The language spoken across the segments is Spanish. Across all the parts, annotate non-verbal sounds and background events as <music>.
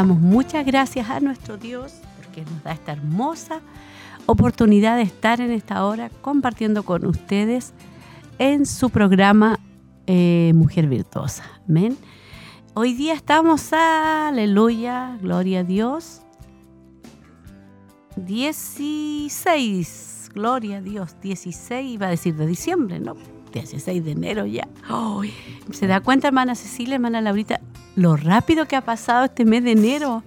Damos muchas gracias a nuestro Dios porque nos da esta hermosa oportunidad de estar en esta hora compartiendo con ustedes en su programa eh, Mujer Virtuosa. Amén. Hoy día estamos, aleluya, gloria a Dios. 16, gloria a Dios, 16, iba a decir de diciembre, ¿no? 16 de enero ya. Ay, ¿Se da cuenta, hermana Cecilia, hermana Laurita, lo rápido que ha pasado este mes de enero?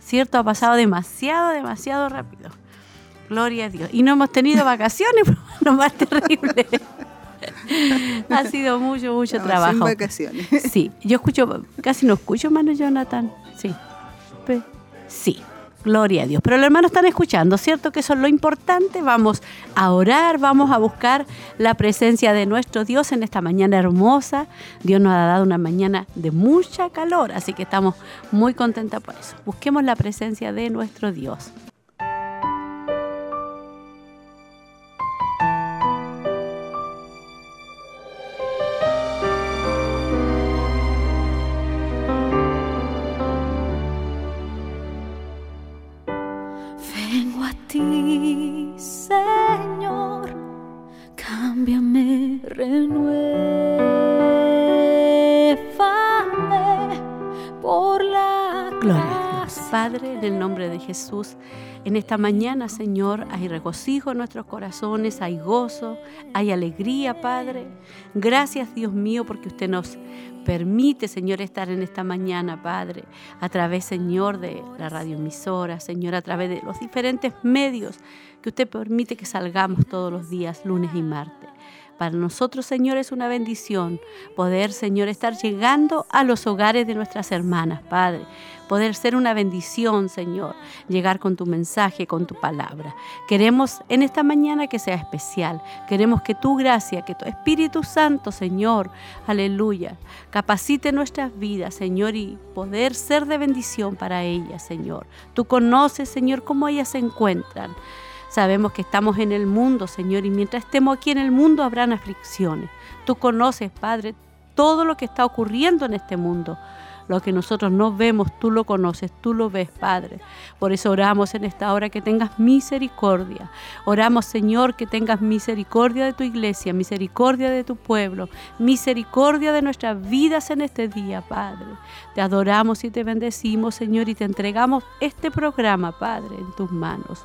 ¿Cierto? Ha pasado demasiado, demasiado rápido. Gloria a Dios. Y no hemos tenido vacaciones, <laughs> lo más terrible. <laughs> ha sido mucho, mucho Estamos trabajo. Sin vacaciones. Sí, yo escucho, casi no escucho, hermano Jonathan. Sí. Sí, gloria a Dios. Pero los hermanos están escuchando, ¿cierto? Que eso es lo importante. Vamos a orar, vamos a buscar la presencia de nuestro Dios en esta mañana hermosa. Dios nos ha dado una mañana de mucha calor, así que estamos muy contentas por eso. Busquemos la presencia de nuestro Dios. Renuévame por la Gloria a Dios. Padre, en el nombre de Jesús, en esta mañana, Señor, hay regocijo en nuestros corazones, hay gozo, hay alegría, Padre. Gracias, Dios mío, porque usted nos permite, Señor, estar en esta mañana, Padre, a través, Señor, de la radioemisora, Señor, a través de los diferentes medios que usted permite que salgamos todos los días, lunes y martes. Para nosotros, Señor, es una bendición poder, Señor, estar llegando a los hogares de nuestras hermanas, Padre. Poder ser una bendición, Señor, llegar con tu mensaje, con tu palabra. Queremos en esta mañana que sea especial. Queremos que tu gracia, que tu Espíritu Santo, Señor, aleluya, capacite nuestras vidas, Señor, y poder ser de bendición para ellas, Señor. Tú conoces, Señor, cómo ellas se encuentran. Sabemos que estamos en el mundo, Señor, y mientras estemos aquí en el mundo habrán aflicciones. Tú conoces, Padre, todo lo que está ocurriendo en este mundo. Lo que nosotros no vemos, tú lo conoces, tú lo ves, Padre. Por eso oramos en esta hora que tengas misericordia. Oramos, Señor, que tengas misericordia de tu iglesia, misericordia de tu pueblo, misericordia de nuestras vidas en este día, Padre. Te adoramos y te bendecimos, Señor, y te entregamos este programa, Padre, en tus manos.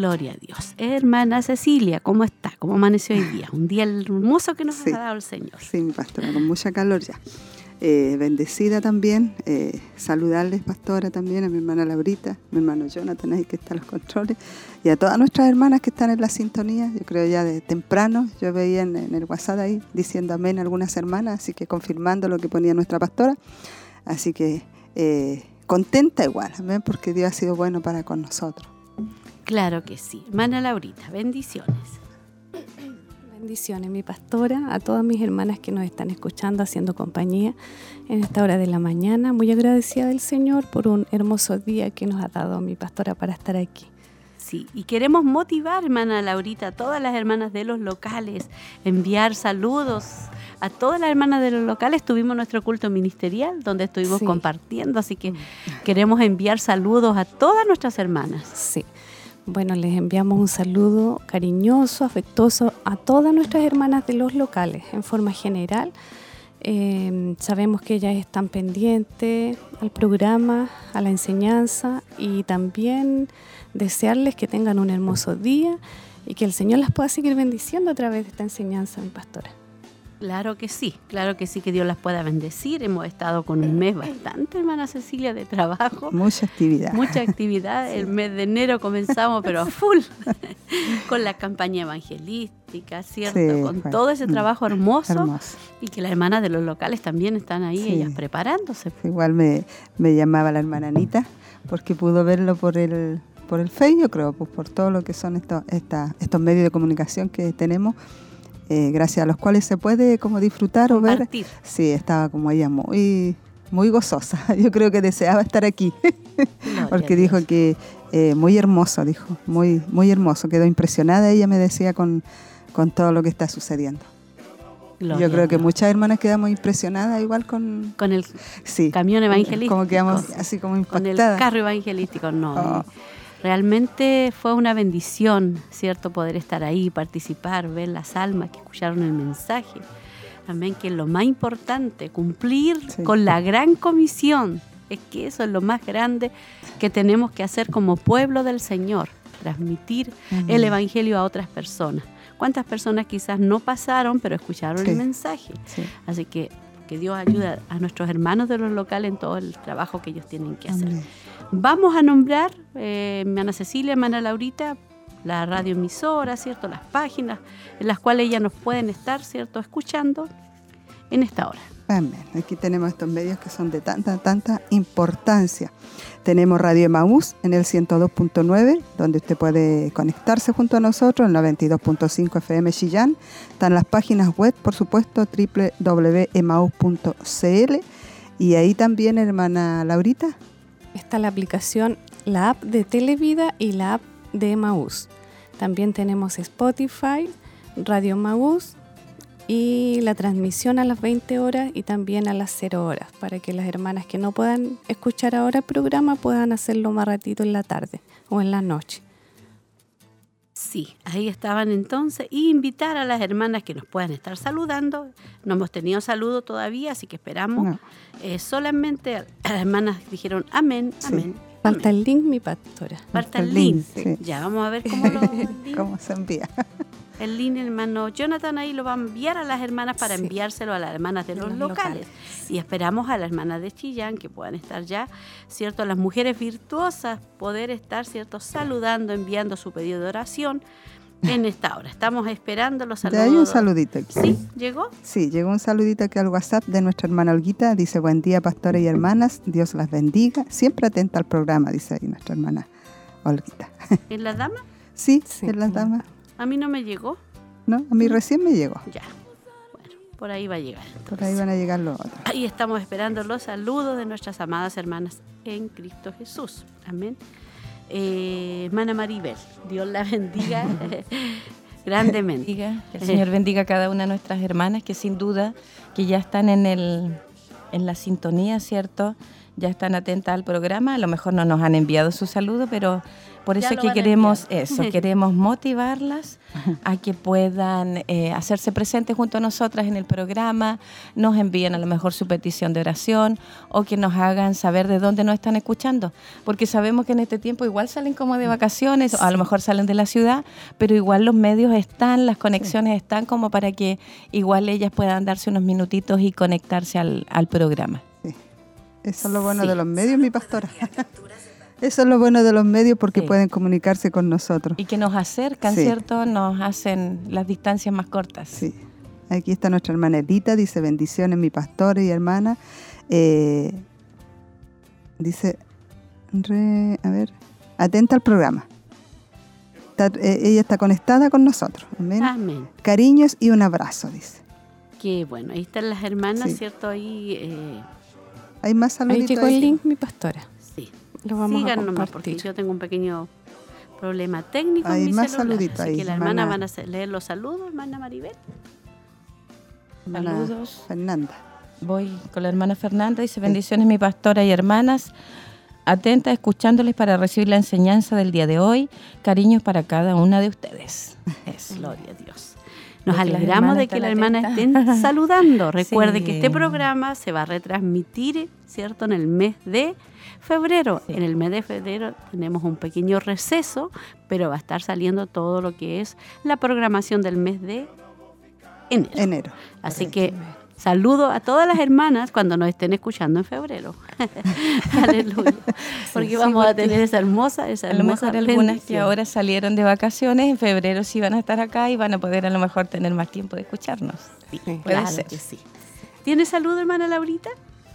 Gloria a Dios. Hermana Cecilia, ¿cómo está? ¿Cómo amaneció hoy día? Un día hermoso que nos Sí. ha dado el Señor. Sí, mi pastora, con mucha calor ya. Eh, bendecida también, eh, saludarles, pastora, también a mi hermana Laurita, mi hermano Jonathan, ahí que está los controles, y a todas nuestras hermanas que están en la sintonía, yo creo ya de temprano, yo veía en, en el WhatsApp ahí diciendo amén algunas hermanas, así que confirmando lo que ponía nuestra pastora, así que eh, contenta igual, amén, porque Dios ha sido bueno para con nosotros. Claro que sí. Hermana Laurita, bendiciones. Bendiciones, mi pastora, a todas mis hermanas que nos están escuchando, haciendo compañía en esta hora de la mañana. Muy agradecida del Señor por un hermoso día que nos ha dado mi pastora para estar aquí. Sí, y queremos motivar, hermana Laurita, a todas las hermanas de los locales, enviar saludos a todas las hermanas de los locales. Tuvimos nuestro culto ministerial donde estuvimos Sí. compartiendo, así que queremos enviar saludos a todas nuestras hermanas. Sí. Bueno, les enviamos un saludo cariñoso, afectuoso a todas nuestras hermanas de los locales en forma general. Eh, sabemos que ellas están pendientes al programa, a la enseñanza y también desearles que tengan un hermoso día y que el Señor las pueda seguir bendiciendo a través de esta enseñanza, mi pastora. Claro que sí, claro que sí, que Dios las pueda bendecir. Hemos estado con un mes bastante, hermana Cecilia, de trabajo. Mucha actividad. Mucha actividad. El mes de enero comenzamos, pero a full, <laughs> con la campaña evangelística, ¿cierto? Sí, con fue, todo ese mm, trabajo hermoso, Hermoso. y que las hermanas de los locales también están ahí, Sí. ellas preparándose. Igual me, me llamaba la hermana Anita porque pudo verlo por el por el Face, yo creo, pues por todo lo que son estos, esta- estos medios de comunicación que tenemos, eh, gracias a los cuales se puede como disfrutar o ver. Sí, estaba como ella muy muy gozosa. <laughs> Yo creo que deseaba estar aquí <laughs> a porque Dios. dijo que eh, muy hermoso, dijo, muy muy hermoso. Quedó impresionada, ella me decía con, con todo lo que está sucediendo. Gloria Yo creo que Dios. muchas hermanas quedamos impresionadas igual con Con el sí, camión evangelístico. como quedamos así como con el impactadas. carro evangelístico, no. Oh. Realmente fue una bendición, ¿cierto? Poder estar ahí, participar, ver las almas que escucharon el mensaje. Amén, que lo más importante, cumplir Sí. con la gran comisión. Es que eso es lo más grande que tenemos que hacer como pueblo del Señor, transmitir Amén. el Evangelio a otras personas. ¿Cuántas personas quizás no pasaron, pero escucharon Sí. el mensaje? Sí. Así que que Dios ayude a nuestros hermanos de los locales en todo el trabajo que ellos tienen que hacer. Amén. Vamos a nombrar, eh, hermana Cecilia, hermana Laurita, la radioemisora, ¿cierto? Las páginas en las cuales ellas nos pueden estar, ¿cierto? Escuchando en esta hora. Amén. Aquí tenemos estos medios que son de tanta, tanta importancia. Tenemos Radio Emaús en el 102.9, donde usted puede conectarse junto a nosotros, en la 22.5 FM Chillán. Están las páginas web, por supuesto, www.emaús.cl. Y ahí también, hermana Laurita, Está la aplicación, la app de Televida y la app de Maús. También tenemos Spotify, Radio Maús y la transmisión a las 20 horas y también a las 0 horas, para que las hermanas que no puedan escuchar ahora el programa puedan hacerlo más ratito en la tarde o en la noche. Sí, ahí estaban entonces. Y invitar a las hermanas que nos puedan estar saludando. No hemos tenido saludo todavía, así que esperamos. No. Eh, solamente a las hermanas dijeron amén, Sí. amén. Falta el link, mi pastora. Falta el link. link, sí. Ya, vamos a ver cómo lo... <laughs> ¿cómo se envía? El link, el hermano Jonathan ahí lo va a enviar a las hermanas para Sí. enviárselo a las hermanas de, De los, los locales. locales. Y esperamos a las hermanas de Chillán que puedan estar ya, ¿cierto? Las mujeres virtuosas poder estar, ¿cierto? Saludando, enviando su pedido de oración en esta hora. Estamos esperando los Ya saludos. hay un saludito aquí. ¿Sí? ¿Llegó? Sí, llegó un saludito aquí al WhatsApp de nuestra hermana Olguita. Dice, buen día, pastores y hermanas. Dios las bendiga. Siempre atenta al programa, dice ahí nuestra hermana Olguita. ¿En la dama? Sí, Sí, es la la dama. A mí no me llegó. ¿No? A mí recién me llegó. Ya. Bueno, por ahí va a llegar. Por ahí van a llegar los otros. Ahí estamos esperando los saludos de nuestras amadas hermanas en Cristo Jesús. Amén. Eh, hermana Maribel, Dios la bendiga <laughs> grandemente. bendiga, que el Señor bendiga a cada una de nuestras hermanas que sin duda que ya están en el en la sintonía, ¿cierto? Ya están atentas al programa, a lo mejor no nos han enviado su saludo, pero por eso lo que queremos eso, <laughs> queremos motivarlas a que puedan eh, hacerse presentes junto a nosotras en el programa, nos envíen a lo mejor su petición de oración o que nos hagan saber de dónde nos están escuchando, porque sabemos que en este tiempo igual salen como de vacaciones, o a lo mejor salen de la ciudad, pero igual los medios están, las conexiones están como para que igual ellas puedan darse unos minutitos y conectarse al, al programa. Sí. Eso es lo bueno de los medios, mi pastora. <laughs> Eso es lo bueno de los medios porque Sí. pueden comunicarse con nosotros. Y que nos acercan, Sí. ¿cierto? Nos hacen las distancias más cortas. Sí. Aquí está nuestra hermana Elita, dice bendiciones, mi pastora y hermana. Eh, dice, re- a ver, atenta al programa. Está- eh, ella está conectada con nosotros. Amén. Amén. Cariños y un abrazo, dice. Qué bueno, ahí están las hermanas, Sí. ¿cierto? Ahí, eh, Hay más Ahí saluditos. llegó el ahí? link, mi pastora. Sí. Lo vamos Sigan a nomás, porque compartir. yo tengo un pequeño problema técnico Hay en mi más celular. saluditos Así ahí, que las hermana. van a leer los saludos, hermana Maribel. Hermana Saludos. Fernanda. Voy con la hermana Fernanda, dice bendiciones mi pastora y hermanas. atenta escuchándoles para recibir la enseñanza del día de hoy. Cariños para cada una de ustedes. <laughs> Es gloria a Dios. Nos alegramos de que la hermana estén <laughs> saludando. Recuerde que este programa se va a retransmitir, ¿cierto?, en el mes de febrero. En el mes de febrero tenemos un pequeño receso, pero va a estar saliendo todo lo que es la programación del mes de enero. Enero. Así que saludo a todas las hermanas cuando nos estén escuchando en febrero. <laughs> Aleluya. Porque vamos a tener esa hermosa, esa A lo hermosa algunas que ahora salieron de vacaciones, en febrero sí van a estar acá y van a poder a lo mejor tener más tiempo de escucharnos. puede Claro ser. que sí. ¿Tiene salud, hermana Laurita?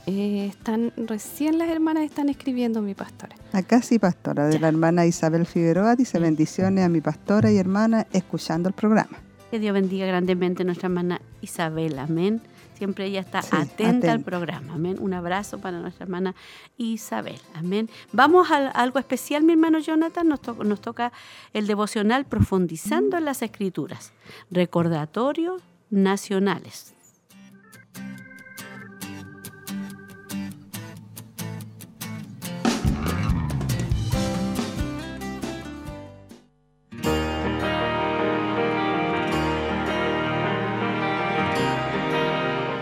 Eh, están recién las hermanas están escribiendo mi pastora. Acá sí, pastora, de la hermana Isabel Figueroa, dice bendiciones a mi pastora y hermana escuchando el programa. Que Dios bendiga grandemente a nuestra hermana Isabel, amén. Siempre ella está Sí, atenta, al programa, amén. Un abrazo para nuestra hermana Isabel, amén. Vamos a algo especial, mi hermano Jonathan. Nos, to- nos toca el devocional profundizando en las escrituras. Recordatorios nacionales.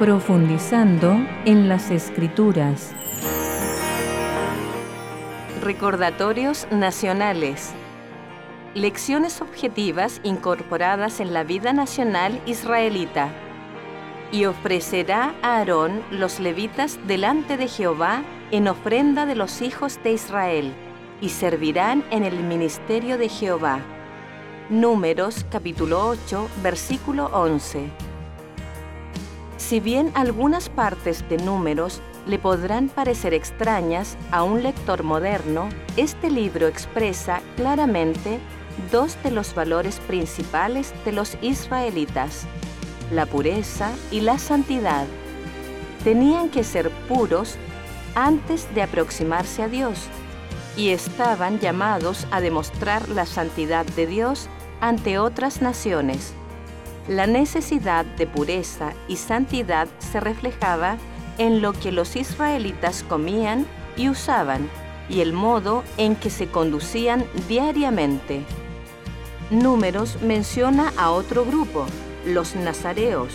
Profundizando en las escrituras. Recordatorios nacionales. Lecciones objetivas incorporadas en la vida nacional israelita. Y ofrecerá a Aarón los levitas delante de Jehová en ofrenda de los hijos de Israel, y servirán en el ministerio de Jehová. Números capítulo 8, versículo 11. Si bien algunas partes de números le podrán parecer extrañas a un lector moderno, este libro expresa claramente dos de los valores principales de los israelitas, la pureza y la santidad. Tenían que ser puros antes de aproximarse a Dios y estaban llamados a demostrar la santidad de Dios ante otras naciones. La necesidad de pureza y santidad se reflejaba en lo que los israelitas comían y usaban y el modo en que se conducían diariamente. Números menciona a otro grupo, los nazareos.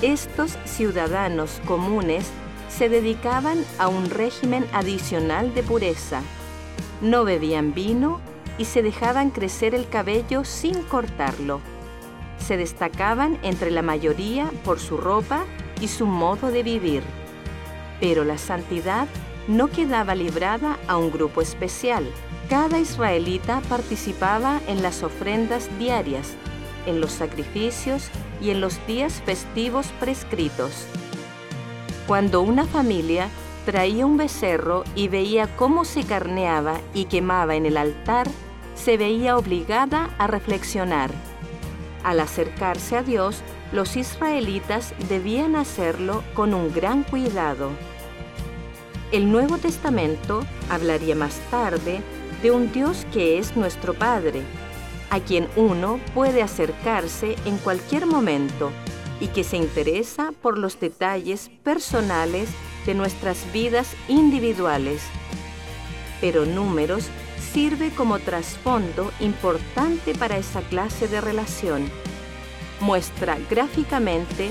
Estos ciudadanos comunes se dedicaban a un régimen adicional de pureza. No bebían vino y se dejaban crecer el cabello sin cortarlo se destacaban entre la mayoría por su ropa y su modo de vivir. Pero la santidad no quedaba librada a un grupo especial. Cada israelita participaba en las ofrendas diarias, en los sacrificios y en los días festivos prescritos. Cuando una familia traía un becerro y veía cómo se carneaba y quemaba en el altar, se veía obligada a reflexionar. Al acercarse a Dios, los israelitas debían hacerlo con un gran cuidado. El Nuevo Testamento hablaría más tarde de un Dios que es nuestro Padre, a quien uno puede acercarse en cualquier momento y que se interesa por los detalles personales de nuestras vidas individuales. Pero números sirve como trasfondo importante para esa clase de relación. Muestra gráficamente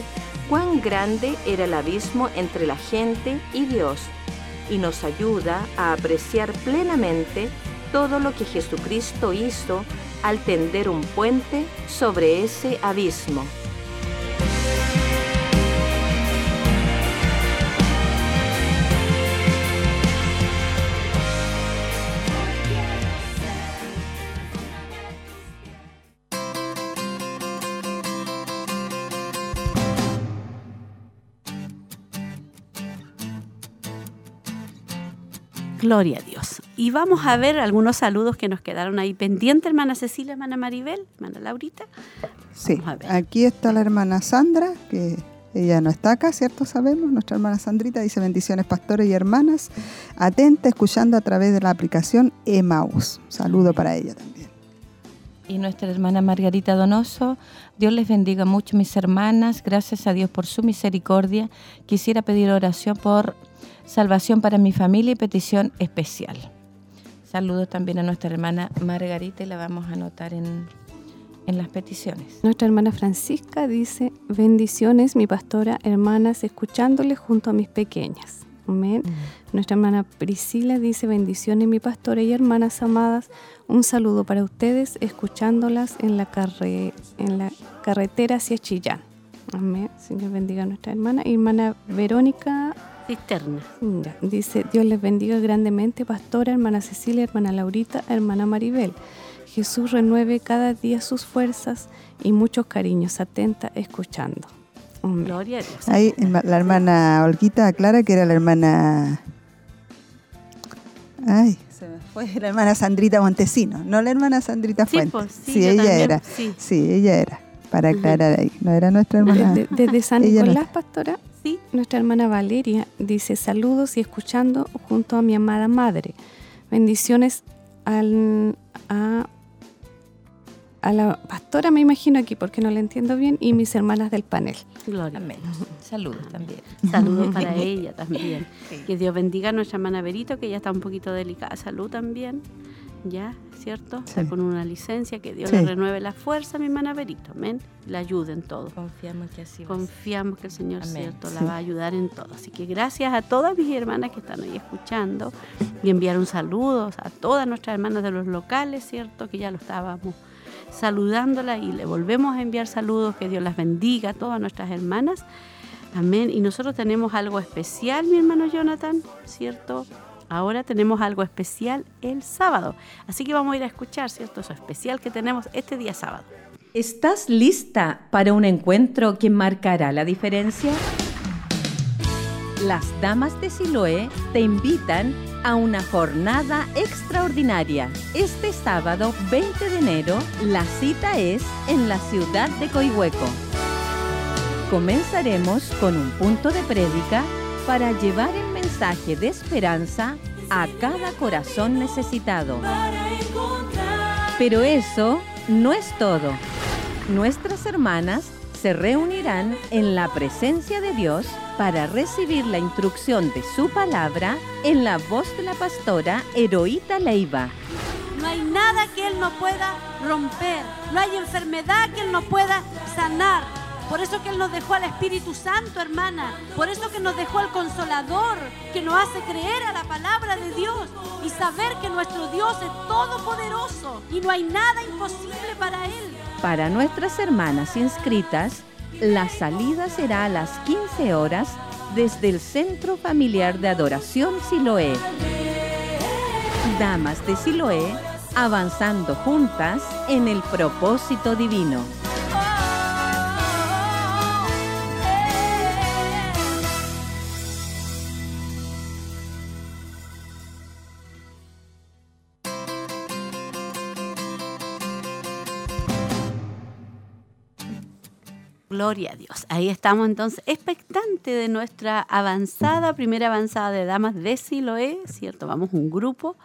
cuán grande era el abismo entre la gente y Dios y nos ayuda a apreciar plenamente todo lo que Jesucristo hizo al tender un puente sobre ese abismo. Gloria a Dios. Y vamos a ver algunos saludos que nos quedaron ahí pendientes, hermana Cecilia, hermana Maribel, hermana Laurita. Sí, Vamos a ver. aquí está la hermana Sandra, que ella no está acá, ¿cierto? Sabemos, nuestra hermana Sandrita dice bendiciones pastores y hermanas, atenta escuchando a través de la aplicación Emaus. Saludo para ella también. Y nuestra hermana Margarita Donoso, Dios les bendiga mucho mis hermanas, gracias a Dios por su misericordia. Quisiera pedir oración por salvación para mi familia y petición especial. Saludos también a nuestra hermana Margarita y la vamos a anotar en, en las peticiones. Nuestra hermana Francisca dice, bendiciones mi pastora, hermanas, escuchándoles junto a mis pequeñas. Amén. Nuestra hermana Priscila dice, bendiciones mi pastora y hermanas amadas, un saludo para ustedes, escuchándolas en la, carre- en la carretera hacia Chillán. Amén. Señor bendiga a nuestra hermana. Hermana Verónica Cisterna. ya, dice, Dios les bendiga grandemente, pastora, hermana Cecilia, hermana Laurita, hermana Maribel. Jesús renueve cada día sus fuerzas y muchos cariños, atenta, escuchando. Gloria a Dios. Ahí la hermana Olguita aclara que era la hermana. Ay, se me fue. La hermana Sandrita Montesino, no la hermana Sandrita Sí, Fuentes. pues, sí, sí, yo ella también, era. sí. Sí, ella era. Para aclarar ahí. No era nuestra hermana. Desde, desde San no Nicolás, pastora, Sí, nuestra hermana Valeria dice saludos y escuchando junto a mi amada madre. Bendiciones al, a, a la pastora, me imagino aquí porque no la entiendo bien, y mis hermanas del panel. gloria. Amén. Saludos también. Saludos para ella también. <laughs> Sí. Que Dios bendiga a nuestra hermana Verito, que ya está un poquito delicada de salud también. Ya, ¿cierto? Sí. con una licencia. Que Dios Sí. le renueve la fuerza a mi hermana Verito. Amén. La ayude en todo. Confiamos que así. Confiamos que el Señor, Amén. ¿cierto? La Sí. va a ayudar en todo. Así que gracias a todas mis hermanas que están ahí escuchando y enviar un saludo a todas nuestras hermanas de los locales, ¿cierto? Que ya lo estábamos saludándola y le volvemos a enviar saludos. Que Dios las bendiga a todas nuestras hermanas. Amén. Y nosotros tenemos algo especial, mi hermano Jonathan, ¿cierto? Ahora tenemos algo especial el sábado. Así que vamos a ir a escuchar, ¿cierto? Eso especial que tenemos este día sábado. ¿Estás lista para un encuentro que marcará la diferencia? Las Damas de Siloé te invitan a una jornada extraordinaria. Este sábado 20 de enero, la cita es en la ciudad de Coihueco. Comenzaremos con un punto de prédica para llevar el mensaje de esperanza a cada corazón necesitado. Pero eso no es todo. Nuestras hermanas se reunirán en la presencia de Dios para recibir la instrucción de su palabra en la voz de la pastora Heroíta Leiva. No hay nada que Él no pueda romper. No hay enfermedad que Él no pueda sanar. Por eso que Él nos dejó al Espíritu Santo, hermana. Por eso que nos dejó al Consolador, que nos hace creer a la palabra de Dios y saber que nuestro Dios es todopoderoso y no hay nada imposible para Él. Para nuestras hermanas inscritas, la salida será a las 15 horas desde el Centro Familiar de Adoración Siloé. Damas de Siloé, avanzando juntas en el propósito divino. Gloria a Dios. Ahí estamos entonces expectante de nuestra avanzada, primera avanzada de damas de Siloé, ¿cierto? Vamos un grupo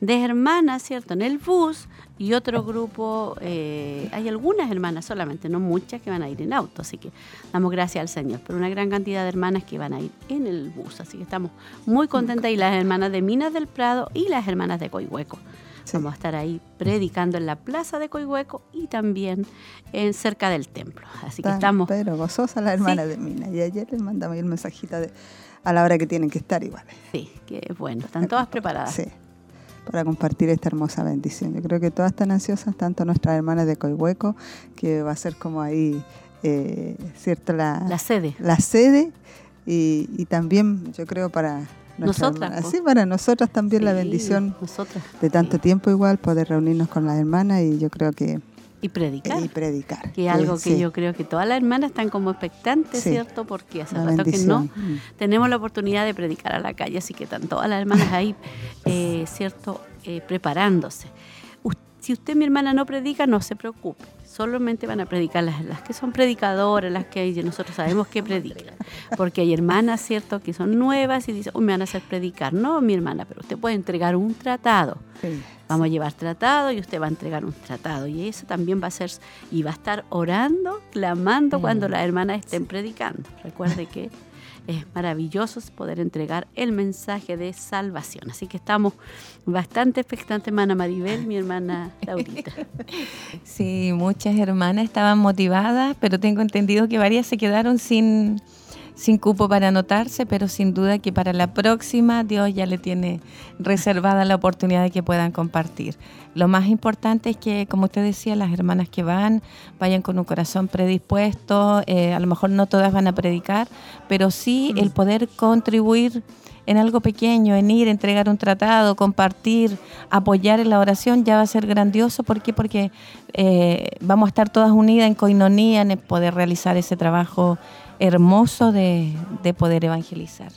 de hermanas, ¿cierto? En el bus y otro grupo, eh, hay algunas hermanas solamente, no muchas que van a ir en auto, así que damos gracias al Señor por una gran cantidad de hermanas que van a ir en el bus, así que estamos muy contentas y las hermanas de Minas del Prado y las hermanas de Coihueco. Sí. Vamos a estar ahí predicando en la plaza de Coihueco y también en cerca del templo. Así que estamos Pero gozosa la hermana de Mina. Y ayer les mandamos el mensajito de, a la hora que tienen que estar igual. Sí, que bueno, están todas preparadas. Sí, para compartir esta hermosa bendición. Yo creo que todas están ansiosas, tanto nuestras hermanas de Coihueco, que va a ser como ahí, eh, ¿cierto? La, La sede. la sede y, y también yo creo para Nosotras, hermanas. po. Sí, para nosotras también la bendición Nosotras. de tanto tiempo igual, poder reunirnos con las hermanas y yo creo que Y predicar. y predicar. que es algo que yo creo que todas las hermanas están como expectantes, Sí. ¿cierto? Porque hace rato que no. Mm. tenemos la oportunidad de predicar a la calle, así que están todas las hermanas ahí, eh, ¿cierto? Eh, preparándose. Si usted, mi hermana, no predica, no se preocupe. Solamente van a predicar las, las que son predicadoras, las que nosotros sabemos que predican. Porque hay hermanas, ¿cierto?, que son nuevas y dicen, uy, me van a hacer predicar. No, mi hermana, pero usted puede entregar un tratado. Sí. Vamos a llevar tratado y usted va a entregar un tratado. Y eso también va a ser, y va a estar orando, clamando cuando Mm. las hermanas estén predicando. Recuerde que es maravilloso poder entregar el mensaje de salvación. Así que estamos bastante expectantes, hermana Maribel, mi hermana <laughs> Laurita. Sí, muchas hermanas estaban motivadas, pero tengo entendido que varias se quedaron sin, sin cupo para anotarse, pero sin duda que para la próxima Dios ya le tiene reservada la oportunidad de que puedan compartir. Lo más importante es que, como usted decía, las hermanas que van vayan con un corazón predispuesto, eh, a lo mejor no todas van a predicar, pero sí el poder contribuir en algo pequeño, en ir, entregar un tratado, compartir, apoyar en la oración, ya va a ser grandioso. ¿Por qué? Porque eh, vamos a estar todas unidas en coinonía, en poder realizar ese trabajo hermoso de, de poder evangelizar.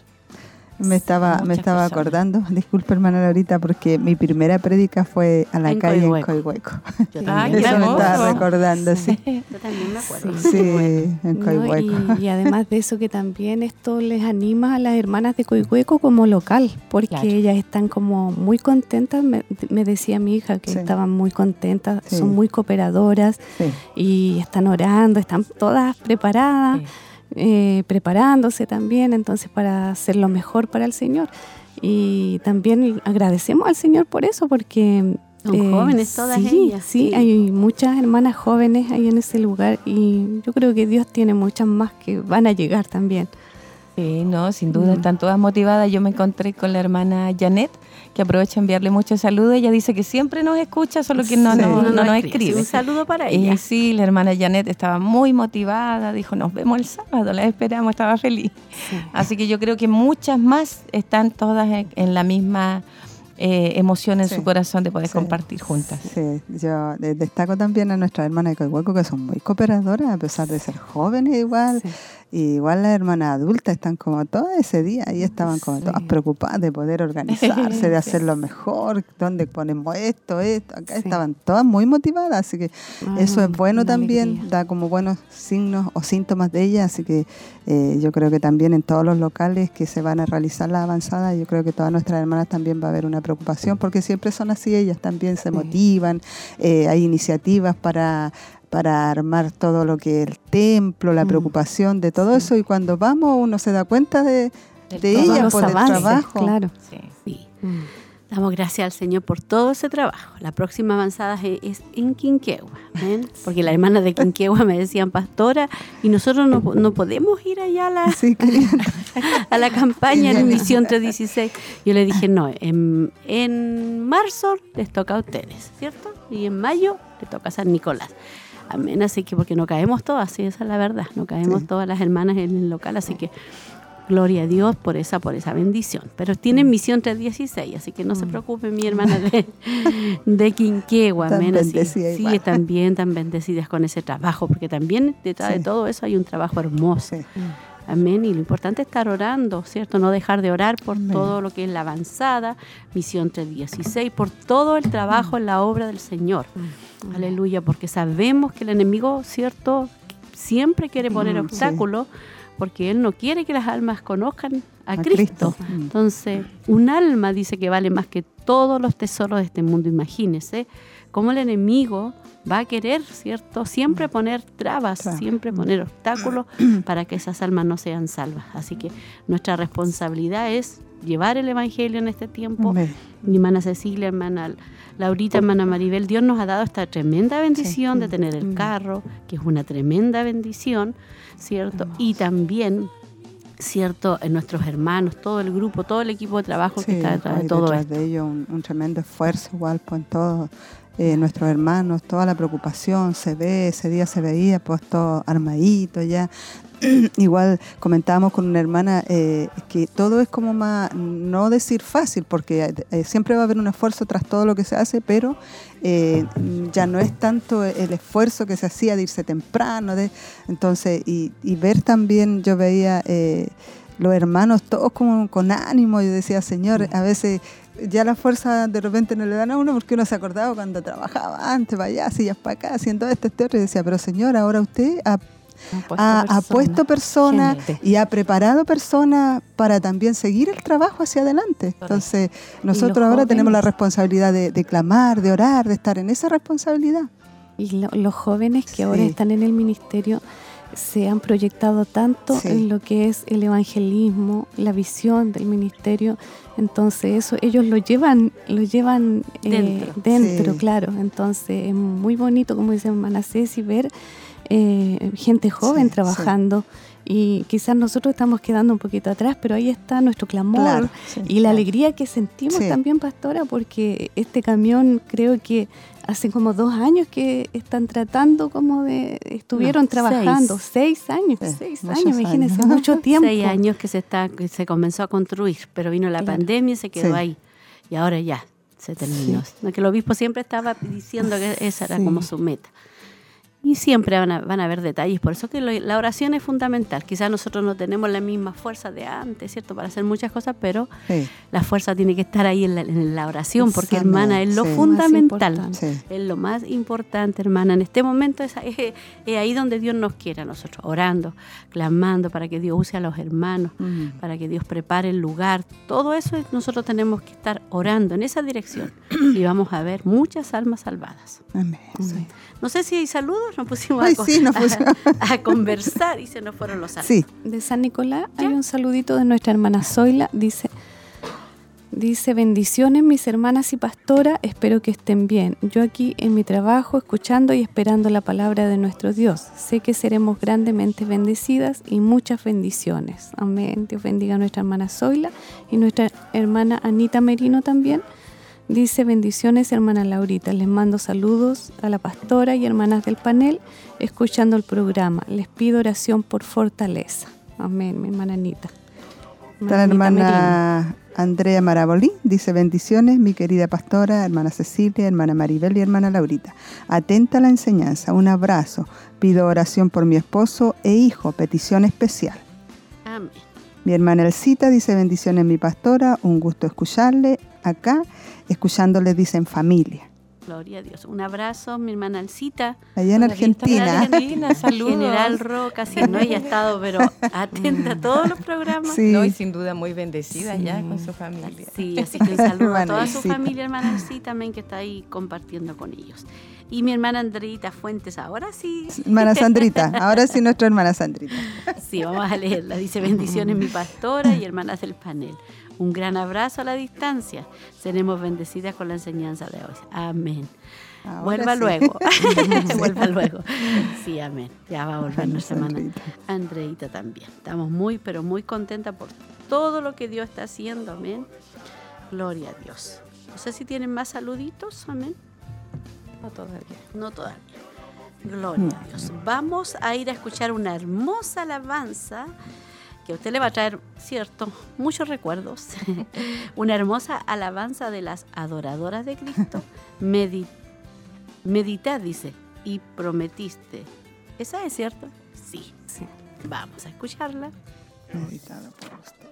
Me estaba, me estaba personas. acordando, <laughs> disculpe hermana Laurita, porque mi primera prédica fue a la En calle Coihueco. en Coihueco. Yo también, <laughs> Eso me hermoso. estaba recordando, sí. <laughs> yo también me acuerdo. Sí, en No, Coihueco. y, y además de eso que también esto les anima a las hermanas de Coihueco como local, porque Claro. ellas están como muy contentas, me, me decía mi hija que Sí. estaban muy contentas, Sí. son muy cooperadoras Sí. y están orando, están todas preparadas, Sí. Eh, preparándose también, entonces para hacer lo mejor para el Señor. Y también agradecemos al Señor por eso, porque... Son jóvenes todas Eh, sí, ellas, Sí, sí. hay muchas hermanas jóvenes ahí en ese lugar y yo creo que Dios tiene muchas más que van a llegar también. Sí, no, sin duda Mm. están todas motivadas. Yo me encontré con la hermana Janet, que aprovecho a enviarle muchos saludos. Ella dice que siempre nos escucha, solo que no, Sí. no, no nos nos escribe. escribe. Un saludo para Y ella. sí, la hermana Janet estaba muy motivada, dijo, nos vemos el sábado, la esperamos, estaba feliz. Así que yo creo que muchas más están todas en, en la misma eh, emoción en Sí. su corazón de poder Sí. compartir juntas. Sí, yo eh, destaco también a nuestras hermanas de Coihueco que son muy cooperadoras, a pesar de ser jóvenes igual. Sí. Y igual las hermanas adultas están como todo ese día y estaban como Sí. todas preocupadas de poder organizarse, de <laughs> hacerlo mejor, dónde ponemos esto, esto. Acá Sí. estaban todas muy motivadas, así que Ah, eso es bueno también, alegría. da como buenos signos o síntomas de ellas, así que eh, yo creo que también en todos los locales que se van a realizar la avanzada, yo creo que todas nuestras hermanas también va a haber una preocupación, porque siempre son así, ellas también se Sí. motivan, eh, hay iniciativas para para armar todo lo que es el templo, la Mm. preocupación de todo eso y cuando vamos uno se da cuenta de, los por el avances, trabajo. Claro. Sí. Sí. Mm. Damos gracias al Señor por todo ese trabajo. La próxima avanzada es, en Quinquegua, ¿ven? <laughs> porque las hermanas de Quinquegua me decían pastora y nosotros no, no podemos ir allá a la, <laughs> Sí, <laughs> a la campaña en Misión 316. Yo le dije, no, en, en marzo les toca a ustedes, ¿cierto? Y en mayo le toca a San Nicolás. Amén, así que porque no caemos todas, sí, esa es la verdad, no caemos Sí. todas las hermanas en el local, así que gloria a Dios por esa, por esa bendición. Pero tienen Mm. misión 316, así que no se preocupe mi hermana de, de Quinquegua, Tan amén. así- sí, también tan bendecidas con ese trabajo, porque también detrás de todo eso hay un trabajo hermoso. sí. Amén. Y lo importante es estar orando, ¿cierto? No dejar de orar por Amén. todo lo que es la avanzada, misión 316, por todo el trabajo en la obra del Señor. Aleluya, porque sabemos que el enemigo, ¿cierto? Siempre quiere poner Mm, sí. obstáculos porque él no quiere que las almas conozcan a, A Cristo. Cristo. Mm. Entonces, un alma dice que vale más que todos los tesoros de este mundo. Imagínese cómo el enemigo va a querer, ¿cierto? Siempre poner trabas, siempre poner obstáculos <clears throat> para que esas almas no sean salvas. Así que nuestra responsabilidad es llevar el Evangelio en este tiempo. Mi hermana Cecilia, hermana Laurita, hermana Maribel, Dios nos ha dado esta tremenda bendición de tener el Mm. carro, que es una tremenda bendición, ¿cierto? Y también, ¿cierto? En nuestros hermanos, todo el grupo, todo el equipo de trabajo que está detrás de todo detrás esto. de ello un, un tremendo esfuerzo igual pues en todos eh, nuestros hermanos, toda la preocupación se ve, ese día se veía pues todo armadito ya. <clears throat> igual comentábamos con una hermana eh, que todo es como más, no decir fácil, porque eh, siempre va a haber un esfuerzo tras todo lo que se hace, pero eh, ya no es tanto el esfuerzo que se hacía de irse temprano, de, entonces, y, y ver también, yo veía los hermanos todos como con ánimo, yo decía, Señor, a veces ya la fuerza de repente no le dan a uno porque uno se acordaba cuando trabajaba antes, para allá, sillas para acá, haciendo esto, este otro, y decía, pero Señor, ahora usted ha- Ha, ha personas, puesto personas y ha preparado personas para también seguir el trabajo hacia adelante. Entonces, nosotros ahora tenemos la jóvenes. responsabilidad de, de clamar, de orar, de estar en esa responsabilidad. Y lo- los jóvenes que ahora Sí. están en el ministerio se han proyectado tanto Sí. en lo que es el evangelismo, la visión del ministerio. Entonces eso ellos lo llevan, lo llevan eh, Dentro. dentro, Sí. claro. Entonces es muy bonito, como dice hermana Ceci, ver eh, gente joven Sí, sí. trabajando. Y quizás nosotros estamos quedando un poquito atrás, pero ahí está nuestro clamor Claro, sí. y la alegría que sentimos Sí. también, pastora, porque este camión creo que hace como dos años que están tratando como de, estuvieron No, trabajando, seis, años, Sí, seis años, imagínense, años. mucho <laughs> tiempo. Seis años que se, está, que se comenzó a construir, pero vino la Claro. pandemia y se quedó Sí. ahí. Y ahora ya se terminó. No, Que el obispo siempre estaba diciendo que esa era Sí. como su meta. Y siempre van a, van a haber detalles, por eso que lo- la oración es fundamental. Quizás nosotros no tenemos la misma fuerza de antes, ¿cierto? Para hacer muchas cosas, pero Sí, la fuerza tiene que estar ahí en la, en la oración, porque hermana, es lo sí. fundamental. Sí. Es lo más importante, hermana. En este momento es, es- es ahí donde Dios nos quiere a nosotros, orando, clamando para que Dios use a los hermanos, Mm. para que Dios prepare el lugar. Todo eso es- nosotros tenemos que estar orando en esa dirección y vamos a ver muchas almas salvadas. Amén. No sé si hay saludos, nos pusimos Ay, a, co- sí, nos pusimos. a- <laughs> a conversar y se nos fueron los saludos. Sí, De San Nicolás hay un saludito de nuestra hermana Zoila, dice, dice bendiciones mis hermanas y pastora, espero que estén bien. Yo aquí en mi trabajo escuchando y esperando la palabra de nuestro Dios. Sé que seremos grandemente bendecidas y muchas bendiciones. Amén. Dios bendiga a nuestra hermana Zoila y nuestra hermana Anita Merino también. Dice bendiciones hermana Laurita, les mando saludos a la pastora y hermanas del panel escuchando el programa. Les pido oración por fortaleza. Amén, mi hermana Anita. está la hermana Andrea Marabolí, dice bendiciones, mi querida pastora, hermana Cecilia, hermana Maribel y hermana Laurita. Atenta a la enseñanza, un abrazo. Pido oración por mi esposo e hijo, petición especial. Amén. Mi hermana Elcita dice bendiciones mi pastora, un gusto escucharle acá, escuchándole dicen familia. Gloria a Dios. Un abrazo, mi hermana Alcita. Allá en Argentina. Argentina, <laughs> saludos. General Roca, si no ella ha estado, pero atenta a todos los programas. Sí. No, y sin duda muy bendecida Sí. ya con su familia. Sí, así que un saludo a toda su familia, hermana sí, también que está ahí compartiendo con ellos. Y mi hermana Andreita Fuentes, ahora sí, Hermana Sandrita, ahora sí nuestra hermana Sandrita. sí, vamos a leerla. Dice, bendiciones mi pastora y hermanas del panel. Un gran abrazo a la distancia. Seremos bendecidas con la enseñanza de hoy. Amén. Ahora Vuelva sí. luego. <laughs> Vuelva luego. Sí, amén. Ya va a volver nuestra hermana. Andreita también. Estamos muy, pero muy contentas por todo lo que Dios está haciendo. Amén. Gloria a Dios. No sé si tienen más saluditos. Amén. No todavía. No todavía. Gloria a Dios. Vamos a ir a escuchar una hermosa alabanza que a usted le va a traer, cierto, muchos recuerdos. <laughs> una hermosa alabanza de las adoradoras de Cristo. <laughs> Medi- meditad, dice, y prometiste. ¿Esa es cierto? Sí. Sí. Vamos a escucharla. Meditado por usted.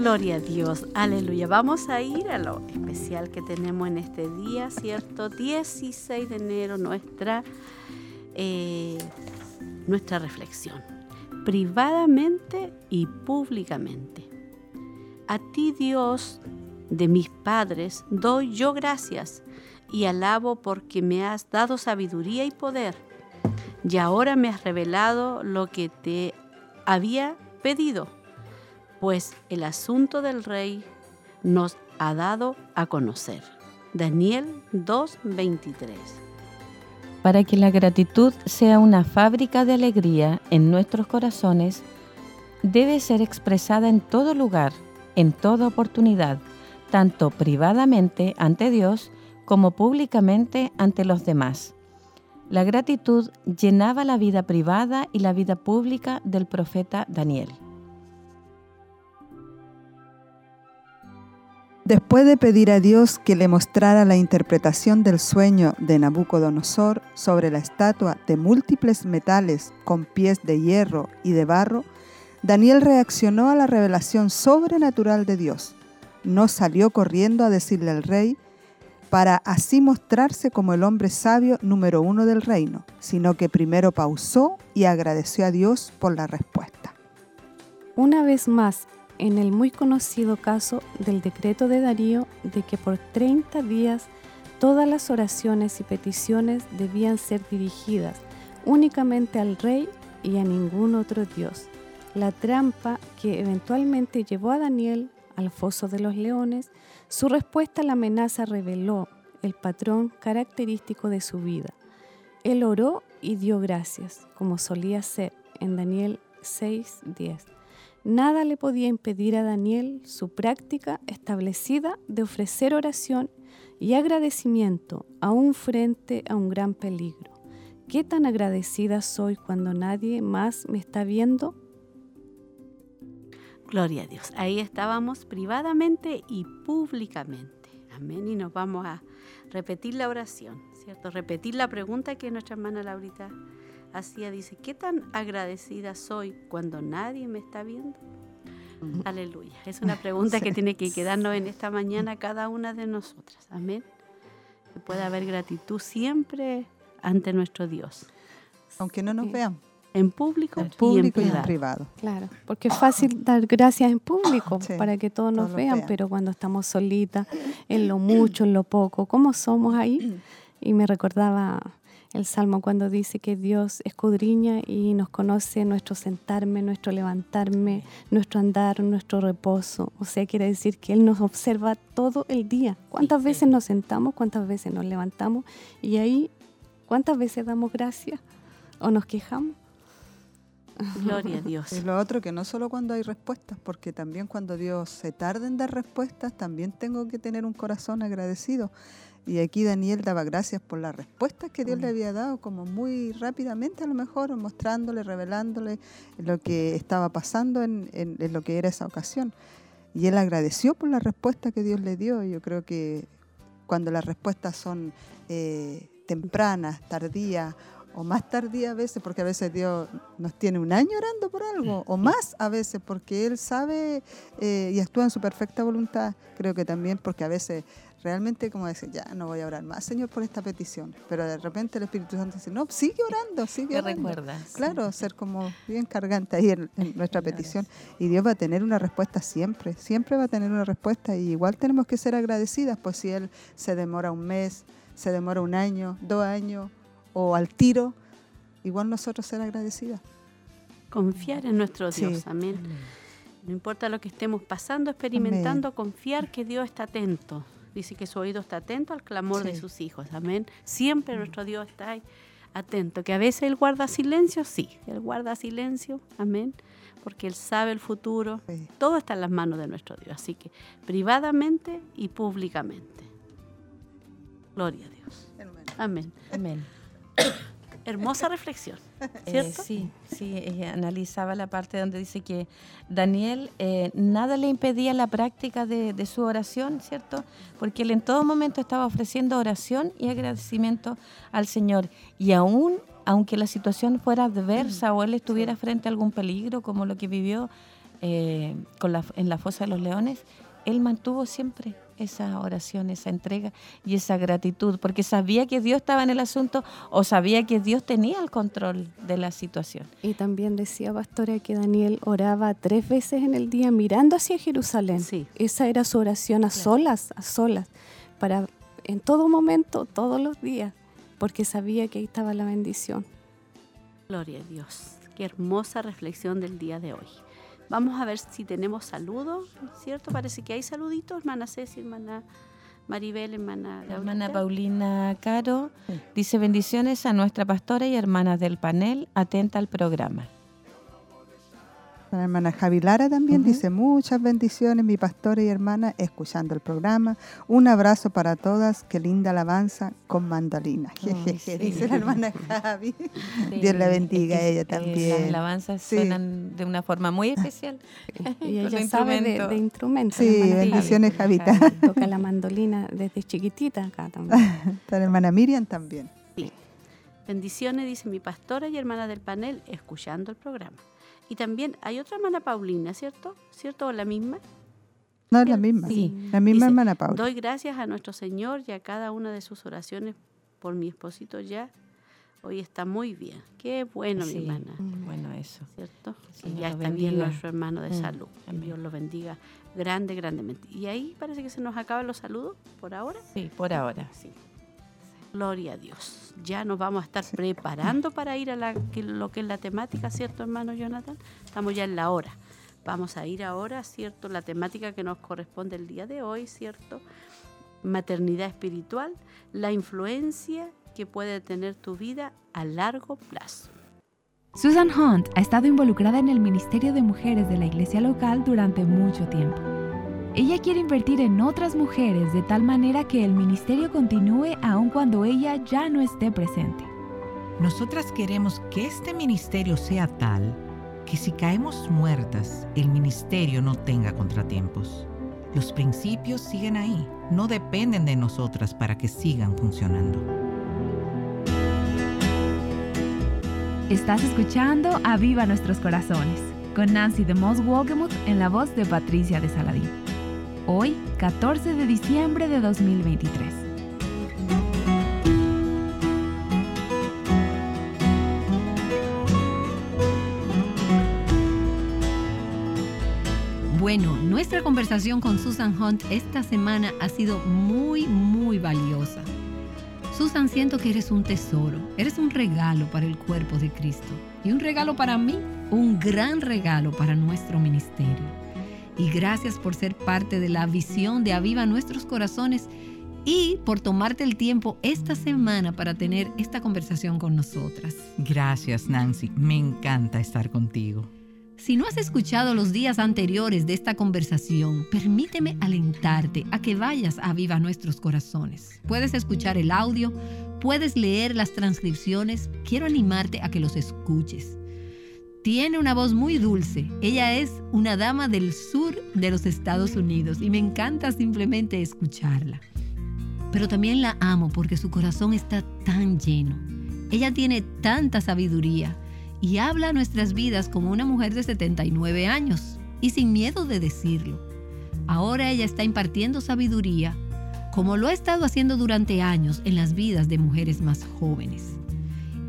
Gloria a Dios, aleluya. Vamos a ir a lo especial que tenemos en este día, ¿cierto? 16 de enero, nuestra, eh, nuestra reflexión, privadamente y públicamente. A ti Dios de mis padres doy yo gracias y alabo porque me has dado sabiduría y poder. Y ahora me has revelado lo que te había pedido pues el asunto del rey nos ha dado a conocer. Daniel 2:23. Para que la gratitud sea una fábrica de alegría en nuestros corazones, debe ser expresada en todo lugar, en toda oportunidad, tanto privadamente ante Dios como públicamente ante los demás. La gratitud llenaba la vida privada y la vida pública del profeta Daniel. Después de pedir a Dios que le mostrara la interpretación del sueño de Nabucodonosor sobre la estatua de múltiples metales con pies de hierro y de barro, Daniel reaccionó a la revelación sobrenatural de Dios. No salió corriendo a decirle al rey para así mostrarse como el hombre sabio número uno del reino, sino que primero pausó y agradeció a Dios por la respuesta. Una vez más, en el muy conocido caso del decreto de Darío de que por 30 días todas las oraciones y peticiones debían ser dirigidas únicamente al rey y a ningún otro dios. La trampa que eventualmente llevó a Daniel al foso de los leones, su respuesta a la amenaza reveló el patrón característico de su vida. Él oró y dio gracias, como solía ser en Daniel 6:10. Nada le podía impedir a Daniel su práctica establecida de ofrecer oración y agradecimiento aún frente a un gran peligro. ¿Qué tan agradecida soy cuando nadie más me está viendo? Gloria a Dios. Ahí estábamos privadamente y públicamente. Amén. Y nos vamos a repetir la oración, ¿cierto? Repetir la pregunta que nuestra hermana Laurita hacía, dice, ¿qué tan agradecida soy cuando nadie me está viendo? Aleluya. Es una pregunta que tiene que quedarnos en esta mañana cada una de nosotras. Amén. Que pueda haber gratitud siempre ante nuestro Dios. Aunque no nos Sí. vean, En público, en y en público y en privado. privado. Claro, porque es fácil dar gracias en público Sí, para que todos nos todos vean, vean. pero cuando estamos solitas, en lo mucho, en lo poco, ¿cómo somos ahí? <clears throat> Y me recordaba el Salmo cuando dice que Dios escudriña y nos conoce nuestro sentarme, nuestro levantarme, nuestro andar, nuestro reposo. O sea, quiere decir que Él nos observa todo el día. ¿Cuántas veces nos sentamos? ¿Cuántas veces nos levantamos? Y ahí, ¿cuántas veces damos gracias? ¿O nos quejamos? <laughs> Gloria a Dios. Y lo otro que no solo cuando hay respuestas, porque también cuando Dios se tarda en dar respuestas, también tengo que tener un corazón agradecido. Y aquí Daniel daba gracias por las respuestas que Dios le había dado, como muy rápidamente a lo mejor, mostrándole, revelándole lo que estaba pasando en, en- en lo que era esa ocasión. Y él agradeció por la respuesta que Dios le dio. Yo creo que cuando las respuestas son eh, tempranas, tardías o más tardías a veces, porque a veces Dios nos tiene un año orando por algo, o más a veces, porque Él sabe eh, y actúa en su perfecta voluntad. Creo que también porque a veces realmente como decir, ya no voy a orar más, Señor, por esta petición. Pero de repente el Espíritu Santo dice, no, sigue orando, sigue Me orando. recuerdas. Claro, ser como bien cargante ahí en, en nuestra petición. Y Dios va a tener una respuesta siempre, siempre va a tener una respuesta. Y igual tenemos que ser agradecidas, pues si Él se demora un mes, se demora un año, dos años o al tiro, igual nosotros ser agradecidas. Confiar en nuestro Sí. Dios. Amén. No importa lo que estemos pasando, experimentando, confiar que Dios está atento. Dice que su oído está atento al clamor de Sí. sus hijos. Amén. Siempre nuestro Dios está ahí atento. Que a veces Él guarda silencio, sí. Él guarda silencio. Amén. Porque Él sabe el futuro. Sí. Todo está en las manos de nuestro Dios. Así que privadamente y públicamente. Gloria a Dios. Amén. Amén. <coughs> Hermosa reflexión. Eh, ¿Cierto? sí, sí, ella analizaba la parte donde dice que Daniel eh, nada le impedía la práctica de, de su oración, ¿cierto? Porque él en todo momento estaba ofreciendo oración y agradecimiento al Señor. Y aún, aunque la situación fuera adversa o él estuviera frente a algún peligro, como lo que vivió eh, con la- en la fosa de los leones, él mantuvo siempre esa oración, esa entrega y esa gratitud, porque sabía que Dios estaba en el asunto o sabía que Dios tenía el control de la situación. Y también decía Pastora que Daniel oraba tres veces en el día mirando hacia Jerusalén. Sí. Esa era su oración a solas, a solas, para en todo momento, todos los días, porque sabía que ahí estaba la bendición. Gloria a Dios. Qué hermosa reflexión del día de hoy. Vamos a ver si tenemos saludos, ¿cierto? Parece que hay saluditos, hermana Ceci, hermana Maribel, hermana La hermana Laurita. Paulina Caro dice bendiciones a nuestra pastora y hermanas del panel, atenta al programa. La hermana Javi Lara también dice muchas bendiciones, mi pastora y hermana, escuchando el programa. Un abrazo para todas, qué linda alabanza con mandolina. Jejeje, <laughs> sí. dice la hermana Javi. Dios la bendiga a ella también. las alabanzas Sí. suenan de una forma muy especial. <laughs> Y ella sabe de, instrumentos. de instrumentos. Sí, hermana Javi. bendiciones Javita. Toca la mandolina desde chiquitita acá también. <laughs> Está la hermana Miriam también. Sí. Bendiciones, dice mi pastora y hermana del panel, escuchando el programa. Y también hay otra hermana Paulina, ¿cierto? ¿Cierto? ¿O la misma? No es la misma. Sí. La misma Dice, hermana Paula. Doy gracias a nuestro Señor y a cada una de sus oraciones por mi esposito ya. Hoy está muy bien. Qué bueno, Sí, mi hermana. Bueno, eso. ¿Cierto? Y ya lo está bien nuestro hermano de Mm, salud. Que. Dios lo bendiga grande, grandemente. Y ahí parece que se nos acaban los saludos por ahora. Sí, por ahora. Sí. Gloria a Dios. Ya nos vamos a estar preparando para ir a lo que es la temática, ¿cierto, hermano Jonathan? Estamos ya en la hora. Vamos a ir ahora, ¿cierto? La temática que nos corresponde el día de hoy, ¿cierto? Maternidad espiritual, la influencia que puede tener tu vida a largo plazo. Susan Hunt ha estado involucrada en el Ministerio de Mujeres de la iglesia local durante mucho tiempo. Ella quiere invertir en otras mujeres de tal manera que el ministerio continúe aun cuando ella ya no esté presente. Nosotras queremos que este ministerio sea tal que si caemos muertas, el ministerio no tenga contratiempos. Los principios siguen ahí, no dependen de nosotras para que sigan funcionando. Estás escuchando Aviva Nuestros Corazones. con Nancy de Moss Wolgemuth en la voz de Patricia de Saladín. Hoy, 14 de diciembre de 2023. Bueno, nuestra conversación con Susan Hunt esta semana ha sido muy, muy valiosa. Susan, siento que eres un tesoro, eres un regalo para el cuerpo de Cristo y un regalo para mí, un gran regalo para nuestro ministerio. Y gracias por ser parte de la visión de Aviva Nuestros Corazones y por tomarte el tiempo esta semana para tener esta conversación con nosotras. Gracias, Nancy. Me encanta estar contigo. Si no has escuchado los días anteriores de esta conversación, permíteme alentarte a que vayas a Viva Nuestros Corazones. Puedes escuchar el audio, puedes leer las transcripciones, quiero animarte a que los escuches. Tiene una voz muy dulce, ella es una dama del sur de los Estados Unidos y me encanta simplemente escucharla. Pero también la amo porque su corazón está tan lleno. Ella tiene tanta sabiduría y habla nuestras vidas como una mujer de 79 años y sin miedo de decirlo. Ahora ella está impartiendo sabiduría como lo ha estado haciendo durante años en las vidas de mujeres más jóvenes.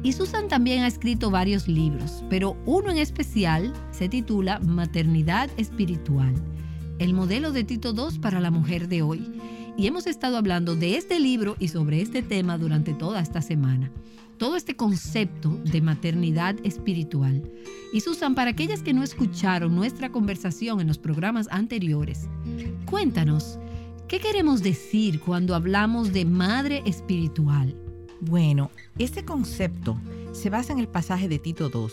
Y Susan también ha escrito varios libros, pero uno en especial se titula Maternidad Espiritual, el modelo de Tito II para la mujer de hoy. Y hemos estado hablando de este libro y sobre este tema durante toda esta semana todo este concepto de maternidad espiritual. Y Susan, para aquellas que no escucharon nuestra conversación en los programas anteriores, cuéntanos, ¿qué queremos decir cuando hablamos de madre espiritual? Bueno, este concepto se basa en el pasaje de Tito 2,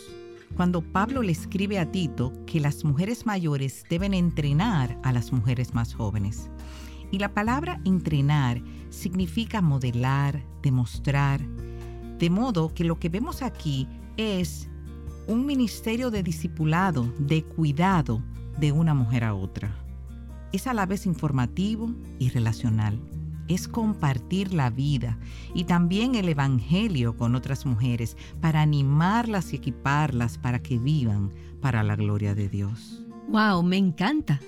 cuando Pablo le escribe a Tito que las mujeres mayores deben entrenar a las mujeres más jóvenes. Y la palabra entrenar significa modelar, demostrar, de modo que lo que vemos aquí es un ministerio de discipulado, de cuidado de una mujer a otra. Es a la vez informativo y relacional. Es compartir la vida y también el Evangelio con otras mujeres para animarlas y equiparlas para que vivan para la gloria de Dios. ¡Wow! Me encanta.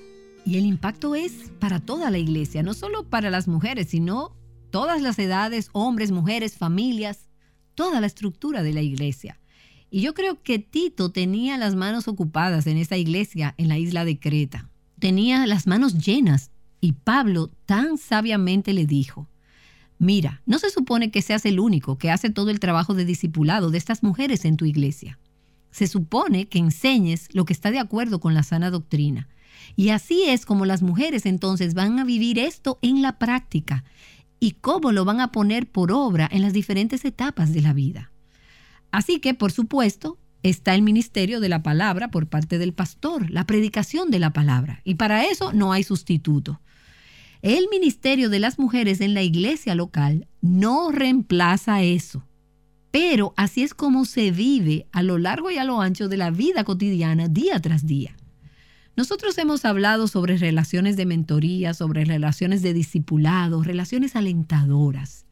Y el impacto es para toda la iglesia, no solo para las mujeres, sino todas las edades, hombres, mujeres, familias toda la estructura de la iglesia. Y yo creo que Tito tenía las manos ocupadas en esa iglesia en la isla de Creta. Tenía las manos llenas y Pablo tan sabiamente le dijo, mira, no se supone que seas el único que hace todo el trabajo de discipulado de estas mujeres en tu iglesia. Se supone que enseñes lo que está de acuerdo con la sana doctrina. Y así es como las mujeres entonces van a vivir esto en la práctica y cómo lo van a poner por obra en las diferentes etapas de la vida. Así que, por supuesto, está el ministerio de la palabra por parte del pastor, la predicación de la palabra, y para eso no hay sustituto. El ministerio de las mujeres en la iglesia local no reemplaza eso, pero así es como se vive a lo largo y a lo ancho de la vida cotidiana día tras día. Nosotros hemos hablado sobre relaciones de mentoría, sobre relaciones de discipulado, relaciones alentadoras.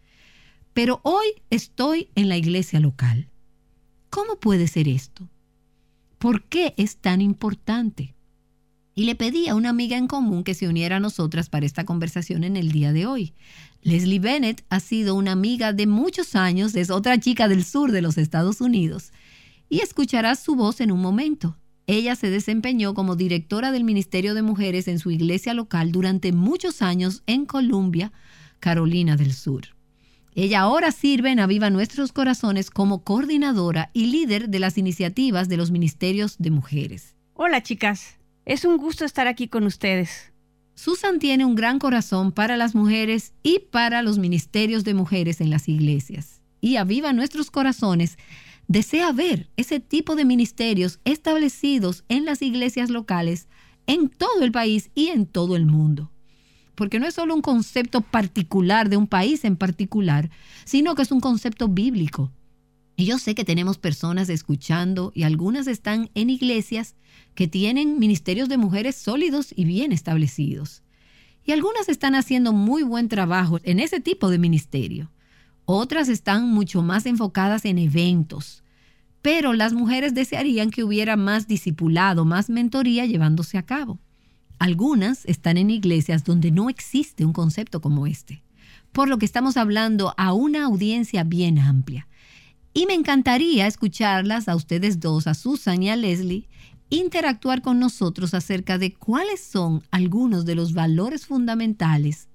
Pero hoy estoy en la iglesia local. ¿Cómo puede ser esto? ¿Por qué es tan importante? Y le pedí a una amiga en común que se uniera a nosotras para esta conversación en el día de hoy. Leslie Bennett ha sido una amiga de muchos años, es otra chica del sur de los Estados Unidos, y escucharás su voz en un momento. Ella se desempeñó como directora del Ministerio de Mujeres en su iglesia local durante muchos años en Columbia, Carolina del Sur. Ella ahora sirve en Aviva Nuestros Corazones como coordinadora y líder de las iniciativas de los ministerios de mujeres. Hola chicas, es un gusto estar aquí con ustedes. Susan tiene un gran corazón para las mujeres y para los ministerios de mujeres en las iglesias. Y Aviva Nuestros Corazones desea ver ese tipo de ministerios establecidos en las iglesias locales en todo el país y en todo el mundo. Porque no es solo un concepto particular de un país en particular, sino que es un concepto bíblico. Yo sé que tenemos personas escuchando y algunas están en iglesias que tienen ministerios de mujeres sólidos y bien establecidos. Y algunas están haciendo muy buen trabajo en ese tipo de ministerio. Otras están mucho más enfocadas en eventos, pero las mujeres desearían que hubiera más discipulado, más mentoría llevándose a cabo. Algunas están en iglesias donde no existe un concepto como este, por lo que estamos hablando a una audiencia bien amplia. Y me encantaría escucharlas a ustedes dos, a Susan y a Leslie, interactuar con nosotros acerca de cuáles son algunos de los valores fundamentales.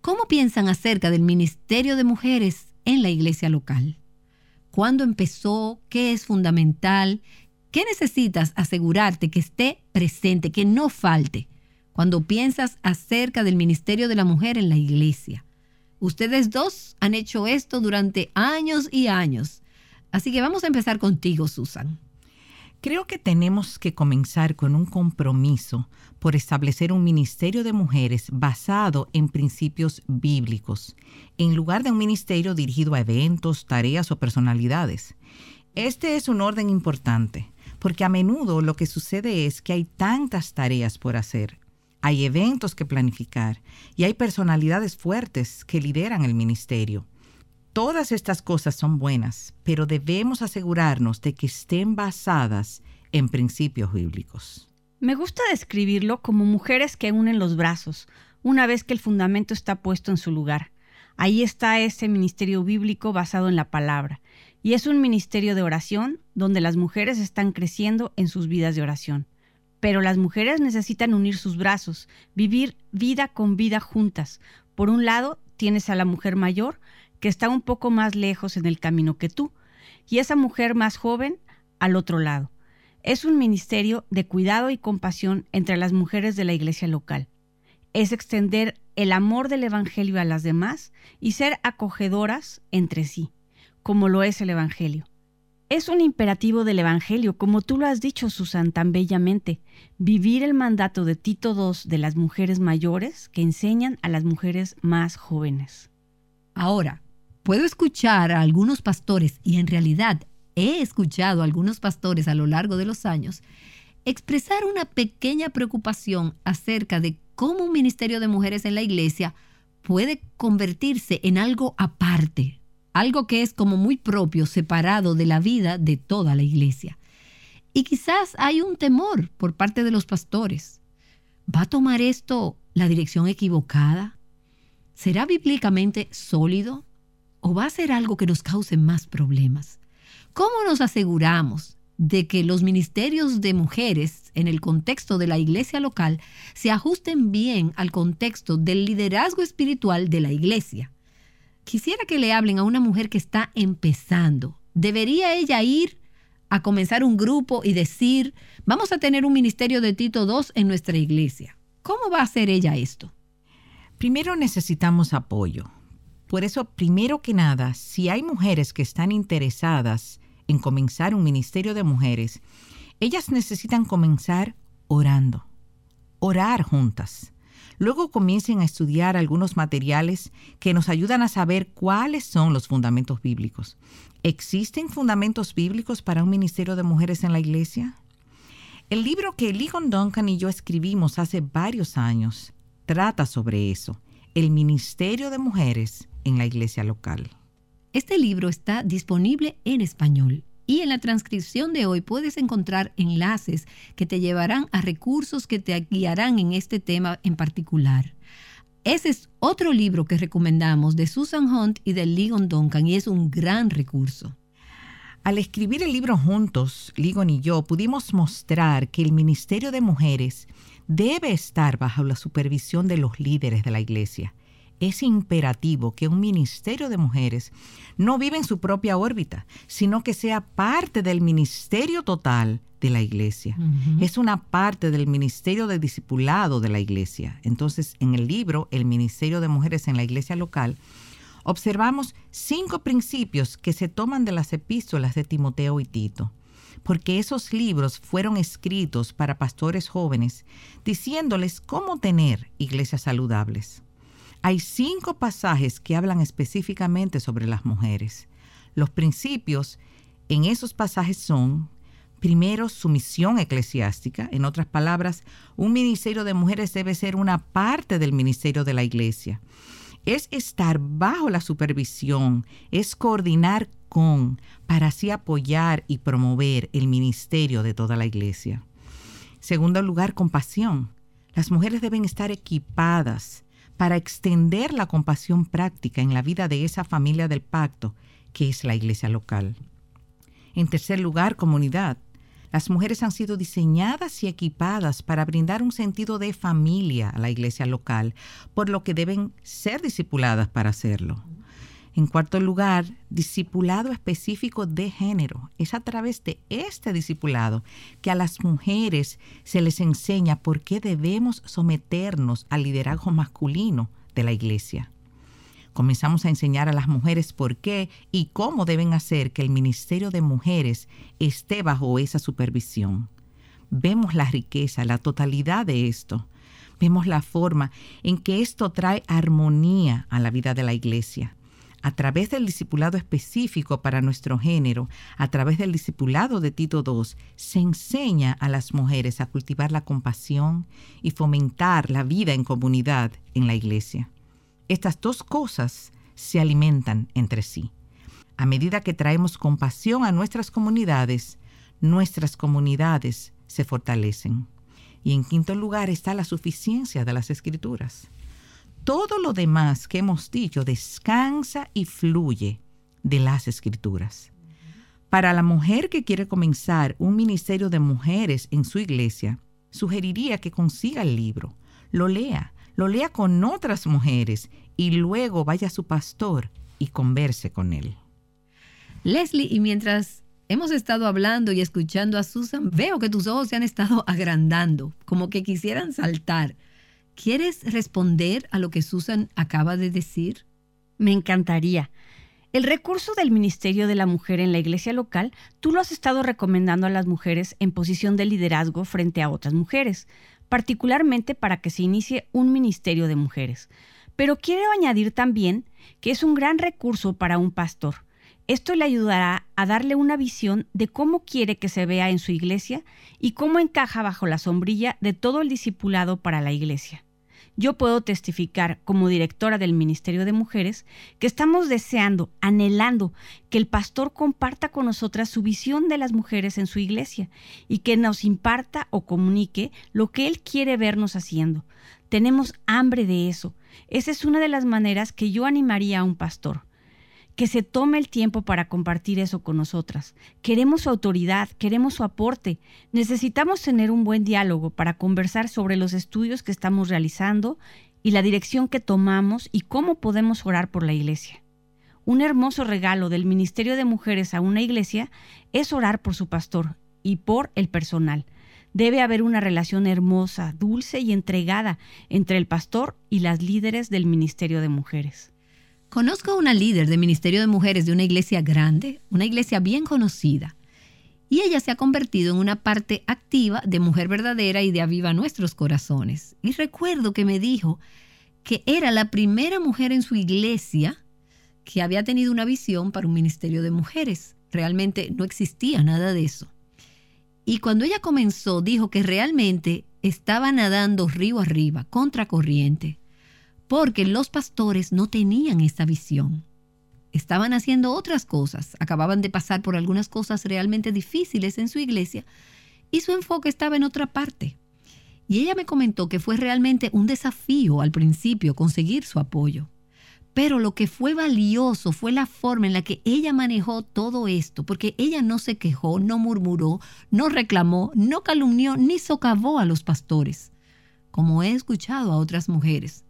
¿Cómo piensan acerca del Ministerio de Mujeres en la iglesia local? ¿Cuándo empezó? ¿Qué es fundamental? ¿Qué necesitas asegurarte que esté presente, que no falte cuando piensas acerca del Ministerio de la Mujer en la iglesia? Ustedes dos han hecho esto durante años y años. Así que vamos a empezar contigo, Susan. Creo que tenemos que comenzar con un compromiso por establecer un ministerio de mujeres basado en principios bíblicos, en lugar de un ministerio dirigido a eventos, tareas o personalidades. Este es un orden importante, porque a menudo lo que sucede es que hay tantas tareas por hacer, hay eventos que planificar y hay personalidades fuertes que lideran el ministerio. Todas estas cosas son buenas, pero debemos asegurarnos de que estén basadas en principios bíblicos. Me gusta describirlo como mujeres que unen los brazos, una vez que el fundamento está puesto en su lugar. Ahí está ese ministerio bíblico basado en la palabra. Y es un ministerio de oración donde las mujeres están creciendo en sus vidas de oración. Pero las mujeres necesitan unir sus brazos, vivir vida con vida juntas. Por un lado, tienes a la mujer mayor, que está un poco más lejos en el camino que tú, y esa mujer más joven al otro lado. Es un ministerio de cuidado y compasión entre las mujeres de la iglesia local. Es extender el amor del Evangelio a las demás y ser acogedoras entre sí, como lo es el Evangelio. Es un imperativo del Evangelio, como tú lo has dicho, Susan, tan bellamente, vivir el mandato de Tito II de las mujeres mayores que enseñan a las mujeres más jóvenes. Ahora, puedo escuchar a algunos pastores, y en realidad he escuchado a algunos pastores a lo largo de los años, expresar una pequeña preocupación acerca de cómo un ministerio de mujeres en la iglesia puede convertirse en algo aparte, algo que es como muy propio, separado de la vida de toda la iglesia. Y quizás hay un temor por parte de los pastores. ¿Va a tomar esto la dirección equivocada? ¿Será bíblicamente sólido? O va a ser algo que nos cause más problemas? ¿Cómo nos aseguramos de que los ministerios de mujeres en el contexto de la iglesia local se ajusten bien al contexto del liderazgo espiritual de la iglesia? Quisiera que le hablen a una mujer que está empezando. ¿Debería ella ir a comenzar un grupo y decir, vamos a tener un ministerio de Tito II en nuestra iglesia? ¿Cómo va a hacer ella esto? Primero necesitamos apoyo. Por eso, primero que nada, si hay mujeres que están interesadas en comenzar un ministerio de mujeres, ellas necesitan comenzar orando, orar juntas. Luego comiencen a estudiar algunos materiales que nos ayudan a saber cuáles son los fundamentos bíblicos. ¿Existen fundamentos bíblicos para un ministerio de mujeres en la iglesia? El libro que Ligon Duncan y yo escribimos hace varios años trata sobre eso, el ministerio de mujeres en la iglesia local. Este libro está disponible en español y en la transcripción de hoy puedes encontrar enlaces que te llevarán a recursos que te guiarán en este tema en particular. Ese es otro libro que recomendamos de Susan Hunt y de Ligon Duncan y es un gran recurso. Al escribir el libro juntos, Ligon y yo pudimos mostrar que el Ministerio de Mujeres debe estar bajo la supervisión de los líderes de la iglesia es imperativo que un ministerio de mujeres no viva en su propia órbita, sino que sea parte del ministerio total de la iglesia. Es una parte del ministerio de discipulado de la iglesia. Entonces, en el libro El Ministerio de Mujeres en la Iglesia Local, observamos cinco principios que se toman de las epístolas de Timoteo y Tito porque esos libros fueron escritos para pastores jóvenes, diciéndoles cómo tener iglesias saludables. Hay cinco pasajes que hablan específicamente sobre las mujeres. Los principios en esos pasajes son, primero, sumisión eclesiástica. En otras palabras, un ministerio de mujeres debe ser una parte del ministerio de la iglesia. Es estar bajo la supervisión, es coordinar con para así apoyar y promover el ministerio de toda la iglesia. Segundo lugar, compasión. Las mujeres deben estar equipadas para extender la compasión práctica en la vida de esa familia del pacto que es la iglesia local. En tercer lugar, comunidad. Las mujeres han sido diseñadas y equipadas para brindar un sentido de familia a la iglesia local, por lo que deben ser discipuladas para hacerlo. En cuarto lugar, discipulado específico de género. Es a través de este discipulado que a las mujeres se les enseña por qué debemos someternos al liderazgo masculino de la iglesia. Comenzamos a enseñar a las mujeres por qué y cómo deben hacer que el Ministerio de Mujeres esté bajo esa supervisión. Vemos la riqueza, la totalidad de esto. Vemos la forma en que esto trae armonía a la vida de la iglesia a través del discipulado específico para nuestro género, a través del discipulado de Tito II, se enseña a las mujeres a cultivar la compasión y fomentar la vida en comunidad en la iglesia. Estas dos cosas se alimentan entre sí. A medida que traemos compasión a nuestras comunidades, nuestras comunidades se fortalecen. Y en quinto lugar está la suficiencia de las escrituras todo lo demás que hemos dicho descansa y fluye de las escrituras. Para la mujer que quiere comenzar un ministerio de mujeres en su iglesia, sugeriría que consiga el libro, lo lea, lo lea con otras mujeres y luego vaya a su pastor y converse con él. Leslie, y mientras hemos estado hablando y escuchando a Susan, veo que tus ojos se han estado agrandando, como que quisieran saltar. ¿Quieres responder a lo que Susan acaba de decir? Me encantaría. El recurso del Ministerio de la Mujer en la iglesia local, tú lo has estado recomendando a las mujeres en posición de liderazgo frente a otras mujeres, particularmente para que se inicie un ministerio de mujeres. Pero quiero añadir también que es un gran recurso para un pastor. Esto le ayudará a darle una visión de cómo quiere que se vea en su iglesia y cómo encaja bajo la sombrilla de todo el discipulado para la iglesia yo puedo testificar como directora del Ministerio de Mujeres que estamos deseando, anhelando que el pastor comparta con nosotras su visión de las mujeres en su iglesia y que nos imparta o comunique lo que él quiere vernos haciendo. Tenemos hambre de eso. Esa es una de las maneras que yo animaría a un pastor que se tome el tiempo para compartir eso con nosotras. Queremos su autoridad, queremos su aporte. Necesitamos tener un buen diálogo para conversar sobre los estudios que estamos realizando y la dirección que tomamos y cómo podemos orar por la iglesia. Un hermoso regalo del Ministerio de Mujeres a una iglesia es orar por su pastor y por el personal. Debe haber una relación hermosa, dulce y entregada entre el pastor y las líderes del Ministerio de Mujeres. Conozco a una líder de Ministerio de Mujeres de una iglesia grande, una iglesia bien conocida, y ella se ha convertido en una parte activa de Mujer Verdadera y de Aviva Nuestros Corazones. Y recuerdo que me dijo que era la primera mujer en su iglesia que había tenido una visión para un ministerio de mujeres. Realmente no existía nada de eso. Y cuando ella comenzó, dijo que realmente estaba nadando río arriba, contra corriente, porque los pastores no tenían esta visión. Estaban haciendo otras cosas, acababan de pasar por algunas cosas realmente difíciles en su iglesia y su enfoque estaba en otra parte. Y ella me comentó que fue realmente un desafío al principio conseguir su apoyo. Pero lo que fue valioso fue la forma en la que ella manejó todo esto, porque ella no se quejó, no murmuró, no reclamó, no calumnió, ni socavó a los pastores, como he escuchado a otras mujeres.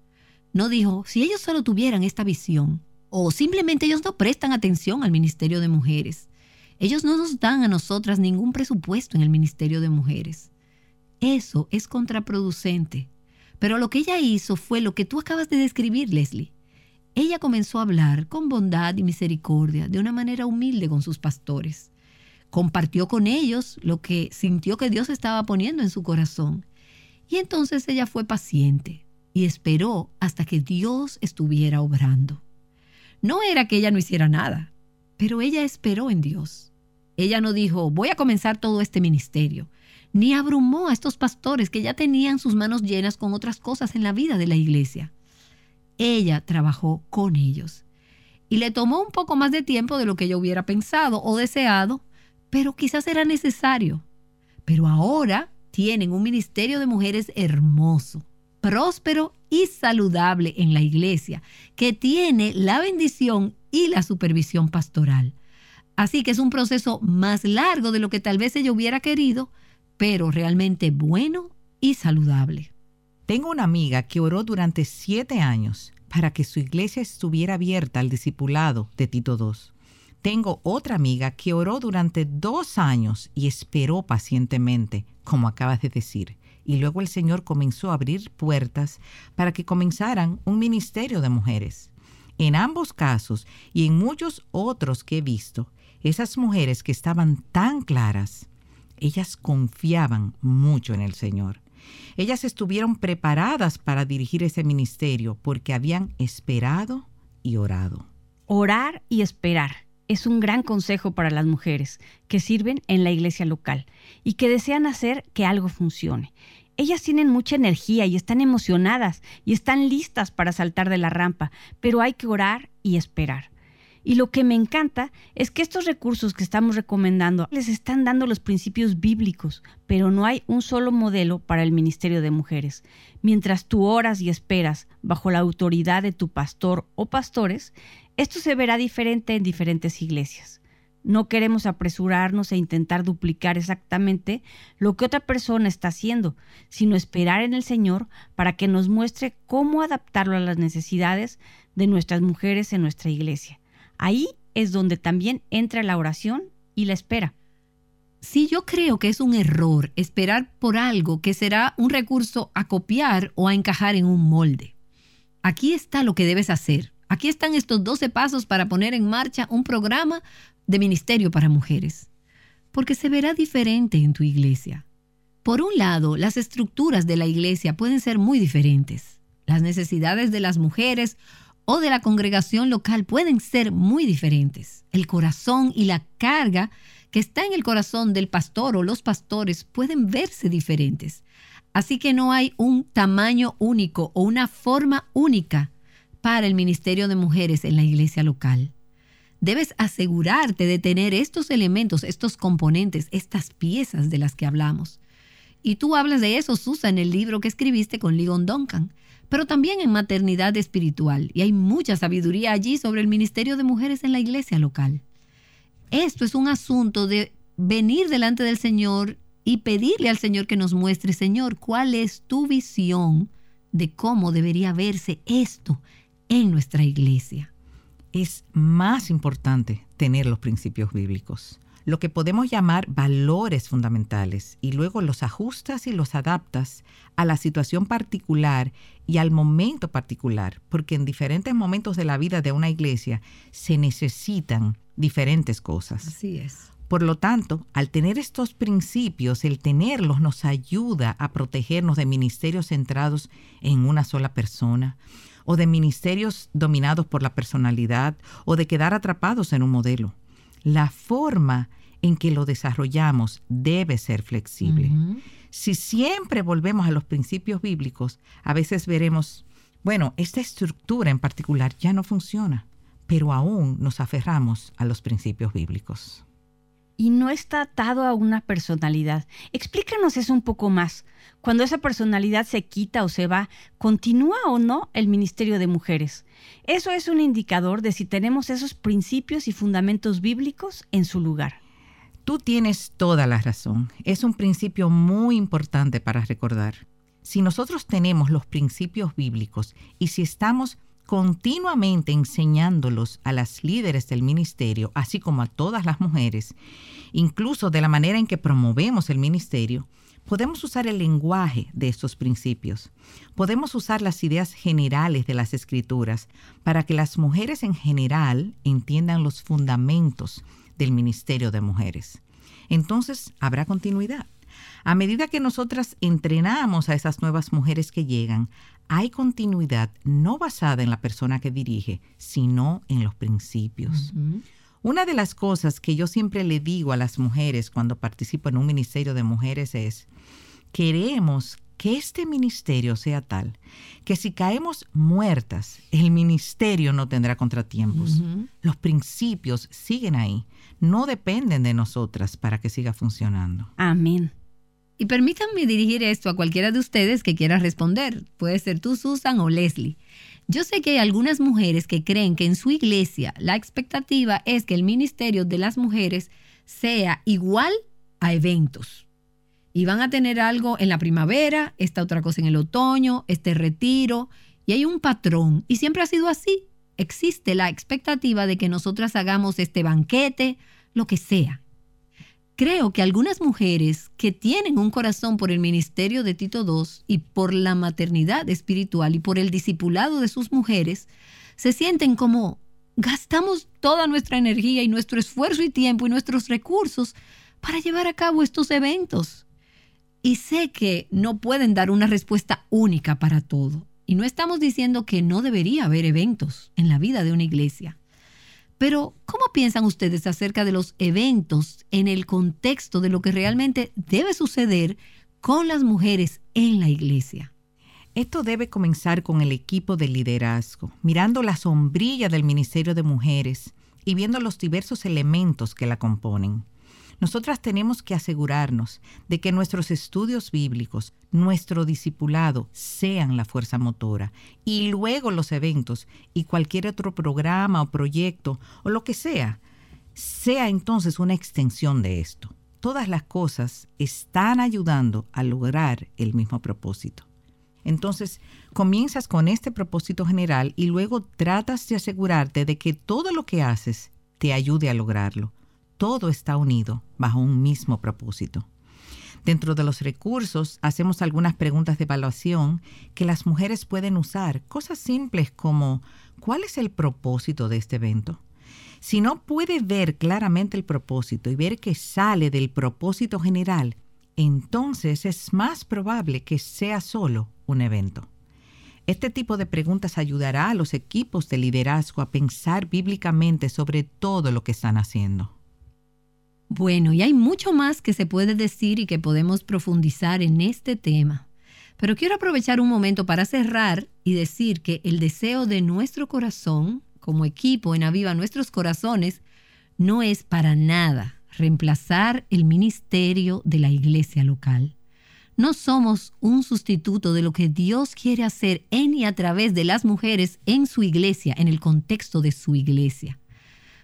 No dijo, si ellos solo tuvieran esta visión, o simplemente ellos no prestan atención al Ministerio de Mujeres. Ellos no nos dan a nosotras ningún presupuesto en el Ministerio de Mujeres. Eso es contraproducente. Pero lo que ella hizo fue lo que tú acabas de describir, Leslie. Ella comenzó a hablar con bondad y misericordia, de una manera humilde con sus pastores. Compartió con ellos lo que sintió que Dios estaba poniendo en su corazón. Y entonces ella fue paciente, y esperó hasta que Dios estuviera obrando. No era que ella no hiciera nada, pero ella esperó en Dios. Ella no dijo, voy a comenzar todo este ministerio, ni abrumó a estos pastores que ya tenían sus manos llenas con otras cosas en la vida de la iglesia. Ella trabajó con ellos. y le tomó un poco más de tiempo de lo que ella hubiera pensado o deseado, pero quizás era necesario. Pero ahora tienen un ministerio de mujeres hermoso, próspero y saludable en la iglesia, que tiene la bendición y la supervisión pastoral. Así que es un proceso más largo de lo que tal vez ella hubiera querido, pero realmente bueno y saludable. Tengo una amiga que oró durante siete años para que su iglesia estuviera abierta al discipulado de Tito II. Tengo otra amiga que oró durante dos años y esperó pacientemente, como acabas de decir. Y luego el Señor comenzó a abrir puertas para que comenzaran un ministerio de mujeres. En ambos casos y en muchos otros que he visto, esas mujeres que estaban tan claras, ellas confiaban mucho en el Señor. Ellas estuvieron preparadas para dirigir ese ministerio porque habían esperado y orado. Orar y esperar es un gran consejo para las mujeres que sirven en la iglesia local y que desean hacer que algo funcione. Ellas tienen mucha energía y están emocionadas y están listas para saltar de la rampa, pero hay que orar y esperar. Y lo que me encanta es que estos recursos que estamos recomendando les están dando los principios bíblicos, pero no hay un solo modelo para el ministerio de mujeres. Mientras tú oras y esperas bajo la autoridad de tu pastor o pastores, esto se verá diferente en diferentes iglesias. No queremos apresurarnos e intentar duplicar exactamente lo que otra persona está haciendo, sino esperar en el Señor para que nos muestre cómo adaptarlo a las necesidades de nuestras mujeres en nuestra iglesia. Ahí es donde también entra la oración y la espera. Sí, yo creo que es un error esperar por algo que será un recurso a copiar o a encajar en un molde. Aquí está lo que debes hacer. Aquí están estos 12 pasos para poner en marcha un programa de ministerio para mujeres. Porque se verá diferente en tu iglesia. Por un lado, las estructuras de la iglesia pueden ser muy diferentes. Las necesidades de las mujeres o de la congregación local pueden ser muy diferentes. El corazón y la carga que está en el corazón del pastor o los pastores pueden verse diferentes. Así que no hay un tamaño único o una forma única para el ministerio de mujeres en la iglesia local. Debes asegurarte de tener estos elementos, estos componentes, estas piezas de las que hablamos. Y tú hablas de eso, Susan, en el libro que escribiste con Ligon Duncan pero también en maternidad espiritual, y hay mucha sabiduría allí sobre el ministerio de mujeres en la iglesia local. Esto es un asunto de venir delante del Señor y pedirle al Señor que nos muestre, Señor, cuál es tu visión de cómo debería verse esto en nuestra iglesia. Es más importante tener los principios bíblicos lo que podemos llamar valores fundamentales y luego los ajustas y los adaptas a la situación particular y al momento particular, porque en diferentes momentos de la vida de una iglesia se necesitan diferentes cosas. Así es. Por lo tanto, al tener estos principios, el tenerlos nos ayuda a protegernos de ministerios centrados en una sola persona, o de ministerios dominados por la personalidad, o de quedar atrapados en un modelo. La forma en que lo desarrollamos debe ser flexible. Si siempre volvemos a los principios bíblicos, a veces veremos, bueno, esta estructura en particular ya no funciona, pero aún nos aferramos a los principios bíblicos y no está atado a una personalidad. Explícanos eso un poco más. Cuando esa personalidad se quita o se va, ¿continúa o no el ministerio de mujeres? Eso es un indicador de si tenemos esos principios y fundamentos bíblicos en su lugar. Tú tienes toda la razón. Es un principio muy importante para recordar. Si nosotros tenemos los principios bíblicos y si estamos continuamente enseñándolos a las líderes del ministerio, así como a todas las mujeres, incluso de la manera en que promovemos el ministerio, podemos usar el lenguaje de estos principios. Podemos usar las ideas generales de las escrituras para que las mujeres en general entiendan los fundamentos del ministerio de mujeres. Entonces habrá continuidad. A medida que nosotras entrenamos a esas nuevas mujeres que llegan, hay continuidad no basada en la persona que dirige, sino en los principios. Una de las cosas que yo siempre le digo a las mujeres cuando participo en un ministerio de mujeres es, queremos que este ministerio sea tal que si caemos muertas, el ministerio no tendrá contratiempos. Los principios siguen ahí, no dependen de nosotras para que siga funcionando. Amén. Y permítanme dirigir esto a cualquiera de ustedes que quiera responder. Puede ser tú, Susan o Leslie. Yo sé que hay algunas mujeres que creen que en su iglesia la expectativa es que el ministerio de las mujeres sea igual a eventos. Y van a tener algo en la primavera, esta otra cosa en el otoño, este retiro, y hay un patrón. Y siempre ha sido así. Existe la expectativa de que nosotras hagamos este banquete, lo que sea. Creo que algunas mujeres que tienen un corazón por el ministerio de Tito II y por la maternidad espiritual y por el discipulado de sus mujeres, se sienten como gastamos toda nuestra energía y nuestro esfuerzo y tiempo y nuestros recursos para llevar a cabo estos eventos. Y sé que no pueden dar una respuesta única para todo. Y no estamos diciendo que no debería haber eventos en la vida de una iglesia. Pero, ¿cómo piensan ustedes acerca de los eventos en el contexto de lo que realmente debe suceder con las mujeres en la iglesia? Esto debe comenzar con el equipo de liderazgo, mirando la sombrilla del Ministerio de Mujeres y viendo los diversos elementos que la componen. Nosotras tenemos que asegurarnos de que nuestros estudios bíblicos, nuestro discipulado, sean la fuerza motora y luego los eventos y cualquier otro programa o proyecto o lo que sea, sea entonces una extensión de esto. Todas las cosas están ayudando a lograr el mismo propósito. Entonces, comienzas con este propósito general y luego tratas de asegurarte de que todo lo que haces te ayude a lograrlo todo está unido bajo un mismo propósito. Dentro de los recursos hacemos algunas preguntas de evaluación que las mujeres pueden usar, cosas simples como ¿cuál es el propósito de este evento? Si no puede ver claramente el propósito y ver que sale del propósito general, entonces es más probable que sea solo un evento. Este tipo de preguntas ayudará a los equipos de liderazgo a pensar bíblicamente sobre todo lo que están haciendo. Bueno, y hay mucho más que se puede decir y que podemos profundizar en este tema. Pero quiero aprovechar un momento para cerrar y decir que el deseo de nuestro corazón, como equipo en Aviva Nuestros Corazones, no es para nada reemplazar el ministerio de la iglesia local. No somos un sustituto de lo que Dios quiere hacer en y a través de las mujeres en su iglesia, en el contexto de su iglesia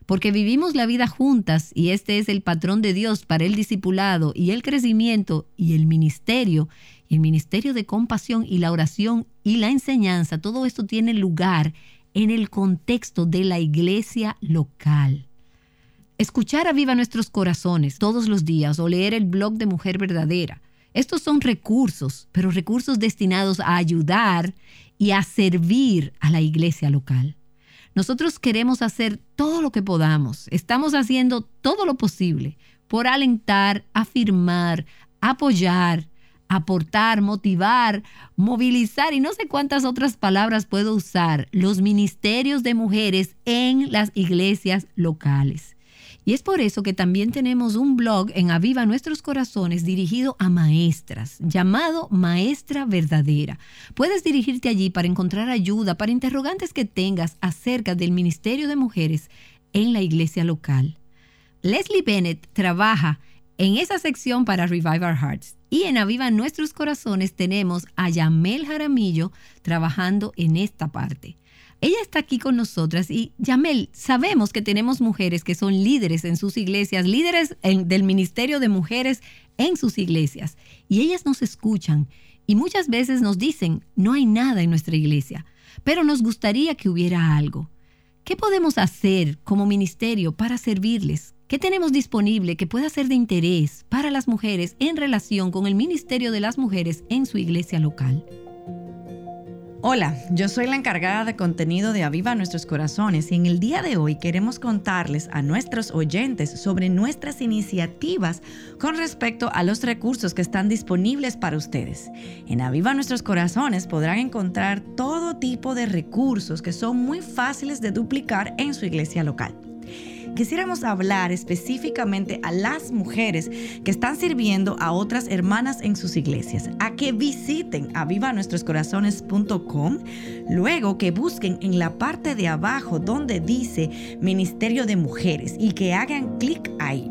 porque vivimos la vida juntas y este es el patrón de Dios para el discipulado y el crecimiento y el ministerio, el ministerio de compasión y la oración y la enseñanza, todo esto tiene lugar en el contexto de la iglesia local. Escuchar a viva nuestros corazones todos los días o leer el blog de Mujer Verdadera. Estos son recursos, pero recursos destinados a ayudar y a servir a la iglesia local. Nosotros queremos hacer todo lo que podamos. Estamos haciendo todo lo posible por alentar, afirmar, apoyar, aportar, motivar, movilizar y no sé cuántas otras palabras puedo usar los ministerios de mujeres en las iglesias locales. Y es por eso que también tenemos un blog en Aviva Nuestros Corazones dirigido a maestras, llamado Maestra Verdadera. Puedes dirigirte allí para encontrar ayuda para interrogantes que tengas acerca del Ministerio de Mujeres en la iglesia local. Leslie Bennett trabaja en esa sección para Revive Our Hearts. Y en Aviva Nuestros Corazones tenemos a Yamel Jaramillo trabajando en esta parte. Ella está aquí con nosotras y Yamel, sabemos que tenemos mujeres que son líderes en sus iglesias, líderes del Ministerio de Mujeres en sus iglesias y ellas nos escuchan y muchas veces nos dicen, no hay nada en nuestra iglesia, pero nos gustaría que hubiera algo. ¿Qué podemos hacer como ministerio para servirles? ¿Qué tenemos disponible que pueda ser de interés para las mujeres en relación con el Ministerio de las Mujeres en su iglesia local? Hola, yo soy la encargada de contenido de Aviva Nuestros Corazones y en el día de hoy queremos contarles a nuestros oyentes sobre nuestras iniciativas con respecto a los recursos que están disponibles para ustedes. En Aviva Nuestros Corazones podrán encontrar todo tipo de recursos que son muy fáciles de duplicar en su iglesia local. Quisiéramos hablar específicamente a las mujeres que están sirviendo a otras hermanas en sus iglesias, a que visiten avivanuestroscorazones.com, luego que busquen en la parte de abajo donde dice Ministerio de Mujeres y que hagan clic ahí.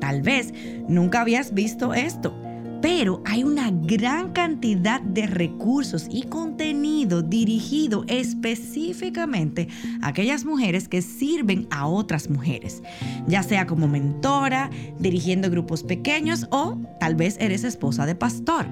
Tal vez nunca habías visto esto pero hay una gran cantidad de recursos y contenido dirigido específicamente a aquellas mujeres que sirven a otras mujeres, ya sea como mentora, dirigiendo grupos pequeños o tal vez eres esposa de pastor.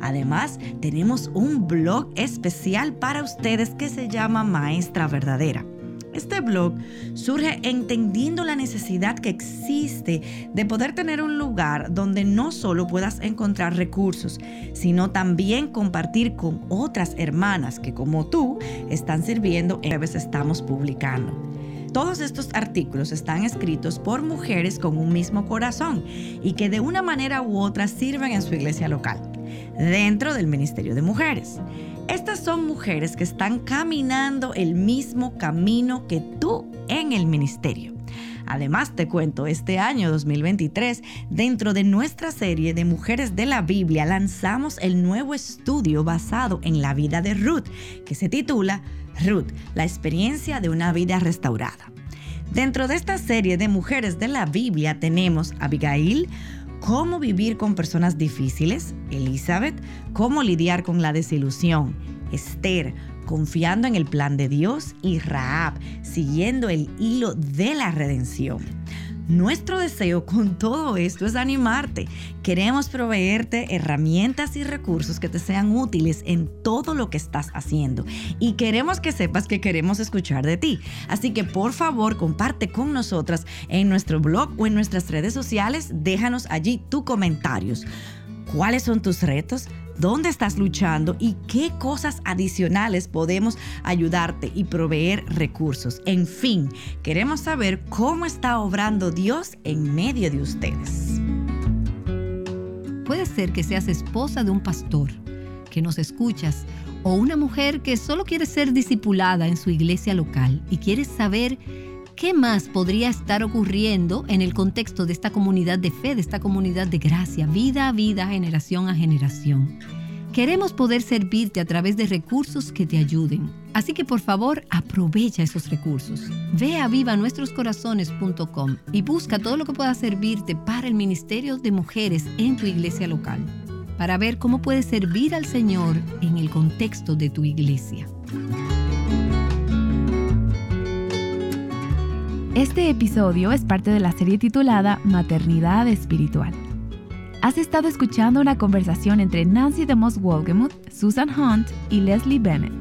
Además, tenemos un blog especial para ustedes que se llama Maestra Verdadera. Este blog surge entendiendo la necesidad que existe de poder tener un lugar donde no solo puedas encontrar recursos, sino también compartir con otras hermanas que como tú están sirviendo a veces estamos publicando. Todos estos artículos están escritos por mujeres con un mismo corazón y que de una manera u otra sirven en su iglesia local, dentro del Ministerio de Mujeres. Estas son mujeres que están caminando el mismo camino que tú en el ministerio. Además, te cuento, este año 2023, dentro de nuestra serie de Mujeres de la Biblia, lanzamos el nuevo estudio basado en la vida de Ruth, que se titula Ruth, la experiencia de una vida restaurada. Dentro de esta serie de Mujeres de la Biblia tenemos a Abigail, cómo vivir con personas difíciles, Elizabeth, cómo lidiar con la desilusión, Esther, confiando en el plan de Dios y Raab, siguiendo el hilo de la redención. Nuestro deseo con todo esto es animarte. Queremos proveerte herramientas y recursos que te sean útiles en todo lo que estás haciendo. Y queremos que sepas que queremos escuchar de ti. Así que por favor comparte con nosotras en nuestro blog o en nuestras redes sociales. Déjanos allí tus comentarios. ¿Cuáles son tus retos? Dónde estás luchando y qué cosas adicionales podemos ayudarte y proveer recursos. En fin, queremos saber cómo está obrando Dios en medio de ustedes. Puede ser que seas esposa de un pastor, que nos escuchas, o una mujer que solo quiere ser discipulada en su iglesia local y quieres saber ¿Qué más podría estar ocurriendo en el contexto de esta comunidad de fe, de esta comunidad de gracia, vida a vida, generación a generación? Queremos poder servirte a través de recursos que te ayuden. Así que por favor, aprovecha esos recursos. Ve a vivanuestroscorazones.com y busca todo lo que pueda servirte para el ministerio de mujeres en tu iglesia local, para ver cómo puedes servir al Señor en el contexto de tu iglesia. Este episodio es parte de la serie titulada Maternidad Espiritual. Has estado escuchando una conversación entre Nancy DeMoss Wolgemuth, Susan Hunt y Leslie Bennett.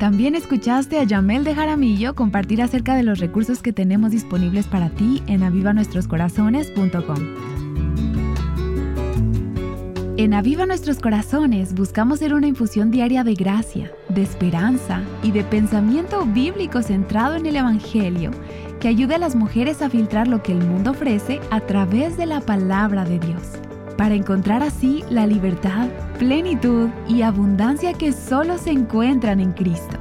También escuchaste a Jamel de Jaramillo compartir acerca de los recursos que tenemos disponibles para ti en avivanuestroscorazones.com. En Aviva Nuestros Corazones buscamos ser una infusión diaria de gracia, de esperanza y de pensamiento bíblico centrado en el Evangelio que ayude a las mujeres a filtrar lo que el mundo ofrece a través de la palabra de Dios, para encontrar así la libertad, plenitud y abundancia que solo se encuentran en Cristo.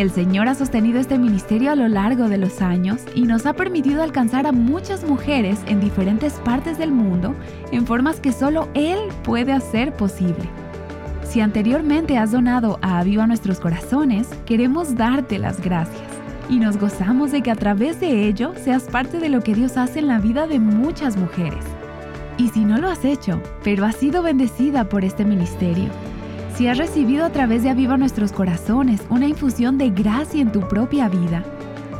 El Señor ha sostenido este ministerio a lo largo de los años y nos ha permitido alcanzar a muchas mujeres en diferentes partes del mundo en formas que solo Él puede hacer posible. Si anteriormente has donado a Aviva Nuestros Corazones, queremos darte las gracias y nos gozamos de que a través de ello seas parte de lo que Dios hace en la vida de muchas mujeres. Y si no lo has hecho, pero has sido bendecida por este ministerio, si has recibido a través de Aviva Nuestros Corazones una infusión de gracia en tu propia vida,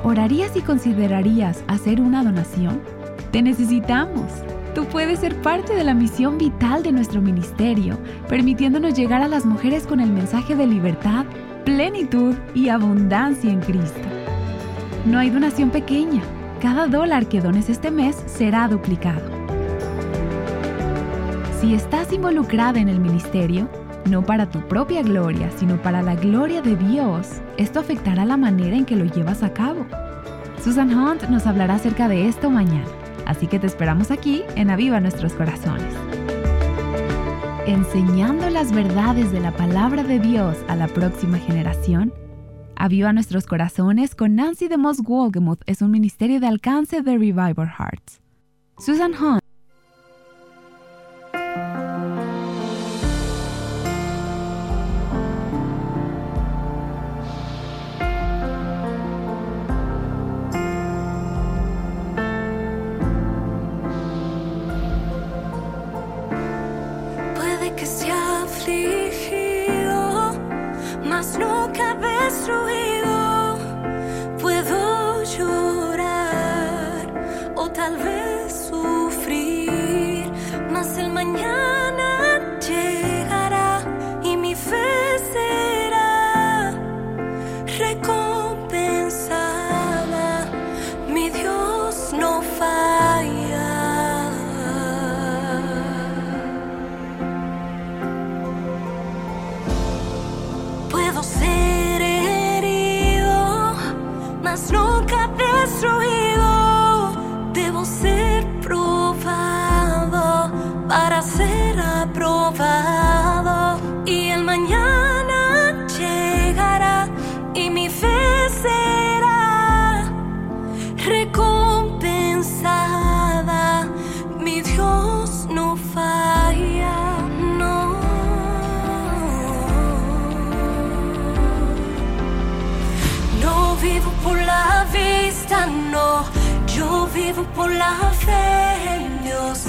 ¿orarías y considerarías hacer una donación? Te necesitamos. Tú puedes ser parte de la misión vital de nuestro ministerio, permitiéndonos llegar a las mujeres con el mensaje de libertad, plenitud y abundancia en Cristo. No hay donación pequeña. Cada dólar que dones este mes será duplicado. Si estás involucrada en el ministerio, no para tu propia gloria, sino para la gloria de Dios, esto afectará la manera en que lo llevas a cabo. Susan Hunt nos hablará acerca de esto mañana, así que te esperamos aquí en Aviva Nuestros Corazones. Enseñando las verdades de la palabra de Dios a la próxima generación, Aviva Nuestros Corazones con Nancy de Moss Wolgemuth es un ministerio de alcance de Revival Hearts. Susan Hunt vivo por la fe en Dios.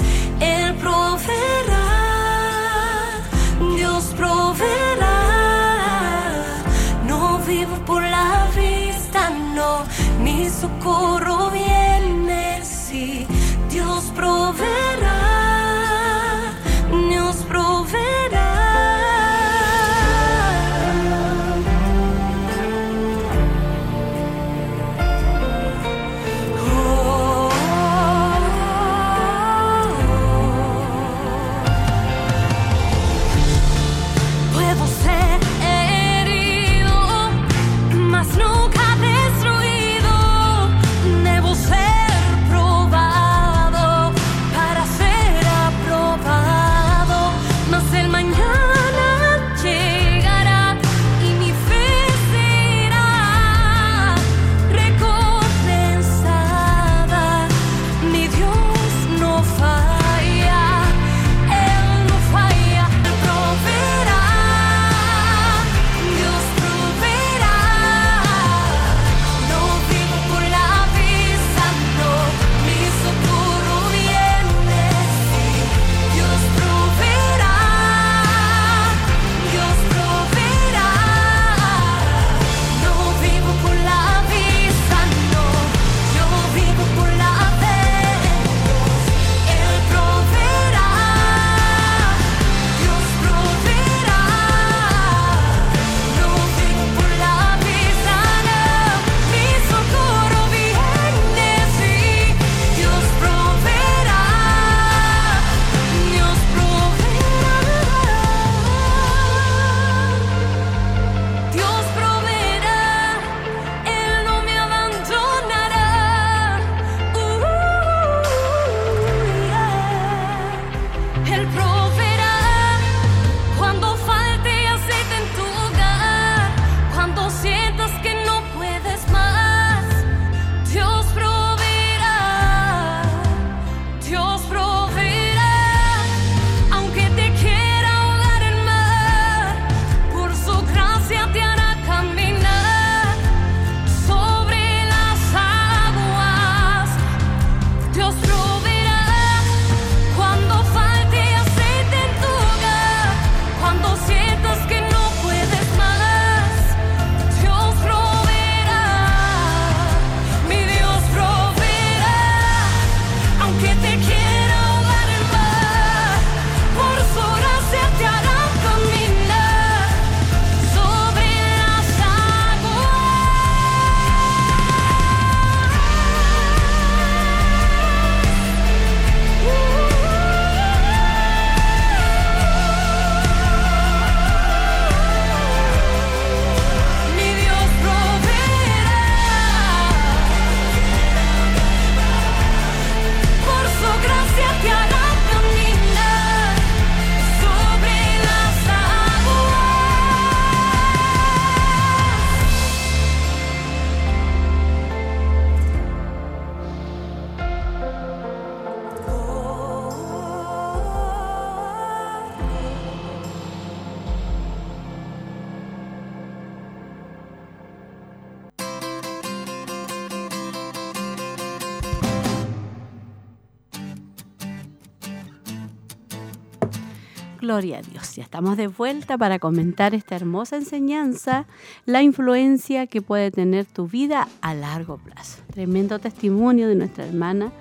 Gloria a Dios. Ya estamos de vuelta para comentar esta hermosa enseñanza, la influencia que puede tener tu vida a largo plazo. Tremendo testimonio de nuestra hermana,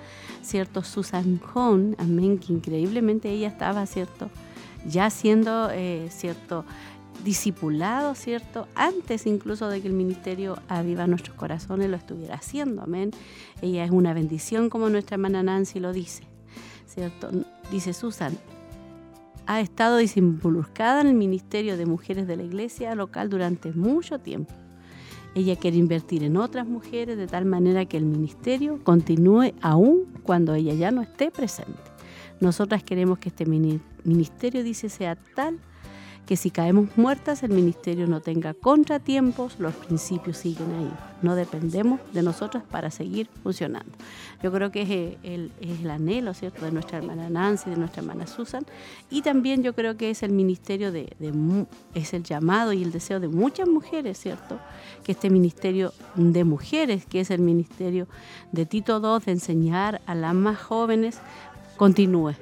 ¿cierto? Susan Hone, amén, que increíblemente ella estaba, ¿cierto? Ya siendo, eh, ¿cierto? discipulado, ¿cierto? Antes incluso de que el ministerio Aviva Nuestros Corazones lo estuviera haciendo, amén. Ella es una bendición como nuestra hermana Nancy lo dice, ¿cierto? Dice Susan, ha estado desinvolucrada en el ministerio de mujeres de la iglesia local durante mucho tiempo. Ella quiere invertir en otras mujeres de tal manera que el ministerio continúe aún cuando ella ya no esté presente. Nosotras queremos que este ministerio, dice, sea tal que si caemos muertas el ministerio no tenga contratiempos, los principios siguen ahí. No dependemos de nosotras para seguir funcionando. Yo creo que es el, el, anhelo, ¿cierto?, de nuestra hermana Nancy, de nuestra hermana Susan, y también yo creo que es el ministerio de, es el llamado y el deseo de muchas mujeres, ¿cierto?, que este ministerio de mujeres, que es el ministerio de Tito II, de enseñar a las más jóvenes, continúe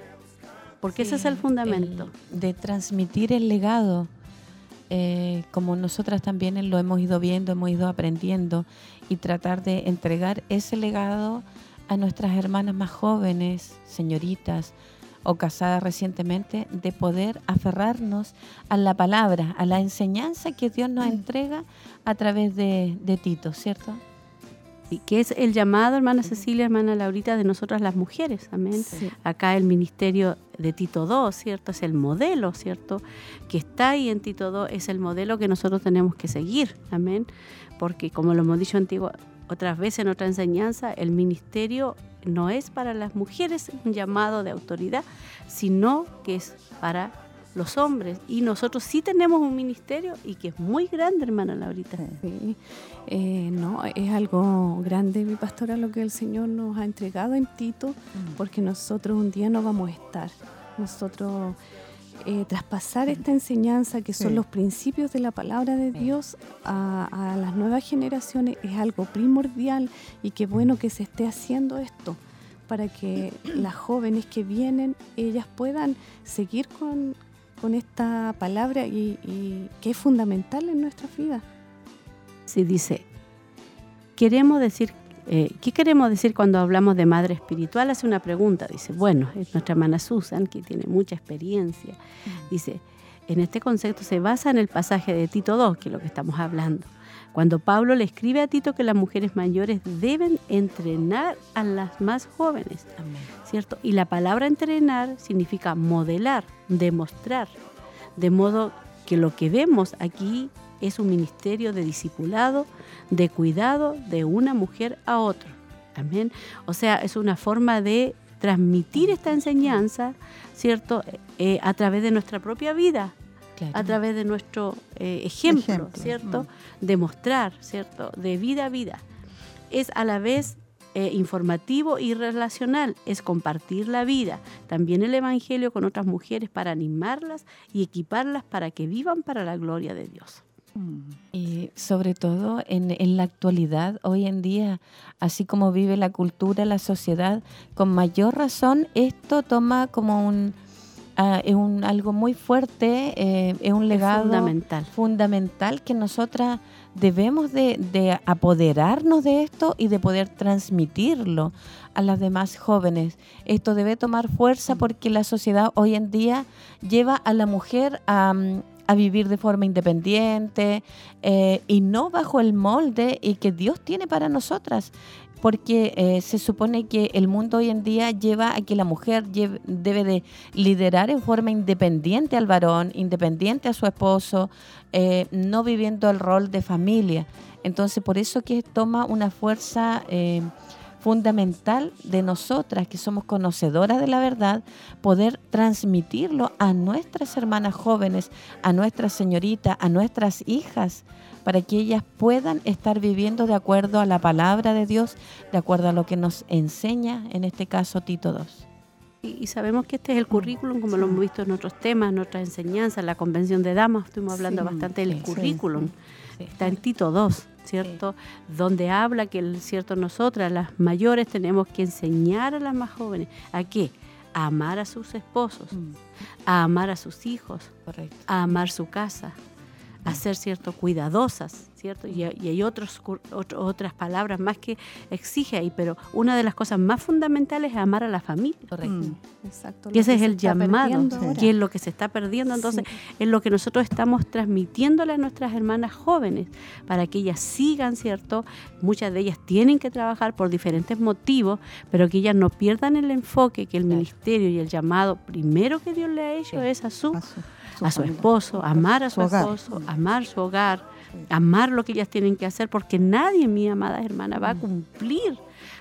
porque ese es el fundamento. de transmitir el legado, eh, como nosotras también lo hemos ido viendo, hemos ido aprendiendo, y tratar de entregar ese legado a nuestras hermanas más jóvenes, señoritas o casadas recientemente, de poder aferrarnos a la palabra, a la enseñanza que Dios nos mm. entrega a través de, de Tito, ¿cierto? Y que es el llamado, hermana Cecilia, hermana Laurita, de nosotras las mujeres, amén. Acá el ministerio de Tito II, ¿cierto? Es el modelo, ¿cierto? Que está ahí en Tito II, es el modelo que nosotros tenemos que seguir, amén. Porque como lo hemos dicho antiguo, otras veces en otra enseñanza, el ministerio no es para las mujeres un llamado de autoridad, sino que es para los hombres. Y nosotros sí tenemos un ministerio y que es muy grande, hermana Laurita. Sí, eh, no, es algo grande, mi pastora, lo que el Señor nos ha entregado en Tito, mm. porque nosotros un día no vamos a estar. Nosotros eh, traspasar esta enseñanza que son los principios de la palabra de Dios a, a, las nuevas generaciones es algo primordial y qué bueno que se esté haciendo esto para que <clears throat> las jóvenes que vienen, ellas puedan seguir con, con esta palabra y, que es fundamental en nuestra vida. Sí, dice, queremos decir, eh, ¿qué queremos decir cuando hablamos de madre espiritual? Hace una pregunta, dice, bueno, es nuestra hermana Susan, que tiene mucha experiencia, dice, en este concepto se basa en el pasaje de Tito 2, que es lo que estamos hablando. Cuando Pablo le escribe a Tito que las mujeres mayores deben entrenar a las más jóvenes, ¿cierto? Y la palabra entrenar significa modelar, demostrar, de modo que lo que vemos aquí es un ministerio de discipulado, de cuidado de una mujer a otra. Amén. O sea, es una forma de transmitir esta enseñanza, ¿cierto? Eh, a través de nuestra propia vida, a través de nuestro eh, ejemplo, ¿cierto? Mm. Demostrar, ¿cierto? De vida a vida. Es a la vez eh, informativo y relacional, es compartir la vida, también el Evangelio con otras mujeres para animarlas y equiparlas para que vivan para la gloria de Dios. Mm. Y sobre todo en, en, la actualidad, hoy en día, así como vive la cultura, la sociedad, con mayor razón esto toma como un, un, algo muy fuerte, eh, es un legado fundamental. fundamental que nosotras debemos de, apoderarnos de esto y de poder transmitirlo a las demás jóvenes. Esto debe tomar fuerza porque la sociedad hoy en día lleva a la mujer a, vivir de forma independiente eh, y no bajo el molde y que Dios tiene para nosotras porque eh, se supone que el mundo hoy en día lleva a que la mujer debe de liderar en forma independiente al varón, independiente a su esposo, eh, no viviendo el rol de familia. Entonces, por eso que toma una fuerza fundamental de nosotras, que somos conocedoras de la verdad, poder transmitirlo a nuestras hermanas jóvenes, a nuestras señoritas, a nuestras hijas, para que ellas puedan estar viviendo de acuerdo a la palabra de Dios, de acuerdo a lo que nos enseña, en este caso Tito II. Y, sabemos que este es el currículum, como lo hemos visto en otros temas, en otras enseñanzas, la convención de damas, estuvimos hablando bastante del currículum. Está en Tito II, ¿cierto? Donde habla que, ¿cierto? Nosotras, las mayores, tenemos que enseñar a las más jóvenes. ¿A qué? a amar a sus esposos, Mm. a amar a sus hijos, Correcto. a amar su casa, a ser cierto cuidadosas, ¿cierto? Y, y hay otros, cur- otro- otras palabras más que exige ahí, pero una de las cosas más fundamentales es amar a la familia. Correcto. Mm. Exacto. Y ese es el llamado, que es lo que se está perdiendo. Entonces, es lo que nosotros estamos transmitiéndole a nuestras hermanas jóvenes para que ellas sigan, ¿cierto? Muchas de ellas tienen que trabajar por diferentes motivos, pero que ellas no pierdan el enfoque que el ministerio y el llamado primero que Dios le ha hecho es a su, A su, su a su esposo, amar a Su su, hogar. esposo, amar su hogar, amar lo que ellas tienen que hacer, porque nadie, mi amada hermana, va a Mm. cumplir,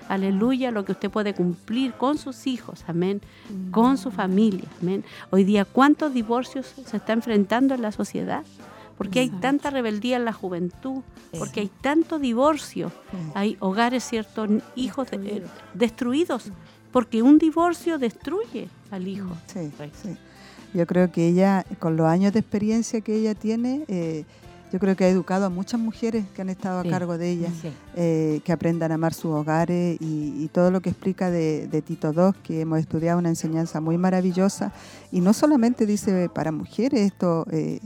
aleluya, lo que usted puede cumplir con sus hijos, amén, con su familia, amén. Hoy día, ¿cuántos divorcios se está enfrentando en la sociedad? Porque hay tanta rebeldía en la juventud, porque hay tanto divorcio, hay hogares, ¿cierto? Hijos de- eh, destruidos, porque un divorcio destruye al hijo. Sí, sí. Yo creo que ella, con los años de experiencia que ella tiene, eh, yo creo que ha educado a muchas mujeres que han estado Sí, a cargo de ella, sí. eh, que aprendan a amar sus hogares y, y todo lo que explica de, de Tito II, que hemos estudiado una enseñanza muy maravillosa. Y no solamente dice para mujeres, esto eh,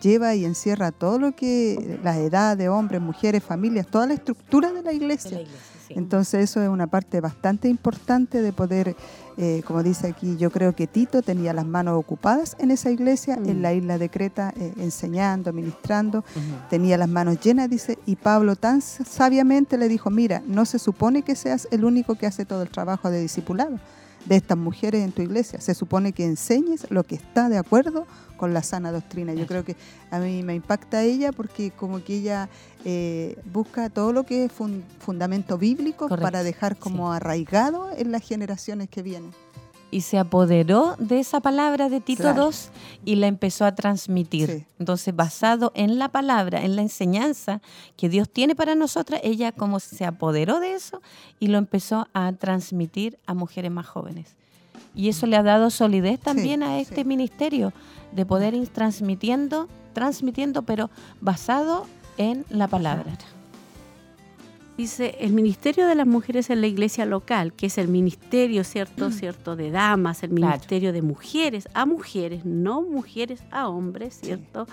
lleva y encierra todo lo que, las edades de hombres, mujeres, familias, toda la estructura de la iglesia. Entonces eso es una parte bastante importante de poder, eh, como dice aquí, yo creo que Tito tenía las manos ocupadas en esa iglesia, en la isla de Creta, eh, enseñando, ministrando, tenía las manos llenas, dice, y Pablo tan sabiamente le dijo, mira, no se supone que seas el único que hace todo el trabajo de discipulado de estas mujeres en tu iglesia, se supone que enseñes lo que está de acuerdo con la sana doctrina. Yo creo que a mí me impacta ella porque como que ella eh, busca todo lo que es fun- fundamento bíblico Correcto, para dejar como arraigado en las generaciones que vienen. Y se apoderó de esa palabra de Tito Claro. II y la empezó a transmitir. Sí. Entonces, basado en la palabra, en la enseñanza que Dios tiene para nosotras, ella como se apoderó de eso y lo empezó a transmitir a mujeres más jóvenes. Y eso le ha dado solidez también a este ministerio de poder ir transmitiendo, transmitiendo, pero basado en la palabra. Dice, el ministerio de las mujeres en la iglesia local, que es el ministerio, ¿cierto? ¿cierto? De damas, el Claro. ministerio de mujeres a mujeres, no mujeres a hombres, ¿cierto?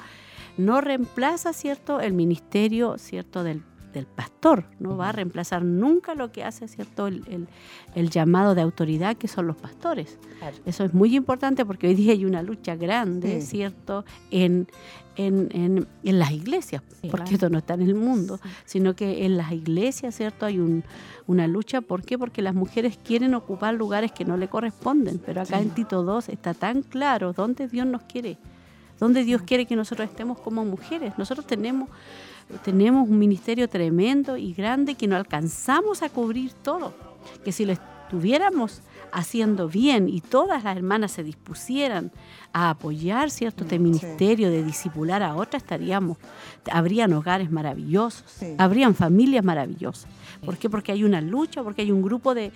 No reemplaza, ¿cierto? El ministerio, ¿cierto? Del, del pastor, no va a reemplazar nunca lo que hace, ¿cierto? El, el- el llamado de autoridad que son los pastores. Eso es muy importante porque hoy día hay una lucha grande, Sí. ¿cierto? En, en, en- en las iglesias, porque claro. esto no está en el mundo, sino que en las iglesias, ¿cierto? Hay un- una lucha. ¿Por qué? Porque las mujeres quieren ocupar lugares que no le corresponden. Pero acá en Tito 2 está tan claro dónde Dios nos quiere, dónde Dios quiere que nosotros estemos como mujeres. Nosotros tenemos, tenemos un ministerio tremendo y grande que no alcanzamos a cubrir todo. Que si lo estuviéramos haciendo bien y todas las hermanas se dispusieran a apoyar cierto este ministerio de discipular a otras estaríamos habrían hogares maravillosos Sí. habrían familias maravillosas ¿por qué? porque hay una lucha porque hay un grupo de,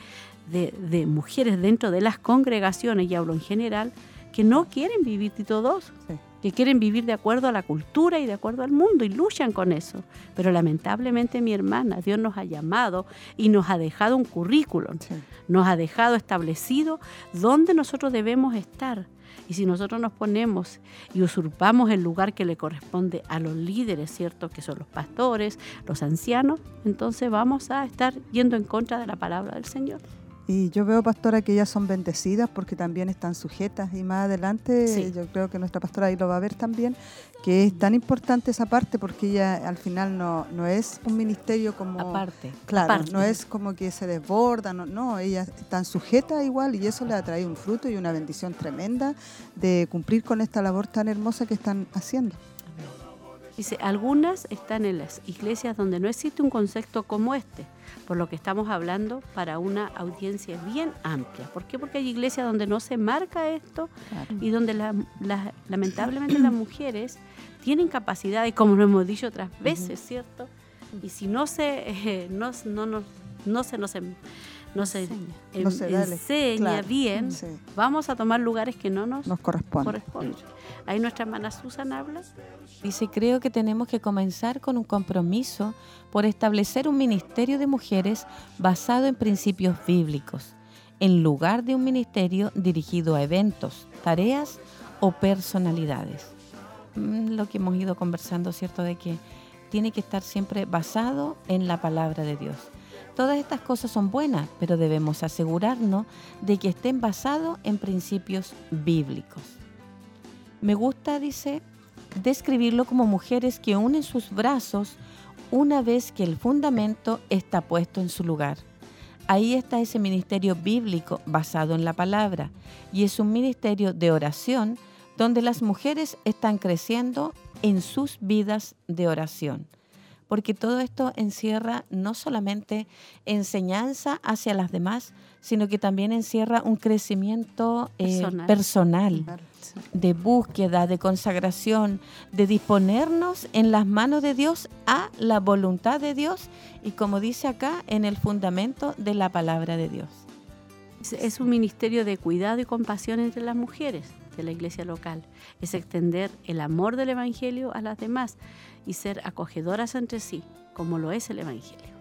de- de mujeres dentro de las congregaciones y hablo en general que no quieren vivir Tito II Sí. Que quieren vivir de acuerdo a la cultura y de acuerdo al mundo y luchan con eso. Pero lamentablemente, mi hermana, Dios nos ha llamado y nos ha dejado un currículum, Sí. nos ha dejado establecido dónde nosotros debemos estar. Y si nosotros nos ponemos y usurpamos el lugar que le corresponde a los líderes, ¿cierto? Que son los pastores, los ancianos, entonces vamos a estar yendo en contra de la palabra del Señor. Y yo veo, pastora, que ellas son bendecidas porque también están sujetas. Y más adelante, Sí. yo creo que nuestra pastora ahí lo va a ver también, que es tan importante esa parte porque ella al final no, no es un ministerio como... Aparte. Claro, Aparte. no es como que se desborda, no, no, ellas están sujetas igual y eso le ha traído un fruto y una bendición tremenda de cumplir con esta labor tan hermosa que están haciendo. Dice, algunas están en las iglesias donde no existe un concepto como este, por lo que estamos hablando para una audiencia bien amplia. ¿Por qué? Porque hay iglesias donde no se marca esto y donde la- la- lamentablemente las mujeres tienen capacidad, y como lo hemos dicho otras veces, ¿cierto? Y si no se, eh, no, no, no, no se nos no se, No enseña claro, bien, sí. vamos a tomar lugares que no nos, Nos corresponde. corresponden. Ahí nuestra hermana Susan habla. Dice, creo que tenemos que comenzar con un compromiso por establecer un ministerio de mujeres basado en principios bíblicos, en lugar de un ministerio dirigido a eventos, tareas o personalidades. Mm, Lo que hemos ido conversando, ¿cierto? De que tiene que estar siempre basado en la palabra de Dios. Todas estas cosas son buenas, pero debemos asegurarnos de que estén basados en principios bíblicos. Me gusta, dice, describirlo como mujeres que unen sus brazos una vez que el fundamento está puesto en su lugar. Ahí está ese ministerio bíblico basado en la palabra y es un ministerio de oración donde las mujeres están creciendo en sus vidas de oración. Porque todo esto encierra no solamente enseñanza hacia las demás, sino que también encierra un crecimiento eh, Personal. personal, de búsqueda, de consagración, de disponernos en las manos de Dios a la voluntad de Dios y como dice acá, en el fundamento de la palabra de Dios. Es- Es un ministerio de cuidado y compasión entre las mujeres de la iglesia local. Es extender el amor del Evangelio a las demás y ser acogedoras entre sí, como lo es el Evangelio.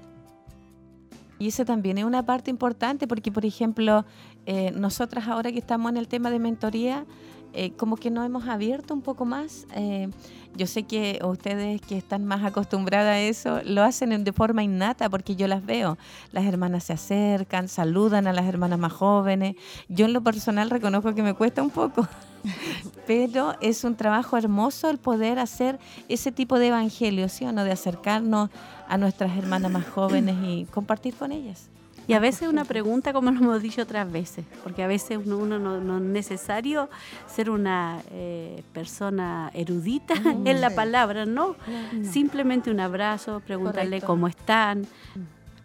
Y esa también es una parte importante porque, por ejemplo, eh, nosotras ahora que estamos en el tema de mentoría, eh, como que nos hemos abierto un poco más. Eh, yo sé que ustedes que están más acostumbradas a eso lo hacen en- de forma innata porque yo las veo. Las hermanas se acercan, saludan a las hermanas más jóvenes. Yo en lo personal reconozco que me cuesta un poco. <laughs> <laughs> Pero es un trabajo hermoso el poder hacer ese tipo de evangelio, ¿sí o no? De acercarnos a nuestras hermanas más jóvenes y compartir con ellas. Y a veces una pregunta, como lo hemos dicho otras veces, porque a veces uno, uno no, no es necesario ser una eh, persona erudita en la sí. palabra, ¿no? Simplemente un abrazo, preguntarle Correcto. cómo están,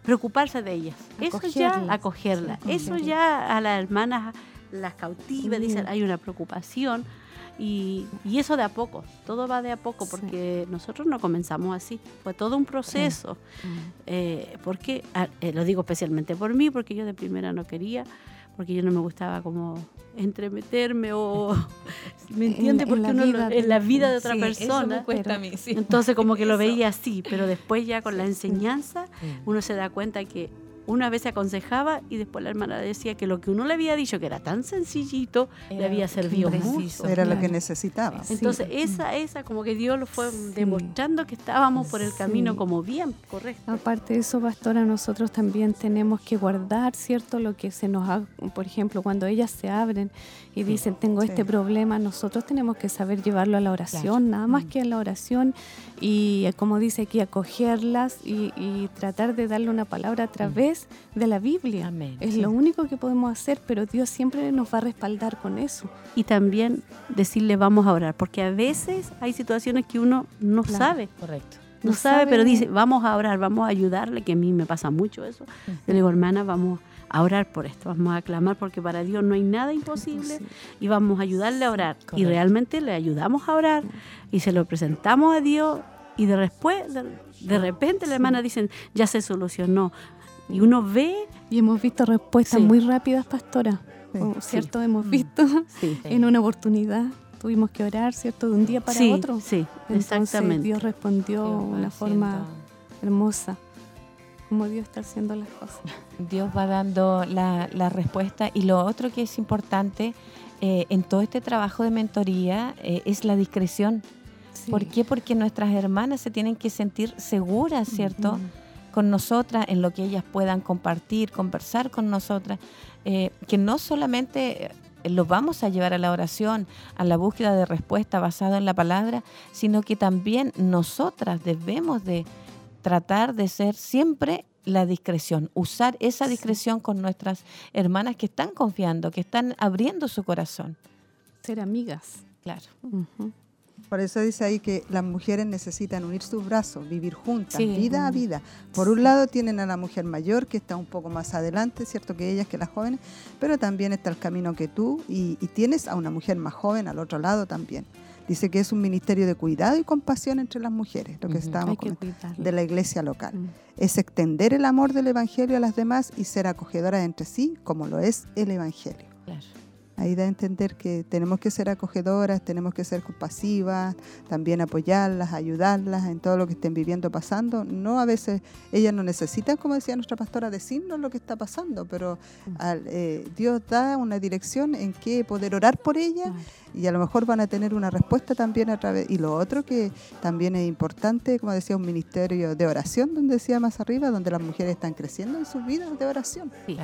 preocuparse de ellas. Eso ya, Acogerlas. acogerla. Sí, Eso acogerlas. ya a las hermanas las cautiva, Sí. dicen, hay una preocupación. Y, y eso de a poco, todo va de a poco, porque nosotros no comenzamos así, fue todo un proceso. Eh, porque, ah, eh, lo digo especialmente por mí, porque yo de primera no quería, porque yo no me gustaba como entremeterme o, <laughs> ¿me En- entiende? en Porque la uno vida en la vida de otra Sí, eso persona. me cuesta a mí, sí. Entonces como que lo veía así, pero después ya con la enseñanza uno se da cuenta que una vez se aconsejaba y después la hermana decía que lo que uno le había dicho que era tan sencillito le Era había servido mucho. Era lo que necesitaba. Entonces esa, esa como que Dios lo fue demostrando que estábamos por el camino Sí. como bien, correcto. Aparte de eso, pastora, nosotros también tenemos que guardar, ¿cierto? Lo que se nos ha, por ejemplo, cuando ellas se abren y dicen, tengo este problema, nosotros tenemos que saber llevarlo a la oración, nada más que a la oración y, eh, como dice aquí, acogerlas y, y tratar de darle una palabra a través de la Biblia. Es sí. lo único que podemos hacer, pero Dios siempre nos va a respaldar con eso. y también decirle vamos a orar, porque a veces hay situaciones que uno no Claro. sabe. Correcto. No, No sabe, pero dice, vamos a orar, vamos a ayudarle, que a mí me pasa mucho eso. Yo le digo, hermana, vamos a orar por esto, vamos a clamar, porque para Dios no hay nada imposible y vamos a ayudarle a orar. y realmente le ayudamos a orar y se lo presentamos a Dios y de después, de, de repente la hermana dice, ya se solucionó. Y uno ve... Y hemos visto respuestas Sí. muy rápidas, pastora. Sí. Oh, ¿Cierto? Sí. Hemos Mm. visto Sí. <laughs> en una oportunidad. Tuvimos que orar, ¿cierto? De un día para Sí, otro. sí, Entonces, exactamente. Dios respondió de una forma hermosa. Como Dios está haciendo las cosas. Dios va dando la, la respuesta. Y lo otro que es importante eh, en todo este trabajo de mentoría eh, es la discreción. ¿Por qué? Porque nuestras hermanas se tienen que sentir seguras, ¿cierto? Con nosotras, en lo que ellas puedan compartir, conversar con nosotras. eh, que no solamente eh, los vamos a llevar a la oración, a la búsqueda de respuesta basada en la palabra, sino que también nosotras debemos de tratar de ser siempre la discreción, usar esa discreción con nuestras hermanas que están confiando, que están abriendo su corazón. Ser amigas. Claro. Por eso dice ahí que las mujeres necesitan unir sus brazos, vivir juntas, Sí. vida a vida. Por un lado tienen a la mujer mayor que está un poco más adelante, cierto que ellas, que las jóvenes, pero también está el camino que tú y, y tienes a una mujer más joven al otro lado también. Dice que es un ministerio de cuidado y compasión entre las mujeres, lo que Ujú. estábamos comentando, de la iglesia local. Es extender el amor del evangelio a las demás y ser acogedoras entre sí, como lo es el evangelio. Claro. Ahí da a entender que tenemos que ser acogedoras, tenemos que ser compasivas, también apoyarlas, ayudarlas en todo lo que estén viviendo, pasando. No a veces ellas no necesitan, como decía nuestra pastora, decirnos lo que está pasando, pero al- eh, Dios da una dirección en que poder orar por ellas y a lo mejor van a tener una respuesta también a través. Y lo otro que también es importante, como decía, un ministerio de oración, donde decía más arriba, donde las mujeres están creciendo en sus vidas de oración. Sí.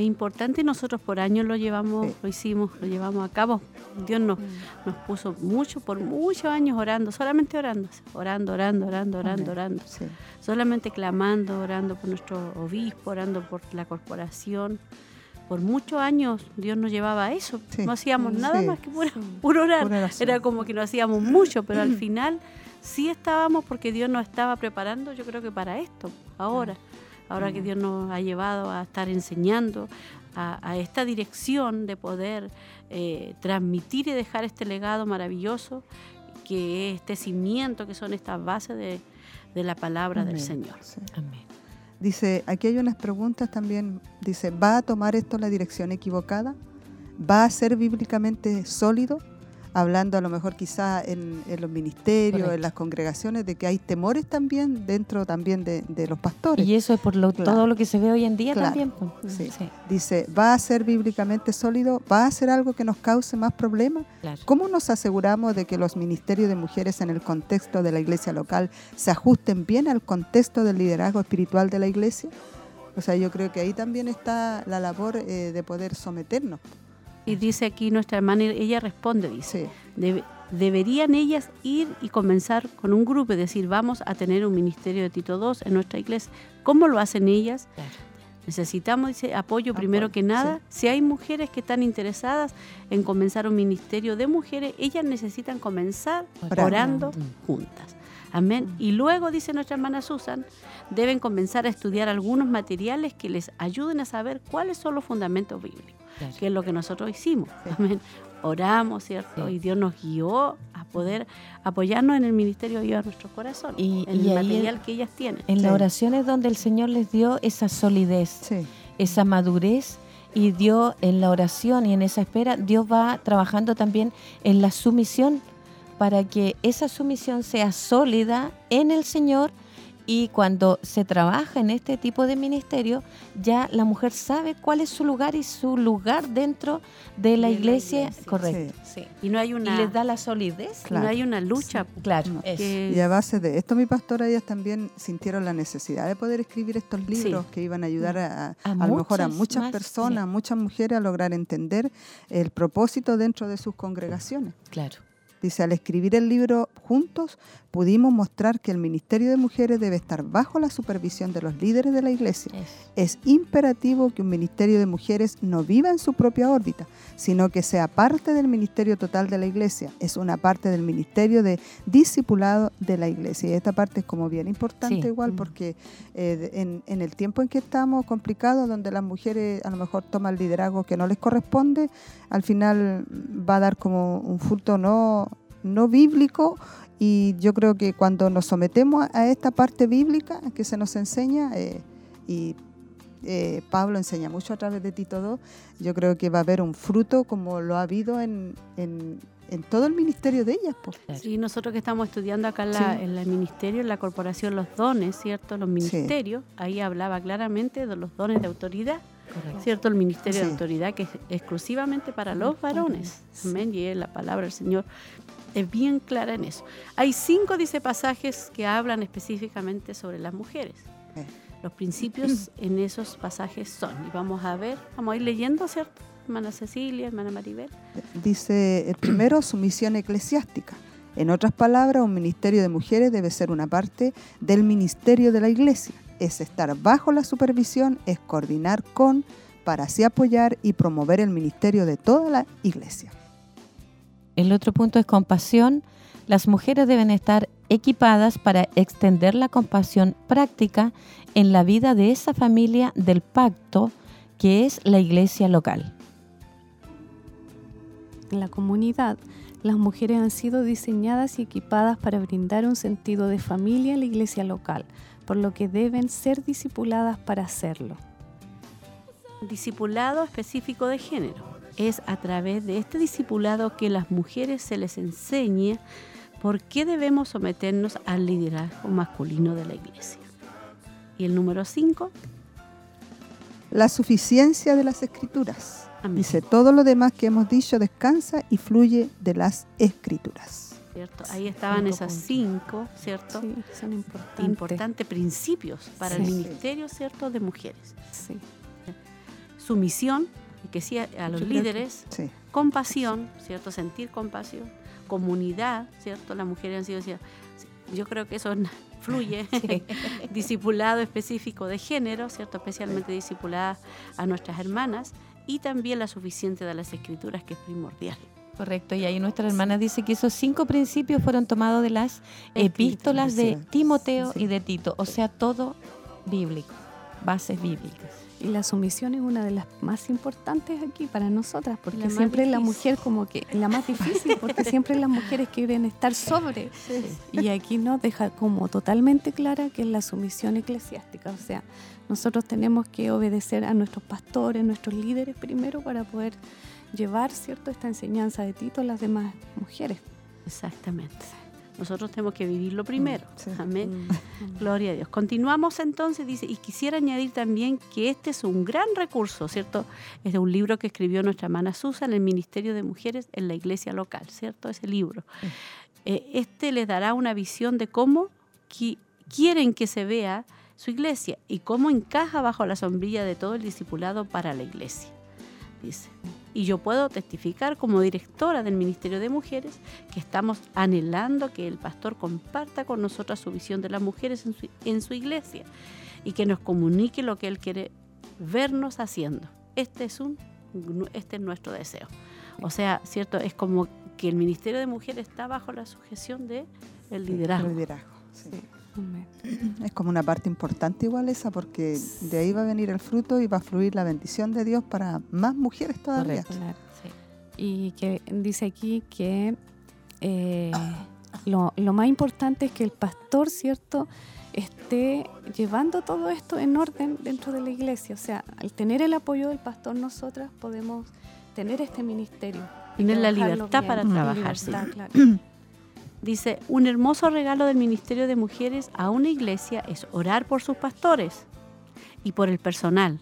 Es importante y nosotros por años lo llevamos, lo hicimos, lo llevamos a cabo. Dios nos, nos puso mucho, por muchos años orando, solamente orando, orando, orando, orando, orando, orando. Sí. Solamente clamando, orando por nuestro obispo, orando por la corporación. Por muchos años Dios nos llevaba a eso. Sí. No hacíamos nada más que pura- puro orar. Pura. Era como que no hacíamos mucho, <clears throat> pero al final sí estábamos porque Dios nos estaba preparando, yo creo que para esto, ahora. Ahora que Dios nos ha llevado a estar enseñando a, a esta dirección de poder eh, transmitir y dejar este legado maravilloso, que es este cimiento, que son estas bases de, de la palabra del. Señor. Sí. Amén. Dice, aquí hay unas preguntas también. Dice, ¿va a tomar esto la dirección equivocada? ¿Va a ser bíblicamente sólido? Hablando a lo mejor quizá en, en los ministerios, Correcto. en las congregaciones, de que hay temores también dentro también de, de los pastores. Y eso es por lo, Claro. todo lo que se ve hoy en día Claro. también. pues. Sí. Sí, Dice, ¿va a ser bíblicamente sólido? ¿Va a ser algo que nos cause más problemas? claro. ¿Cómo nos aseguramos de que los ministerios de mujeres en el contexto de la iglesia local se ajusten bien al contexto del liderazgo espiritual de la iglesia? O sea, yo creo que ahí también está la labor eh, de poder someternos. Y dice aquí nuestra hermana, ella responde, dice, Sí, "Debe- deberían ellas ir y comenzar con un grupo y decir, vamos a tener un ministerio de Tito II en nuestra iglesia. ¿Cómo lo hacen ellas? Claro. Necesitamos, dice, apoyo primero Apoyo, que nada. Si hay mujeres que están interesadas en comenzar un ministerio de mujeres, ellas necesitan comenzar Orando. orando juntas. Amén. Y luego, dice nuestra hermana Susan, deben comenzar a estudiar algunos materiales que les ayuden a saber cuáles son los fundamentos bíblicos, Claro. que es lo que nosotros hicimos. Sí. Amén. Oramos, ¿cierto? Sí. Y Dios nos guió a poder apoyarnos en el ministerio y a nuestros corazones, Y- en y el material que ellas tienen. En Sí. la oración es donde el Señor les dio esa solidez, sí, esa madurez y dio en la oración y en esa espera, Dios va trabajando también en la sumisión para que esa sumisión sea sólida en el Señor y cuando se trabaja en este tipo de ministerio, ya la mujer sabe cuál es su lugar y su lugar dentro de la De la iglesia, iglesia. correcto. sí. Y no hay Y una, les da la solidez. Claro. no hay una lucha. Claro, No. eso. que- Y a base de esto, mi pastora, ellas también sintieron la necesidad de poder escribir estos libros que iban a ayudar a, a, A a lo mejor a muchas muchas más, personas, sí. muchas mujeres a lograr entender el propósito dentro de sus congregaciones. Claro. Dice, al escribir el libro juntos, pudimos mostrar que el Ministerio de Mujeres debe estar bajo la supervisión de los líderes de la iglesia. Es imperativo que un ministerio de mujeres no viva en su propia órbita, sino que sea parte del ministerio total de la iglesia. Es una parte del ministerio de discipulado de la iglesia. Y esta parte es como bien importante Sí. igual Mm. porque eh, en, en el tiempo en que estamos complicados, donde las mujeres a lo mejor toman liderazgo que no les corresponde, al final va a dar como un fruto no, no bíblico y yo creo que cuando nos sometemos a esta parte bíblica que se nos enseña, eh, y eh, Pablo enseña mucho a través de Tito II, yo creo que va a haber un fruto como lo ha habido en, en- en todo el ministerio de ellas. pues. Sí, nosotros que estamos estudiando acá en, la- Sí. en el ministerio, en la corporación, los dones, ¿cierto? Los ministerios, ahí hablaba claramente de los dones de autoridad, Correcto. ¿cierto? El ministerio de autoridad que es exclusivamente para los varones. Amén. Y la palabra del Señor es bien clara en eso. Hay cinco, dice, pasajes que hablan específicamente sobre las mujeres. Eh. Los principios <clears throat> en esos pasajes son, y vamos a ver, vamos a ir leyendo, ¿cierto? Hermana Cecilia, hermana Maribel. Dice el primero, su misión eclesiástica. En otras palabras, un ministerio de mujeres debe ser una parte del ministerio de la iglesia. Es estar bajo la supervisión, es coordinar con, para así apoyar y promover el ministerio de toda la iglesia. El otro punto es compasión. Las mujeres deben estar equipadas para extender la compasión práctica en la vida de esa familia del pacto que es la iglesia local. En la comunidad, las mujeres han sido diseñadas y equipadas para brindar un sentido de familia en la iglesia local, por lo que deben ser discipuladas para hacerlo. discipulado específico de género. Es a través de este discipulado que las mujeres se les enseñe por qué debemos someternos al liderazgo masculino de la iglesia. Y el número 5. La suficiencia de las escrituras. Dice, todo lo demás que hemos dicho descansa y fluye de las escrituras. ¿Cierto? Ahí estaban esas cinco, ¿cierto? Sí, son importantes. Importantes principios para el Sí. ministerio, ¿cierto? De mujeres. Sí. Sumisión, que sí a, los Yo creo que- líderes, sí. compasión, ¿cierto? Sentir compasión, comunidad, ¿cierto? Las mujeres han sido, yo creo que eso fluye, <laughs> <laughs> discipulado específico de género, ¿cierto? Especialmente discipuladas a nuestras hermanas y también la suficiente de las escrituras, que es primordial. Correcto, y ahí nuestra hermana dice que esos cinco principios fueron tomados de las epístolas de Timoteo y de Tito, o sea, todo bíblico, bases bíblicas. Y la sumisión es una de las más importantes aquí para nosotras, porque La siempre la mujer como que la más difícil, porque siempre las mujeres quieren estar sobre. Y aquí nos deja como totalmente clara que es la sumisión eclesiástica, o sea, nosotros tenemos que obedecer a nuestros pastores, nuestros líderes primero para poder llevar, ¿cierto?, esta enseñanza de Tito a las demás mujeres. Exactamente. Nosotros tenemos que vivirlo primero. Mm, Amén. Gloria a Dios. Continuamos entonces, dice, y quisiera añadir también que este es un gran recurso, ¿cierto? Es de un libro que escribió nuestra hermana Susan en el Ministerio de Mujeres en la iglesia local, ¿cierto? Ese libro. Eh, este les dará una visión de cómo qui- quieren que se vea su iglesia y cómo encaja bajo la sombrilla de todo el discipulado para la iglesia. Dice, y yo puedo testificar como directora del Ministerio de Mujeres que estamos anhelando que el pastor comparta con nosotras su visión de las mujeres en su, en su iglesia y que nos comunique lo que él quiere vernos haciendo. Este es, un, este es nuestro deseo. O sea, ¿cierto? Es como que el Ministerio de Mujeres está bajo la sujeción del el liderazgo. El liderazgo, sí. <clears throat> Es como una parte importante igual esa, porque de ahí va a venir el fruto y va a fluir la bendición de Dios para más mujeres todavía. Claro. Y que dice aquí que eh, <coughs> lo, lo más importante es que el pastor, ¿cierto?, esté llevando todo esto en orden dentro de la iglesia. O sea, al tener el apoyo del pastor, nosotras podemos tener este ministerio. Tener la libertad bien. para trabajar, sí. claro. <clears throat> Dice, un hermoso regalo del Ministerio de Mujeres a una iglesia es orar por sus pastores y por el personal.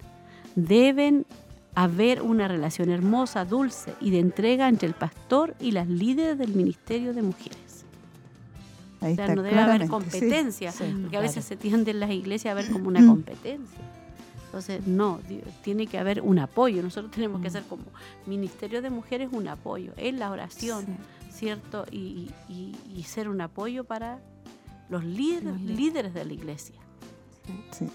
Deben haber una relación hermosa, dulce y de entrega entre el pastor y las líderes del Ministerio de Mujeres. Ahí o sea, está no debe haber sí, competencia, sí, porque a veces se tiende en las iglesias a ver como una competencia. Entonces, no, tiene que haber un apoyo. Nosotros tenemos que ser como Ministerio de Mujeres un apoyo en la oración, ¿cierto? Y, y- y ser un apoyo para los líderes, Los líderes. de la iglesia. Sí.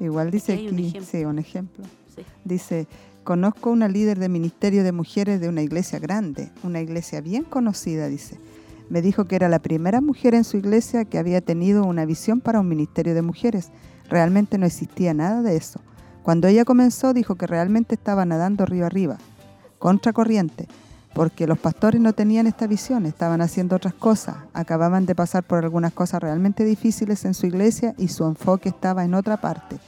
Igual dice Aquí un ejemplo. sí, un ejemplo. Sí. Dice, conozco una líder de ministerio de mujeres de una iglesia grande, una iglesia bien conocida, dice. Me dijo que era la primera mujer en su iglesia que había tenido una visión para un ministerio de mujeres. Realmente no existía nada de eso. Cuando ella comenzó dijo que realmente estaba nadando río arriba, contracorriente, porque los pastores no tenían esta visión, estaban haciendo otras cosas, acababan de pasar por algunas cosas realmente difíciles en su iglesia y su enfoque estaba en otra parte.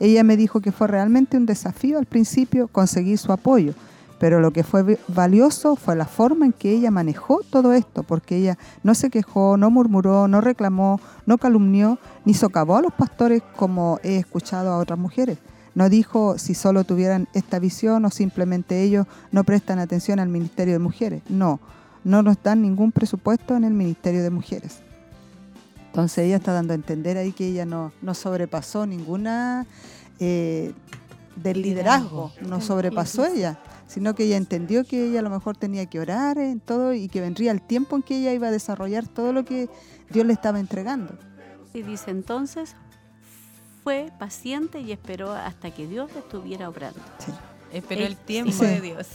Ella me dijo que fue realmente un desafío al principio conseguir su apoyo, pero lo que fue valioso fue la forma en que ella manejó todo esto, porque ella no se quejó, no murmuró, no reclamó, no calumnió, ni socavó a los pastores como he escuchado a otras mujeres. No dijo si solo tuvieran esta visión o simplemente ellos no prestan atención al Ministerio de Mujeres. No, no nos dan ningún presupuesto en el Ministerio de Mujeres. Entonces ella está dando a entender ahí que ella no, no sobrepasó ninguna eh, del liderazgo, no sobrepasó ella, sino que ella entendió que ella a lo mejor tenía que orar en todo y que vendría el tiempo en que ella iba a desarrollar todo lo que Dios le estaba entregando. Y dice entonces, fue paciente y esperó hasta que Dios estuviera obrando. Esperó el Ell- tiempo sí. de Dios.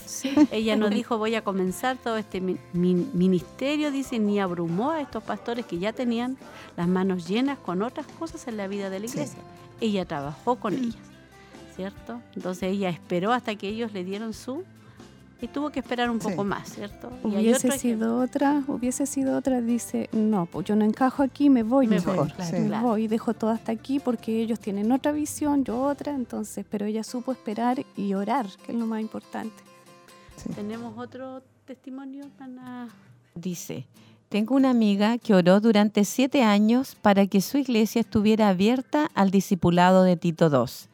Ella no dijo voy a comenzar todo este mi- mi- ministerio, dice, ni abrumó a estos pastores que ya tenían las manos llenas con otras cosas en la vida de la iglesia. Ella trabajó con ellas, ¿cierto? Entonces ella esperó hasta que ellos le dieron su y tuvo que esperar un poco más, ¿cierto? Y hay Hubiese otro sido otra, hubiese sido otra, dice, no, pues yo no encajo aquí, me voy Me mejor. voy, claro, me claro. voy, dejo todo hasta aquí porque ellos tienen otra visión, yo otra, entonces, pero ella supo esperar y orar, que es lo más importante. Tenemos otro testimonio, hermana. Dice, tengo una amiga que oró durante siete años para que su iglesia estuviera abierta al discipulado de Tito II.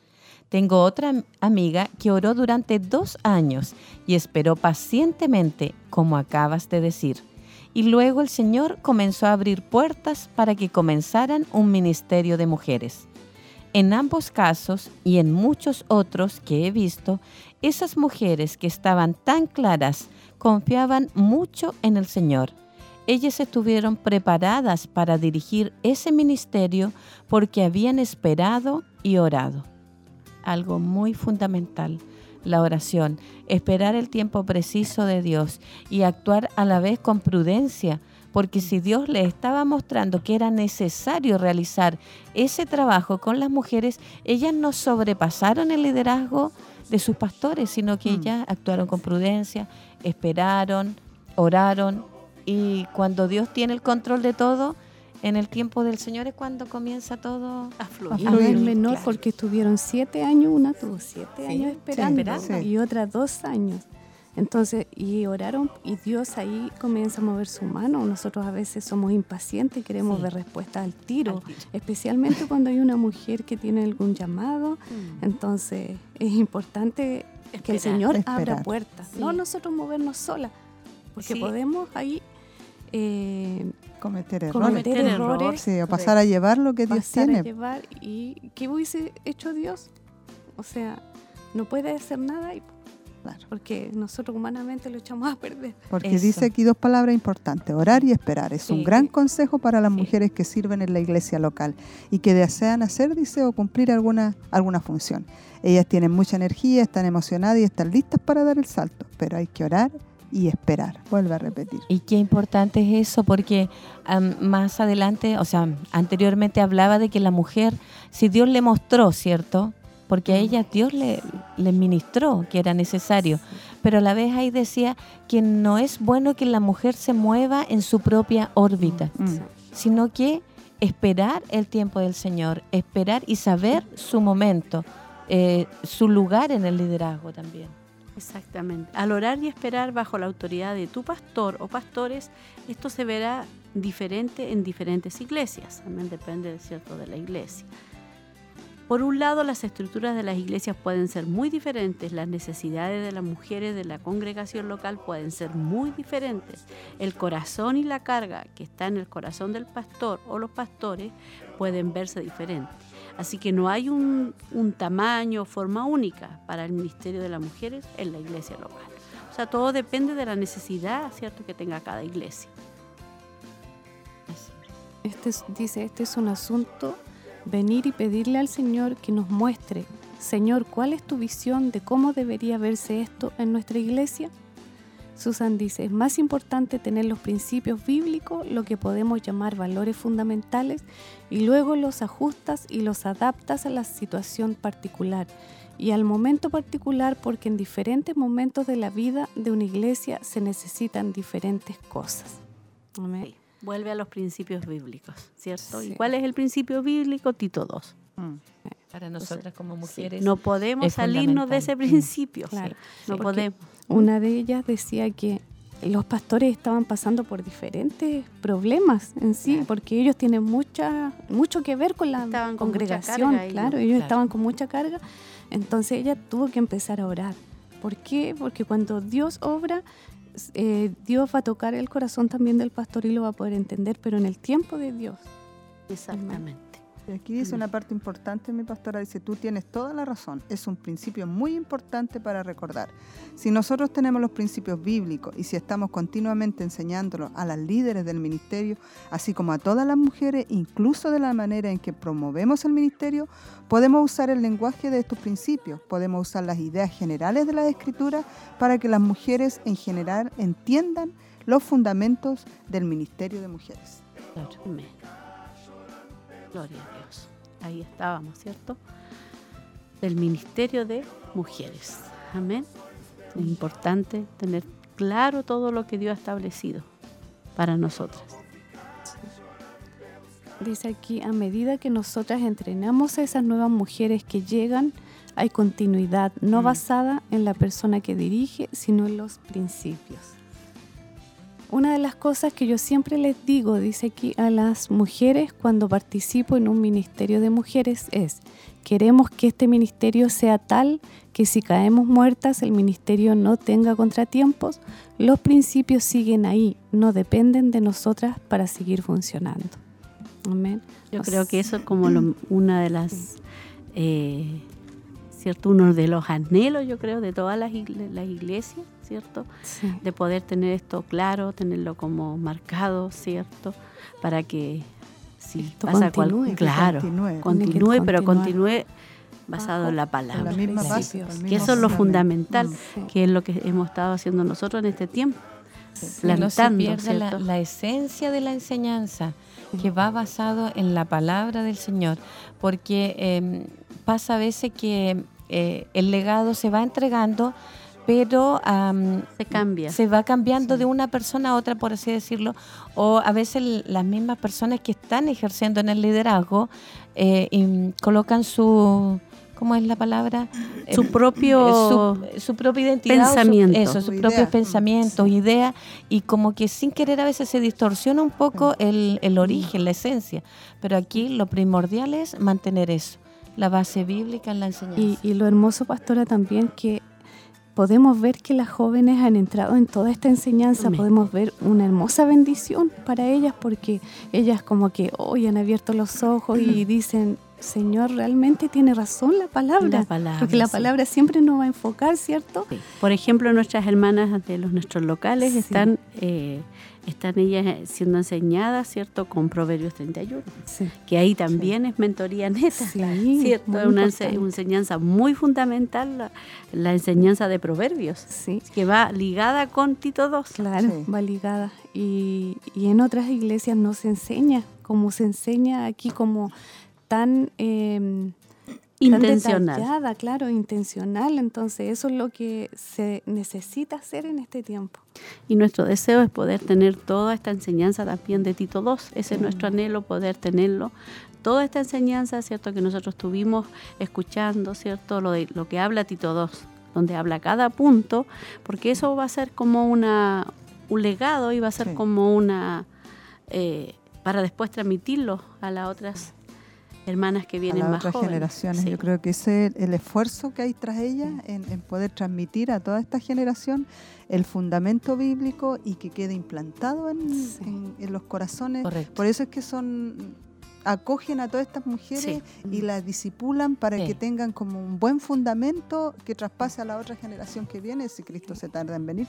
Tengo otra amiga que oró durante dos años y esperó pacientemente, como acabas de decir. Y luego el Señor comenzó a abrir puertas para que comenzaran un ministerio de mujeres. En ambos casos y en muchos otros que he visto, esas mujeres que estaban tan claras confiaban mucho en el Señor. Ellas estuvieron preparadas para dirigir ese ministerio porque habían esperado y orado. Algo muy fundamental, la oración, esperar el tiempo preciso de Dios y actuar a la vez con prudencia, porque si Dios le estaba mostrando que era necesario realizar ese trabajo con las mujeres, ellas no sobrepasaron el liderazgo de sus pastores, sino que ellas actuaron con prudencia, esperaron, oraron y cuando Dios tiene el control de todo, en el tiempo del Señor es cuando comienza todo a fluir. No es menor porque estuvieron siete años, una tuvo siete años esperando, y otra dos años. Entonces, y oraron y Dios ahí comienza a mover su mano. Nosotros a veces somos impacientes y queremos Sí. ver respuesta al tiro, especialmente cuando hay una mujer que tiene algún llamado. Mm. Entonces, es importante que el Esperar. Señor abra puertas, Sí. no nosotros movernos solas, porque Sí. podemos ahí eh, Cometer errores. cometer errores, Sí, o pasar a llevar lo que Dios pasar a tiene. llevar y qué hubiese hecho Dios o sea no puede hacer nada y porque nosotros humanamente lo echamos a perder Porque dice aquí dos palabras importantes, orar y esperar. Es un Sí. gran consejo para las mujeres que sirven en la iglesia local y que desean hacer, dice, o cumplir alguna, alguna función. Ellas tienen mucha energía, están emocionadas y están listas para dar el salto, pero hay que orar y esperar. Vuelve a repetir. Y qué importante es eso, porque am, más adelante, o sea, anteriormente hablaba de que la mujer, si Dios le mostró, ¿cierto? Porque a ella Dios le, le ministró que era necesario, pero a la vez ahí decía que no es bueno que la mujer se mueva en su propia órbita, sino que esperar el tiempo del Señor, esperar y saber su momento, eh, su lugar en el liderazgo también. Exactamente. Al orar y esperar bajo la autoridad de tu pastor o pastores, esto se verá diferente en diferentes iglesias. También depende, ¿cierto?, de la iglesia. Por un lado, las estructuras de las iglesias pueden ser muy diferentes, las necesidades de las mujeres de la congregación local pueden ser muy diferentes. El corazón y la carga que está en el corazón del pastor o los pastores pueden verse diferentes. Así que no hay un, un tamaño o forma única para el ministerio de las mujeres en la iglesia local. O sea, todo depende de la necesidad, ¿cierto?, que tenga cada iglesia. este es- dice este es un asunto venir y pedirle al Señor que nos muestre Señor cuál es tu visión de cómo debería verse esto en nuestra iglesia Susan dice, es más importante tener los principios bíblicos, lo que podemos llamar valores fundamentales, y luego los ajustas y los adaptas a la situación particular y al momento particular porque en diferentes momentos de la vida de una iglesia se necesitan diferentes cosas. Amén. Vuelve a los principios bíblicos, ¿cierto? Sí. ¿Y cuál es el principio bíblico? Tito 2. Para nosotras como mujeres. No podemos salirnos de ese principio. Claro, No porque podemos. Una de ellas decía que los pastores estaban pasando por diferentes problemas en sí, porque ellos tienen mucha, mucho que ver con la Estaban congregación, claro, ellos Claro. estaban con mucha carga, entonces ella tuvo que empezar a orar. ¿Por qué? Porque cuando Dios obra, eh, Dios va a tocar el corazón también del pastor y lo va a poder entender, pero en el tiempo de Dios. Exactamente. Aquí dice una parte importante, mi pastora, dice, tú tienes toda la razón, es un principio muy importante para recordar. Si nosotros tenemos los principios bíblicos y si estamos continuamente enseñándolos a las líderes del ministerio, así como a todas las mujeres, incluso de la manera en que promovemos el ministerio, podemos usar el lenguaje de estos principios, podemos usar las ideas generales de las escrituras para que las mujeres en general entiendan los fundamentos del ministerio de mujeres. Amén. Gloria a Dios. Ahí estábamos, ¿cierto? Del ministerio de mujeres. Amén. Es importante tener claro todo lo que Dios ha establecido para nosotras. Dice aquí, a medida que nosotras entrenamos a esas nuevas mujeres que llegan hay continuidad, no Mm. basada en la persona que dirige, sino en los principios. Una de las cosas que yo siempre les digo, dice aquí a las mujeres cuando participo en un ministerio de mujeres es, queremos que este ministerio sea tal que si caemos muertas el ministerio no tenga contratiempos, los principios siguen ahí, no dependen de nosotras para seguir funcionando. Amén. Yo O creo que sea, eso es como lo- <clears throat> una de las, eh, ¿cierto? Uno de los anhelos, yo creo, de todas las, igle- las iglesias, ¿cierto? Sí. De poder tener esto claro, tenerlo como marcado, ¿cierto? Para que si Esto pasa continúe, claro, continúe. pero continúe basado en la palabra. la misma base, que eso es lo fundamental, Mm. Sí. que es lo que hemos estado haciendo nosotros en este tiempo. Que no se plantando, pierda la, esencia de la enseñanza, que va basado en la palabra del Señor, porque eh, pasa a veces que eh, el legado se va entregando, pero am, Se cambia. se va cambiando de una persona a otra, por así decirlo, o a veces las mismas personas que están ejerciendo en el liderazgo eh, y colocan su, ¿cómo es la palabra? Su Eh, propio su, su propia identidad, o su- pensamiento. eso, Su sus idea. propios Mm, pensamientos, ideas, y como que sin querer a veces se distorsiona un poco el, el origen, la esencia. Pero aquí lo primordial es mantener eso, la base bíblica en la enseñanza. Y, y lo hermoso, pastora, también que podemos ver que las jóvenes han entrado en toda esta enseñanza, Amén. podemos ver una hermosa bendición para ellas porque ellas como que hoy han abierto los ojos y dicen, Señor, realmente tiene razón la palabra. La palabra, porque la sí. palabra siempre nos va a enfocar, ¿cierto? Sí. Por ejemplo, nuestras hermanas de los nuestros locales Sí. están eh, están ellas eh, siendo enseñadas, ¿cierto? Con Proverbios 31, Sí. que ahí también es mentoría neta, Sí, ¿cierto? Es una, importante. enseñanza muy fundamental, la, la enseñanza de Proverbios, Sí. que va ligada con Tito 2. Claro, Sí. va ligada. Y, y en otras iglesias no se enseña, como se enseña aquí, como tan, eh, tan Intencional. detallada, claro, intencional. Entonces, eso es lo que se necesita hacer en este tiempo. Y nuestro deseo es poder tener toda esta enseñanza también de Tito 2. Ese es nuestro anhelo, poder tenerlo. Toda esta enseñanza, ¿cierto? Que nosotros estuvimos escuchando, ¿cierto? Lo, de, lo que habla Tito 2, donde habla cada punto, porque eso va a ser como una, un legado y va a ser Sí. como una... eh, para después transmitirlo a las otras hermanas que a vienen las más otras jóvenes. generaciones. Sí. Yo creo que ese es el esfuerzo que hay tras ella en, en poder transmitir a toda esta generación el fundamento bíblico y que quede implantado en, Sí. en- en los corazones. Correcto. Por eso es que son acogen a todas estas mujeres y las disipulan para Sí. que tengan como un buen fundamento que traspase a la otra generación que viene si Cristo se tarda en venir.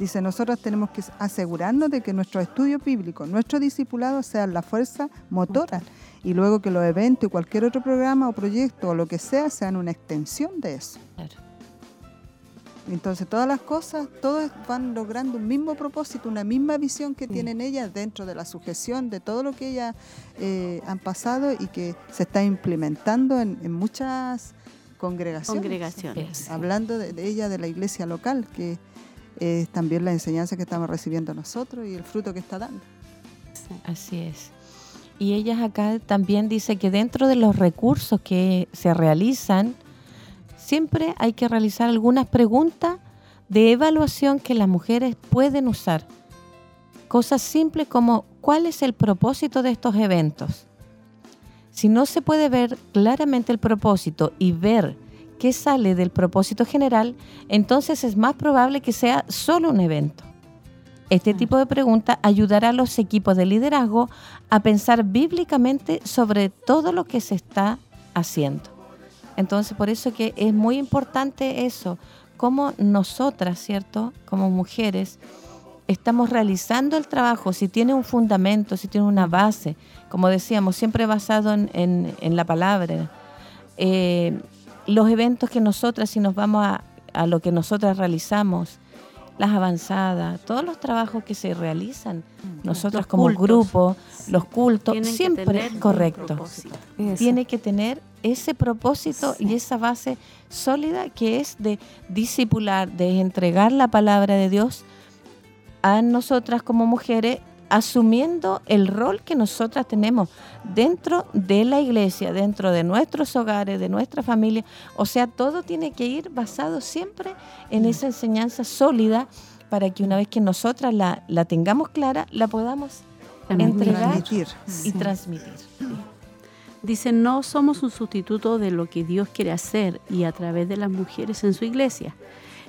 Dice, nosotros tenemos que asegurarnos de que nuestros estudios bíblicos, nuestros discipulados sean la fuerza motora y luego que los eventos y cualquier otro programa o proyecto o lo que sea sean una extensión de eso. Claro. Entonces todas las cosas, todos van logrando un mismo propósito, una misma visión que tienen ellas dentro de la sujeción de todo lo que ellas eh, han pasado y que se está implementando en, en muchas congregaciones. Congregaciones. Sí. Hablando de, de ella, de la iglesia local, que es también la enseñanza que estamos recibiendo nosotros y el fruto que está dando. Así es. Y ellas acá también dice que dentro de los recursos que se realizan, siempre hay que realizar algunas preguntas de evaluación que las mujeres pueden usar. Cosas simples como ¿cuál es el propósito de estos eventos? Si no se puede ver claramente el propósito y ver qué sale del propósito general, entonces es más probable que sea solo un evento. Este tipo de pregunta ayudará a los equipos de liderazgo a pensar bíblicamente sobre todo lo que se está haciendo. Entonces, por eso que es muy importante eso, cómo nosotras, ¿cierto? Como mujeres, estamos realizando el trabajo, si tiene un fundamento, si tiene una base, como decíamos, siempre basado en, en- en la palabra. Eh, los eventos que nosotras, si nos vamos a, a lo que nosotras realizamos, las avanzadas, todos los trabajos que se realizan, nosotros Los como cultos. grupo, los cultos, siempre correcto. Tiene que tener ese propósito y esa base sólida que es de discipular, de entregar la palabra de Dios a nosotras como mujeres asumiendo el rol que nosotras tenemos dentro de la iglesia, dentro de nuestros hogares, de nuestra familia. O sea, todo tiene que ir basado siempre en esa enseñanza sólida para que una vez que nosotras la, la tengamos clara, la podamos entregar Transmitir. y Sí. transmitir. Dice, no somos un sustituto de lo que Dios quiere hacer y a través de las mujeres en su iglesia,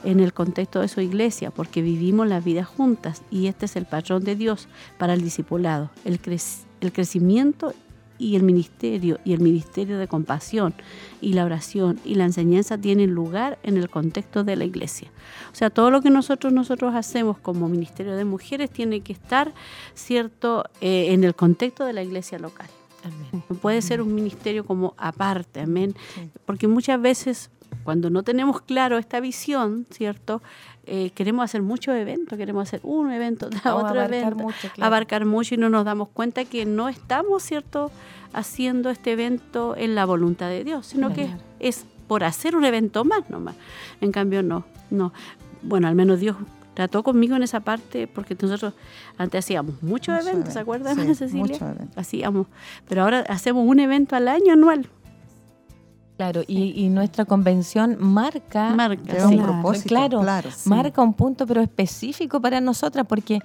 en el contexto de su iglesia, porque vivimos la vida juntas y este es el patrón de Dios para el discipulado, el, crec- el crecimiento y el ministerio y el ministerio de compasión y la oración y la enseñanza tienen lugar en el contexto de la iglesia. O sea, todo lo que nosotros nosotros hacemos como ministerio de mujeres tiene que estar cierto eh, en el contexto de la iglesia local. No puede ser un ministerio como aparte, amén. Porque muchas veces cuando no tenemos claro esta visión, ¿cierto? Eh, queremos hacer muchos eventos, queremos hacer un evento <laughs> otro abarcar evento, mucho, claro. abarcar mucho y no nos damos cuenta que no estamos, ¿cierto?, haciendo este evento en la voluntad de Dios, sino que es por hacer un evento más nomás. En cambio, no, no. Bueno, al menos Dios trató conmigo en esa parte porque nosotros antes hacíamos muchos eventos, ¿se eventos, acuerdan, sí, <laughs> Cecilia? muchos eventos. Hacíamos, pero ahora hacemos un evento al año anual. Claro, y, y nuestra convención marca, Marca, un propósito, claro, claro, sí. marca un punto pero específico para nosotras, porque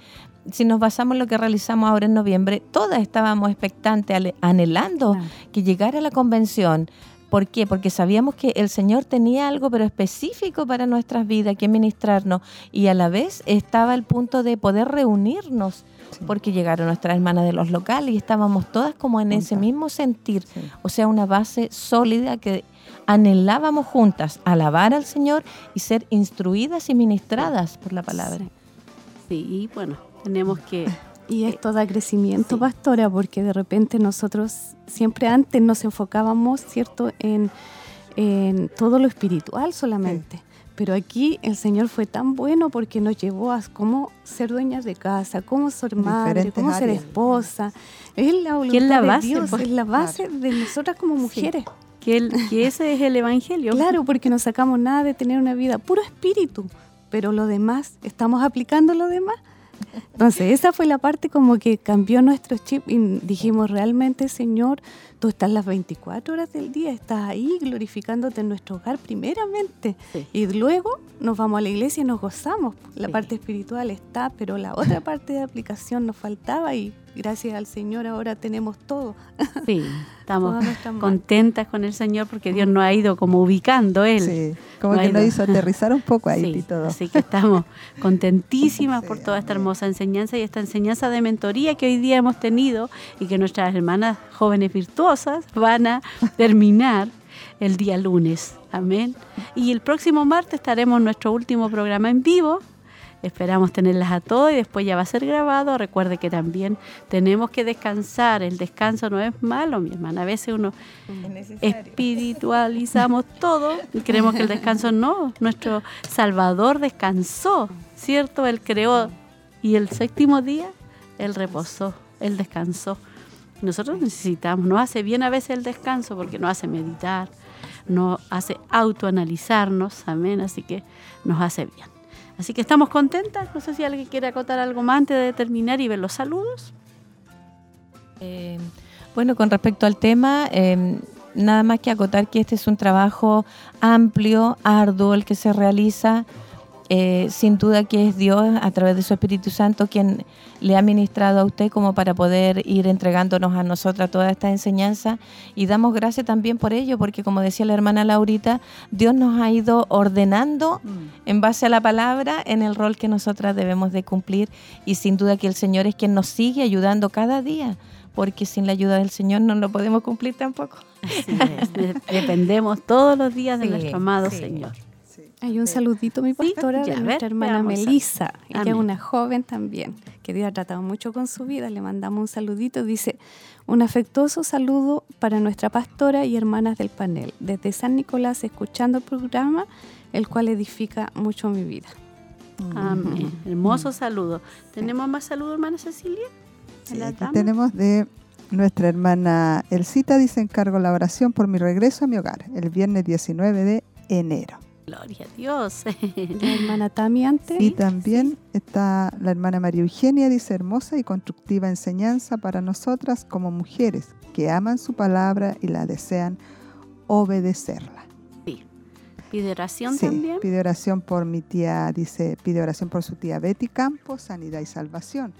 si nos basamos en lo que realizamos ahora en noviembre, todas estábamos expectantes, ale- anhelando Claro. que llegara la convención. ¿Por qué? Porque sabíamos que el Señor tenía algo pero específico para nuestras vidas, que ministrarnos, y a la vez estaba el punto de poder reunirnos, porque llegaron nuestras hermanas de los locales y estábamos todas como en ese mismo sentir, Sí. o sea, una base sólida que anhelábamos juntas alabar al Señor y ser instruidas y ministradas por la palabra. Sí, y bueno, tenemos que <laughs> Y esto da crecimiento, sí. pastora, porque de repente nosotros siempre antes nos enfocábamos, ¿cierto?, en, en todo lo espiritual solamente. Pero aquí el Señor fue tan bueno porque nos llevó a cómo ser dueñas de casa, cómo ser madre, cómo ser esposa. Es la voluntad Que es la de base, Dios, pues, es la base de nosotras como mujeres. que, el- que ese es el evangelio. Claro, porque no sacamos nada de tener una vida puro espíritu, pero lo demás, estamos aplicando lo demás. <laughs> Entonces, esa fue la parte como que cambió nuestro chip y dijimos, realmente, Señor, tú estás las 24 horas del día, estás ahí glorificándote en nuestro hogar primeramente. Sí. Y luego nos vamos a la iglesia y nos gozamos. La Sí. parte espiritual está, pero la otra parte de aplicación nos faltaba y gracias al Señor ahora tenemos todo. Sí, estamos contentas con el Señor porque Dios nos ha ido como ubicando Él. Sí, como No que nos hizo aterrizar un poco ahí Sí, y todo. Así que estamos contentísimas <laughs> Sí, por toda esta hermosa enseñanza y esta enseñanza de mentoría que hoy día hemos tenido y que nuestras hermanas jóvenes virtuosas van a terminar el día lunes. Amén. Y el próximo martes estaremos en nuestro último programa en vivo. Esperamos tenerlas a todos y después ya va a ser grabado. Recuerde que también tenemos que descansar. El descanso no es malo, mi hermana. A veces uno espiritualizamos todo y creemos que el descanso no. Nuestro Salvador descansó, ¿cierto? Él creó y el séptimo día Él reposó, Él descansó. Nosotros necesitamos, nos hace bien a veces el descanso porque nos hace meditar, nos hace autoanalizarnos, amén, así que nos hace bien. Así que estamos contentas, no sé si alguien quiere acotar algo más antes de terminar y ver los saludos. Eh, bueno, con respecto al tema, eh, nada más que acotar que este es un trabajo amplio, arduo, el que se realiza. Eh, sin duda que es Dios a través de su Espíritu Santo quien le ha ministrado a usted como para poder ir entregándonos a nosotras toda esta enseñanza y damos gracias también por ello porque como decía la hermana Laurita Dios nos ha ido ordenando en base a la palabra en el rol que nosotras debemos de cumplir y sin duda que el Señor es quien nos sigue ayudando cada día porque sin la ayuda del Señor no lo podemos cumplir tampoco. Así es, de- dependemos todos los días de Sí, nuestro amado sí. Señor. Hay un saludito, mi pastora, ya, de a nuestra ver, hermana veamos. Melissa. Ella es una joven también, que Dios ha tratado mucho con su vida. Le mandamos un saludito. Dice, un afectuoso saludo para nuestra pastora y hermanas del panel. Desde San Nicolás, escuchando el programa, el cual edifica mucho mi vida. Amén. Hermoso saludo. ¿Tenemos más saludos, hermana Cecilia? Sí, tenemos de nuestra hermana Elcita, dice encargo la oración por mi regreso a mi hogar, el viernes 19 de enero. Gloria a Dios. <laughs> La hermana Tami antes. Y también está la hermana María Eugenia, dice hermosa y constructiva enseñanza para nosotras como mujeres que aman su palabra y la desean obedecerla. Sí. Pide oración Sí, también. pide oración por mi tía, dice, pide oración por su tía Betty Campos, sanidad y salvación.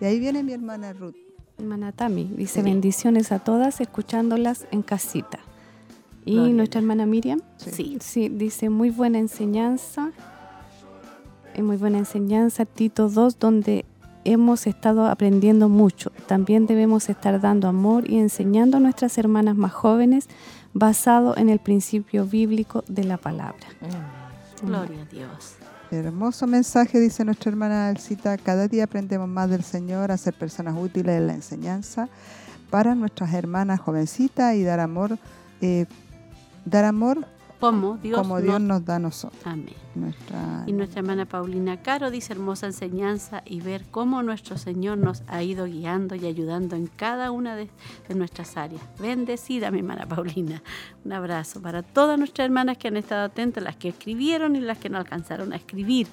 De ahí viene mi hermana Ruth. Hermana Tami dice bendiciones a todas escuchándolas en casita. Y Gloria nuestra hermana Miriam, Sí. sí, dice muy buena enseñanza, eh, muy buena enseñanza, Tito 2, donde hemos estado aprendiendo mucho. También debemos estar dando amor y enseñando a nuestras hermanas más jóvenes basado en el principio bíblico de la palabra. Gloria a Dios. Hermoso mensaje, dice nuestra hermana Elcita. Cada día aprendemos más del Señor a ser personas útiles en la enseñanza para nuestras hermanas jovencitas y dar amor, eh, dar amor Como Dios, como Dios nos- nos da a nosotros. Amén. Nuestra, Y nuestra hermana Paulina Caro dice hermosa enseñanza y ver cómo nuestro Señor nos ha ido guiando y ayudando en cada una de, de nuestras áreas. Bendecida mi hermana Paulina. Un abrazo para todas nuestras hermanas que han estado atentas, las que escribieron y las que no alcanzaron a escribir.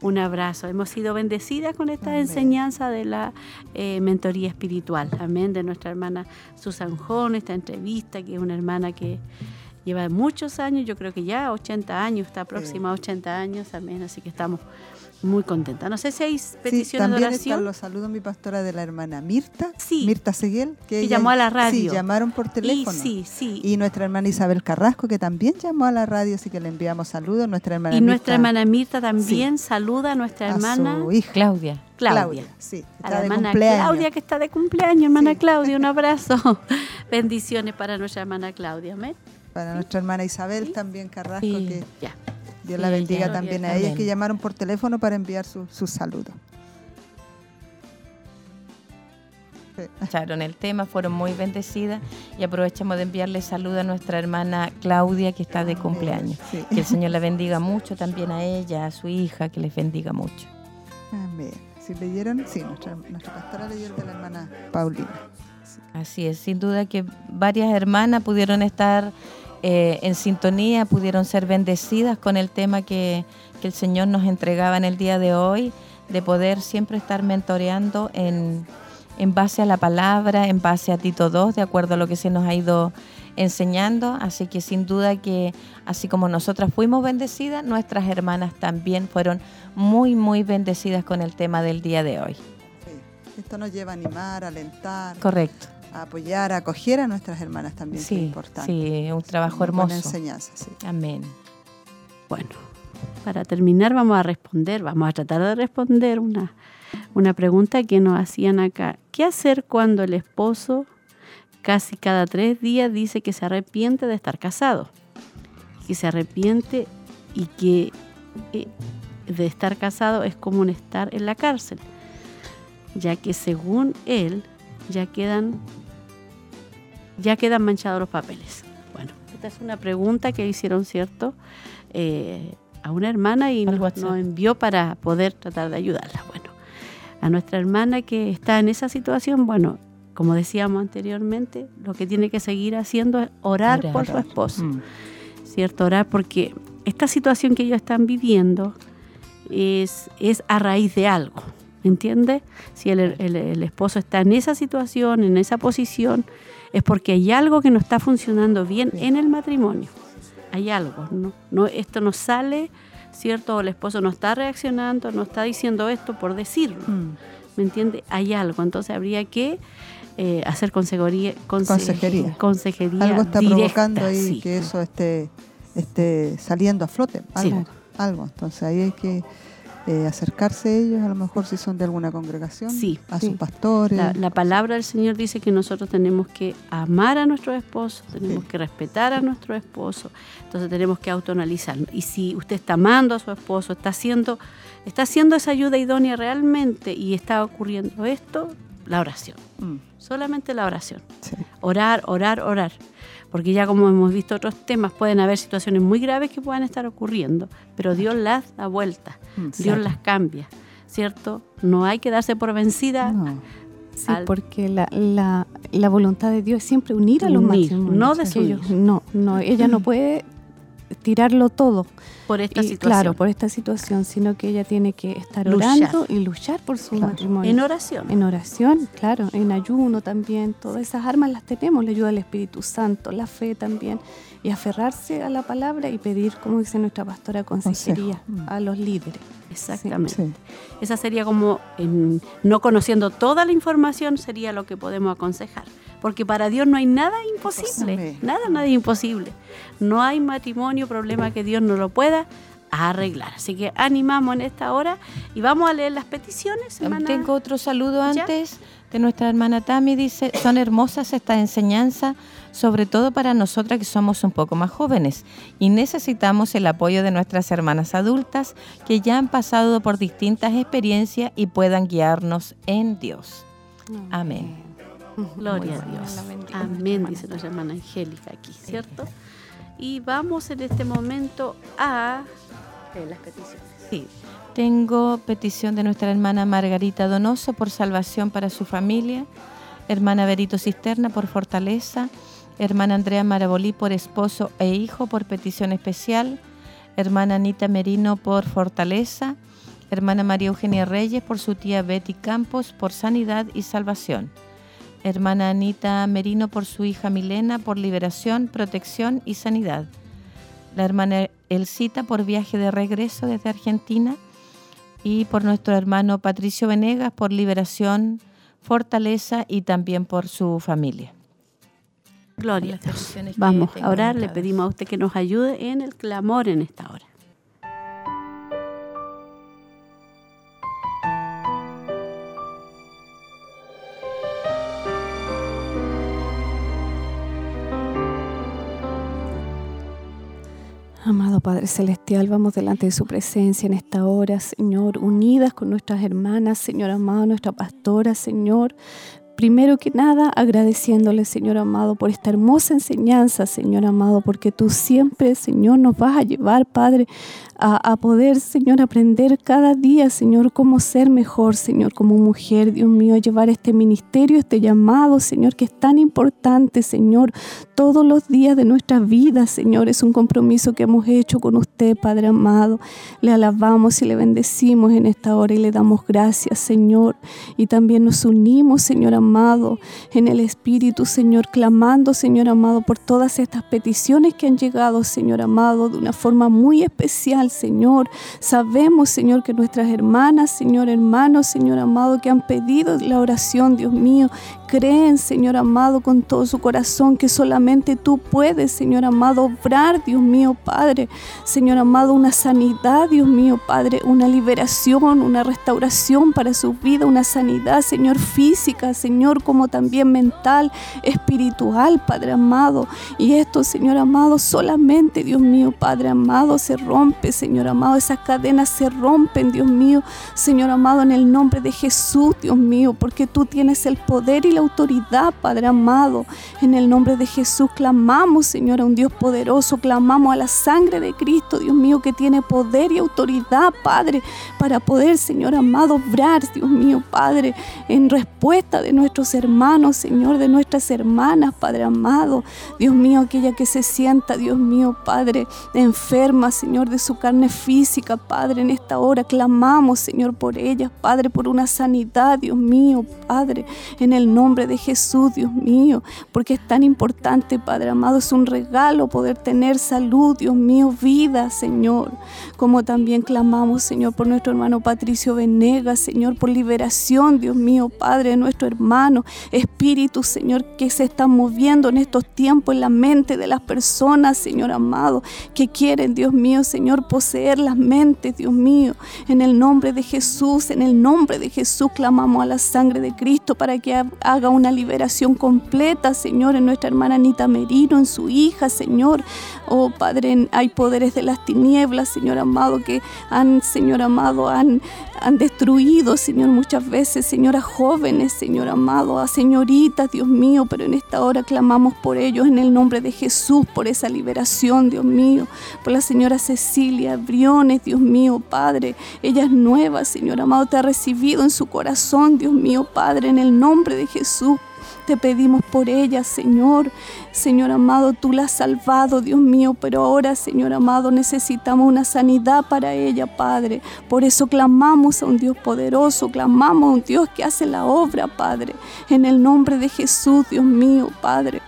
Un abrazo. Hemos sido bendecidas con esta Amén. enseñanza de la eh, mentoría espiritual. Amén. De nuestra hermana Susan Jón, esta entrevista, que es una hermana que lleva muchos años, yo creo que ya 80 años, está próxima a 80 años, amén, así que estamos muy contentas. No sé si hay Sí, peticiones de también oración. están los saludos mi pastora de la hermana Mirta, Sí. Mirta Seguel, que ella- llamó a la radio. Sí, llamaron por Y teléfono. sí, sí. Y nuestra hermana Isabel Carrasco, que también llamó a la radio, así que le enviamos saludos. Nuestra hermana Y nuestra hermana Mirta también saluda a nuestra a hermana su hija, Claudia. Claudia. sí, A la de hermana cumpleaños. Claudia que está de cumpleaños, hermana Sí. Claudia, un <laughs> abrazo. <laughs> Bendiciones para nuestra hermana Claudia, amén. Para nuestra hermana Isabel Sí. también Carrasco, Sí. que Ya. Dios Sí, la bendiga también a también. ellas que llamaron por teléfono para enviar su- sus saludos. Sí. escucharon el tema, fueron muy bendecidas y aprovechamos de enviarle saludo a nuestra hermana Claudia que está de cumpleaños. Sí. Que el Señor la bendiga mucho también a ella, a su hija, que les bendiga mucho. Amén. Si leyeron, sí, nuestra, nuestra pastora leyó el de la hermana Paulina. Así es, sin duda que varias hermanas pudieron estar eh, en sintonía, pudieron ser bendecidas con el tema que, que el Señor nos entregaba en el día de hoy, de poder siempre estar mentoreando en, en base a la palabra, en base a Tito 2, de acuerdo a lo que se nos ha ido enseñando. Así que sin duda que así como nosotras fuimos bendecidas, nuestras hermanas también fueron muy, muy bendecidas con el tema del día de hoy. Sí. Esto nos lleva a animar, a alentar, Correcto. A apoyar, a acoger a nuestras hermanas también, que es Sí, importante. sí, un trabajo Una hermoso. enseñanza, sí. Amén. Bueno, para terminar vamos a responder, vamos a tratar de responder una, una pregunta que nos hacían acá. ¿Qué hacer cuando el esposo casi cada tres días dice que se arrepiente de estar casado? Que se arrepiente y que eh, de estar casado es como un estar en la cárcel, ya que según él ya quedan ya quedan manchados los papeles. Bueno, esta es una pregunta que hicieron, ¿cierto? Eh, a una hermana y nos, nos envió para poder tratar de ayudarla. Bueno, a nuestra hermana que está en esa situación, bueno, como decíamos anteriormente, lo que tiene que seguir haciendo es orar, Orar. por su esposo, Mm. ¿cierto? Orar porque esta situación que ellos están viviendo es, es a raíz de algo, ¿me entiende? Si el, el- el esposo está en esa situación, en esa posición, es porque hay algo que no está funcionando bien en el matrimonio. Hay algo, ¿no? no esto no sale, ¿cierto? O el esposo no está reaccionando, no está diciendo esto por decirlo. Mm. ¿Me entiende? Hay algo, entonces habría que eh, hacer consejería, conse- Consejería. consejería Algo está directa, provocando ahí sí. que eso esté, esté saliendo a flote. Sí. Algo, algo. Entonces ahí hay que eh, acercarse a ellos, a lo mejor si son de alguna congregación, Sí, a sí. sus pastores. La, la palabra del Señor dice que nosotros tenemos que amar a nuestro esposo, tenemos Sí. que respetar a nuestro esposo, entonces tenemos que autoanalizarnos. Y si usted está amando a su esposo, está haciendo, está haciendo esa ayuda idónea realmente y está ocurriendo esto, la oración. Mm, Solamente la oración. Orar, orar, orar. Porque ya como hemos visto otros temas, pueden haber situaciones muy graves que puedan estar ocurriendo, pero Dios las da vuelta, Dios las cambia, ¿cierto? No hay que darse por vencida. No. Sí, Al- porque la, la, la voluntad de Dios es siempre unir a los matrimonios. no desunir. ellos- No, no, ella no <clears throat> puede tirarlo todo. Por esta Y, situación. Claro, por esta situación, sino que ella tiene que estar Luchar. orando y luchar por su matrimonio. En oración. En oración, claro, en ayuno también. Todas esas armas las tenemos, la ayuda del Espíritu Santo, la fe también. Y aferrarse a la palabra y pedir, como dice nuestra pastora, consejería a los líderes. Exactamente. Esa sería como, en- no conociendo toda la información, sería lo que podemos aconsejar. Porque para Dios no hay nada imposible. Nada, nada imposible. No hay matrimonio, problema que Dios no lo pueda arreglar. Así que animamos en esta hora y vamos a leer las peticiones, hermana. Tengo otro saludo ¿Ya? antes de nuestra hermana Tami. Dice, son hermosas estas enseñanzas, sobre todo para nosotras que somos un poco más jóvenes y necesitamos el apoyo de nuestras hermanas adultas que ya han pasado por distintas experiencias y puedan guiarnos en Dios. Amén. Gloria a Dios. Amén, dice nuestra hermana Angélica aquí, ¿cierto? Y vamos en este momento a leer las peticiones. Sí. Tengo petición de nuestra hermana Margarita Donoso por salvación para su familia, hermana Berito Cisterna por fortaleza, hermana Andrea Marabolí por esposo e hijo por petición especial, hermana Anita Merino por fortaleza, hermana María Eugenia Reyes por su tía Betty Campos por sanidad y salvación, hermana Anita Merino por su hija Milena por liberación, protección y sanidad, la hermana Elcita por viaje de regreso desde Argentina. Y por nuestro hermano Patricio Venegas por liberación, fortaleza y también por su familia. Gloria a Dios. Vamos a orar, le pedimos a usted que nos ayude en el clamor en esta hora. Amado Padre Celestial, vamos delante de su presencia en esta hora, Señor, unidas con nuestras hermanas, Señor amado, nuestra pastora, Señor. Primero que nada, agradeciéndole, Señor amado, por esta hermosa enseñanza, Señor amado, porque tú siempre, Señor, nos vas a llevar, Padre, a, poder, Señor, aprender cada día, Señor, cómo ser mejor, Señor, como mujer, Dios mío, a llevar este ministerio, este llamado, Señor, que es tan importante, Señor, todos los días de nuestra vida, Señor. Es un compromiso que hemos hecho con usted, Padre amado. Le alabamos y le bendecimos en esta hora y le damos gracias, Señor. Y también nos unimos, Señor amado, en el Espíritu, Señor, clamando, Señor amado, por todas estas peticiones que han llegado, Señor amado, de una forma muy especial, Señor. Sabemos, Señor, que nuestras hermanas, Señor, hermanos, Señor amado, que han pedido la oración, Dios mío, creen, Señor amado, con todo su corazón que solamente tú puedes, Señor amado, obrar, Dios mío, Padre. Señor amado, una sanidad, Dios mío, Padre, una liberación, una restauración para su vida, una sanidad, Señor, física, Señor, como también mental, espiritual, Padre amado. Y esto, Señor amado, solamente, Dios mío, Padre amado, se rompe, Señor amado, esas cadenas se rompen, Dios mío, Señor amado, en el nombre de Jesús, Dios mío, porque tú tienes el poder y la autoridad, Padre amado. En el nombre de Jesús clamamos, Señor, a un Dios poderoso, clamamos a la sangre de Cristo, Dios mío, que tiene poder y autoridad, Padre, para poder, Señor amado, obrar, Dios mío, Padre, en respuesta de nuestros hermanos, Señor, de nuestras hermanas, Padre amado. Dios mío, aquella que se sienta, Dios mío, Padre, enferma, Señor, de su carne física, Padre, en esta hora clamamos, Señor, por ellas, Padre, por una sanidad, Dios mío, Padre, en el nombre de Jesús, Dios mío, porque es tan importante, Padre amado, es un regalo poder tener salud, Dios mío, vida, Señor, como también clamamos, Señor, por nuestro hermano Patricio Venegas, Señor, por liberación, Dios mío, Padre, de nuestro hermano, Espíritu, Señor, que se está moviendo en estos tiempos en la mente de las personas, Señor amado, que quieren, Dios mío, Señor, poseer las mentes, Dios mío, en el nombre de Jesús, en el nombre de Jesús clamamos a la sangre de Cristo para que ha- haga una liberación completa, Señor, en nuestra hermana Anita Merino, en su hija, Señor. Oh Padre, hay poderes de las tinieblas, Señor amado, que han, Señor amado, han, han destruido, Señor, muchas veces, Señor, a jóvenes, Señor amado, a señoritas, Dios mío, pero en esta hora clamamos por ellos en el nombre de Jesús, por esa liberación, Dios mío, por la señora Cecilia Briones, Dios mío, Padre, ella es nueva, Señor amado, te ha recibido en su corazón, Dios mío, Padre, en el nombre de Jesús. Te pedimos por ella, Señor. Señor amado, tú la has salvado, Dios mío, pero ahora, Señor amado, necesitamos una sanidad para ella, Padre. Por eso clamamos a un Dios poderoso, clamamos a un Dios que hace la obra, Padre. En el nombre de Jesús, Dios mío, Padre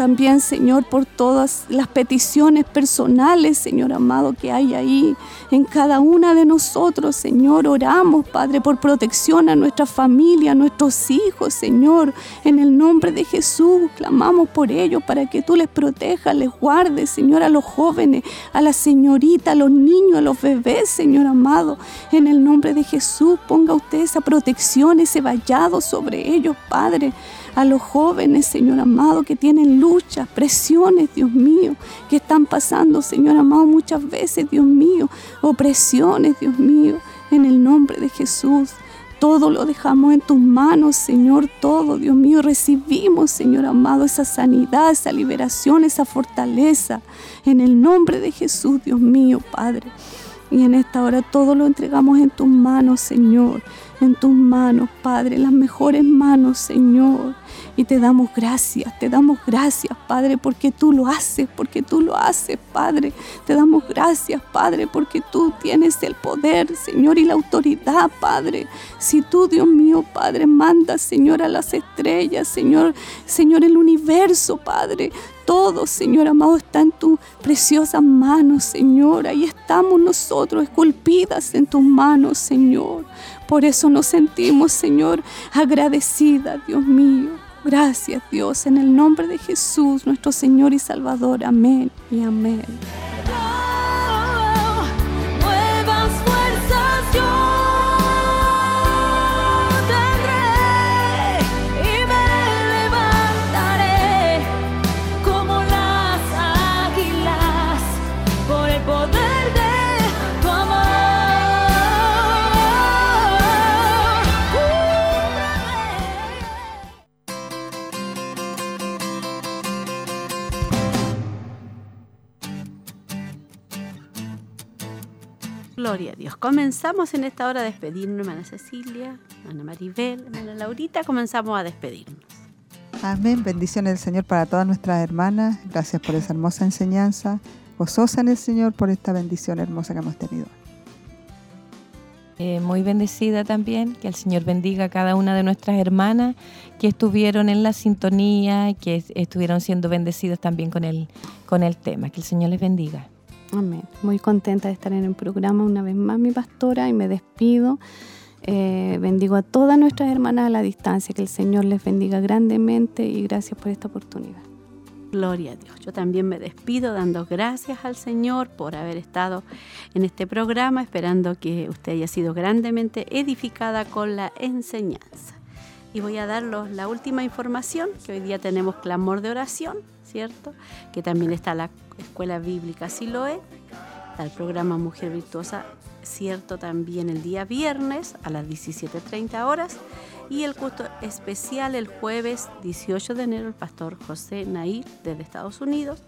también, Señor, por todas las peticiones personales, Señor amado, que hay ahí en cada una de nosotros, Señor. Oramos, Padre, por protección a nuestra familia, a nuestros hijos, Señor. En el nombre de Jesús, clamamos por ellos para que tú les protejas, les guardes, Señor, a los jóvenes, a la señorita, a los niños, a los bebés, Señor amado. En el nombre de Jesús, ponga usted esa protección, ese vallado sobre ellos, Padre a los jóvenes, Señor amado, que tienen luchas, presiones, Dios mío, que están pasando, Señor amado, muchas veces, Dios mío, opresiones, Dios mío, en el nombre de Jesús. Todo lo dejamos en tus manos, Señor, todo, Dios mío. Recibimos, Señor amado, esa sanidad, esa liberación, esa fortaleza. En el nombre de Jesús, Dios mío, Padre. Y en esta hora todo lo entregamos en tus manos, Señor. En tus manos, Padre, las mejores manos, Señor. Y te damos gracias, te damos gracias, Padre, porque tú lo haces, porque tú lo haces, Padre. Te damos gracias, Padre, porque tú tienes el poder, Señor, y la autoridad, Padre. Si tú, Dios mío, Padre, mandas, Señor, a las estrellas, Señor, Señor, el universo, Padre. Todo, Señor amado, está en tus preciosas manos, Señor. Ahí estamos nosotros, esculpidas en tus manos, Señor. Por eso nos sentimos, Señor, agradecidas, Dios mío. Gracias Dios, en el nombre de Jesús, nuestro Señor y Salvador. Amén y amén. Gloria a Dios. Comenzamos en esta hora a despedirnos, hermana Cecilia, hermana Maribel, hermana Laurita, comenzamos a despedirnos. Amén. Bendiciones del Señor para todas nuestras hermanas. Gracias por esa hermosa enseñanza. Gozosa en el Señor por esta bendición hermosa que hemos tenido. Eh, muy bendecida también, que el Señor bendiga a cada una de nuestras hermanas que estuvieron en la sintonía y que estuvieron siendo bendecidas también con el, con el tema. Que el Señor les bendiga. Amén. Muy contenta de estar en el programa una vez más, mi pastora, y me despido. Eh, bendigo a todas nuestras hermanas a la distancia, que el Señor les bendiga grandemente y gracias por esta oportunidad. Gloria a Dios. Yo también me despido dando gracias al Señor por haber estado en este programa, esperando que usted haya sido grandemente edificada con la enseñanza. Y voy a darles la última información, que hoy día tenemos clamor de oración, ¿cierto? Que también está la Escuela Bíblica Siloé, está el programa Mujer Virtuosa, cierto, también el día viernes a las 17.30 horas y el culto especial el jueves 18 de enero el pastor José Nair desde Estados Unidos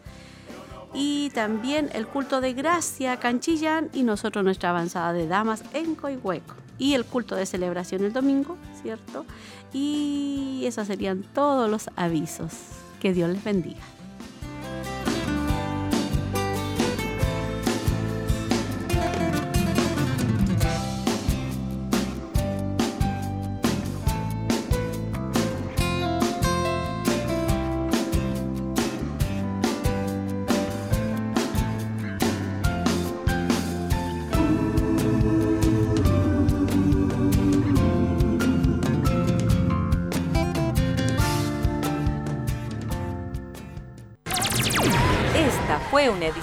y también el culto de gracia Canchillán y nosotros nuestra avanzada de damas en Coihueco y el culto de celebración el domingo, ¿cierto? Y esos serían todos los avisos. Que Dios les bendiga.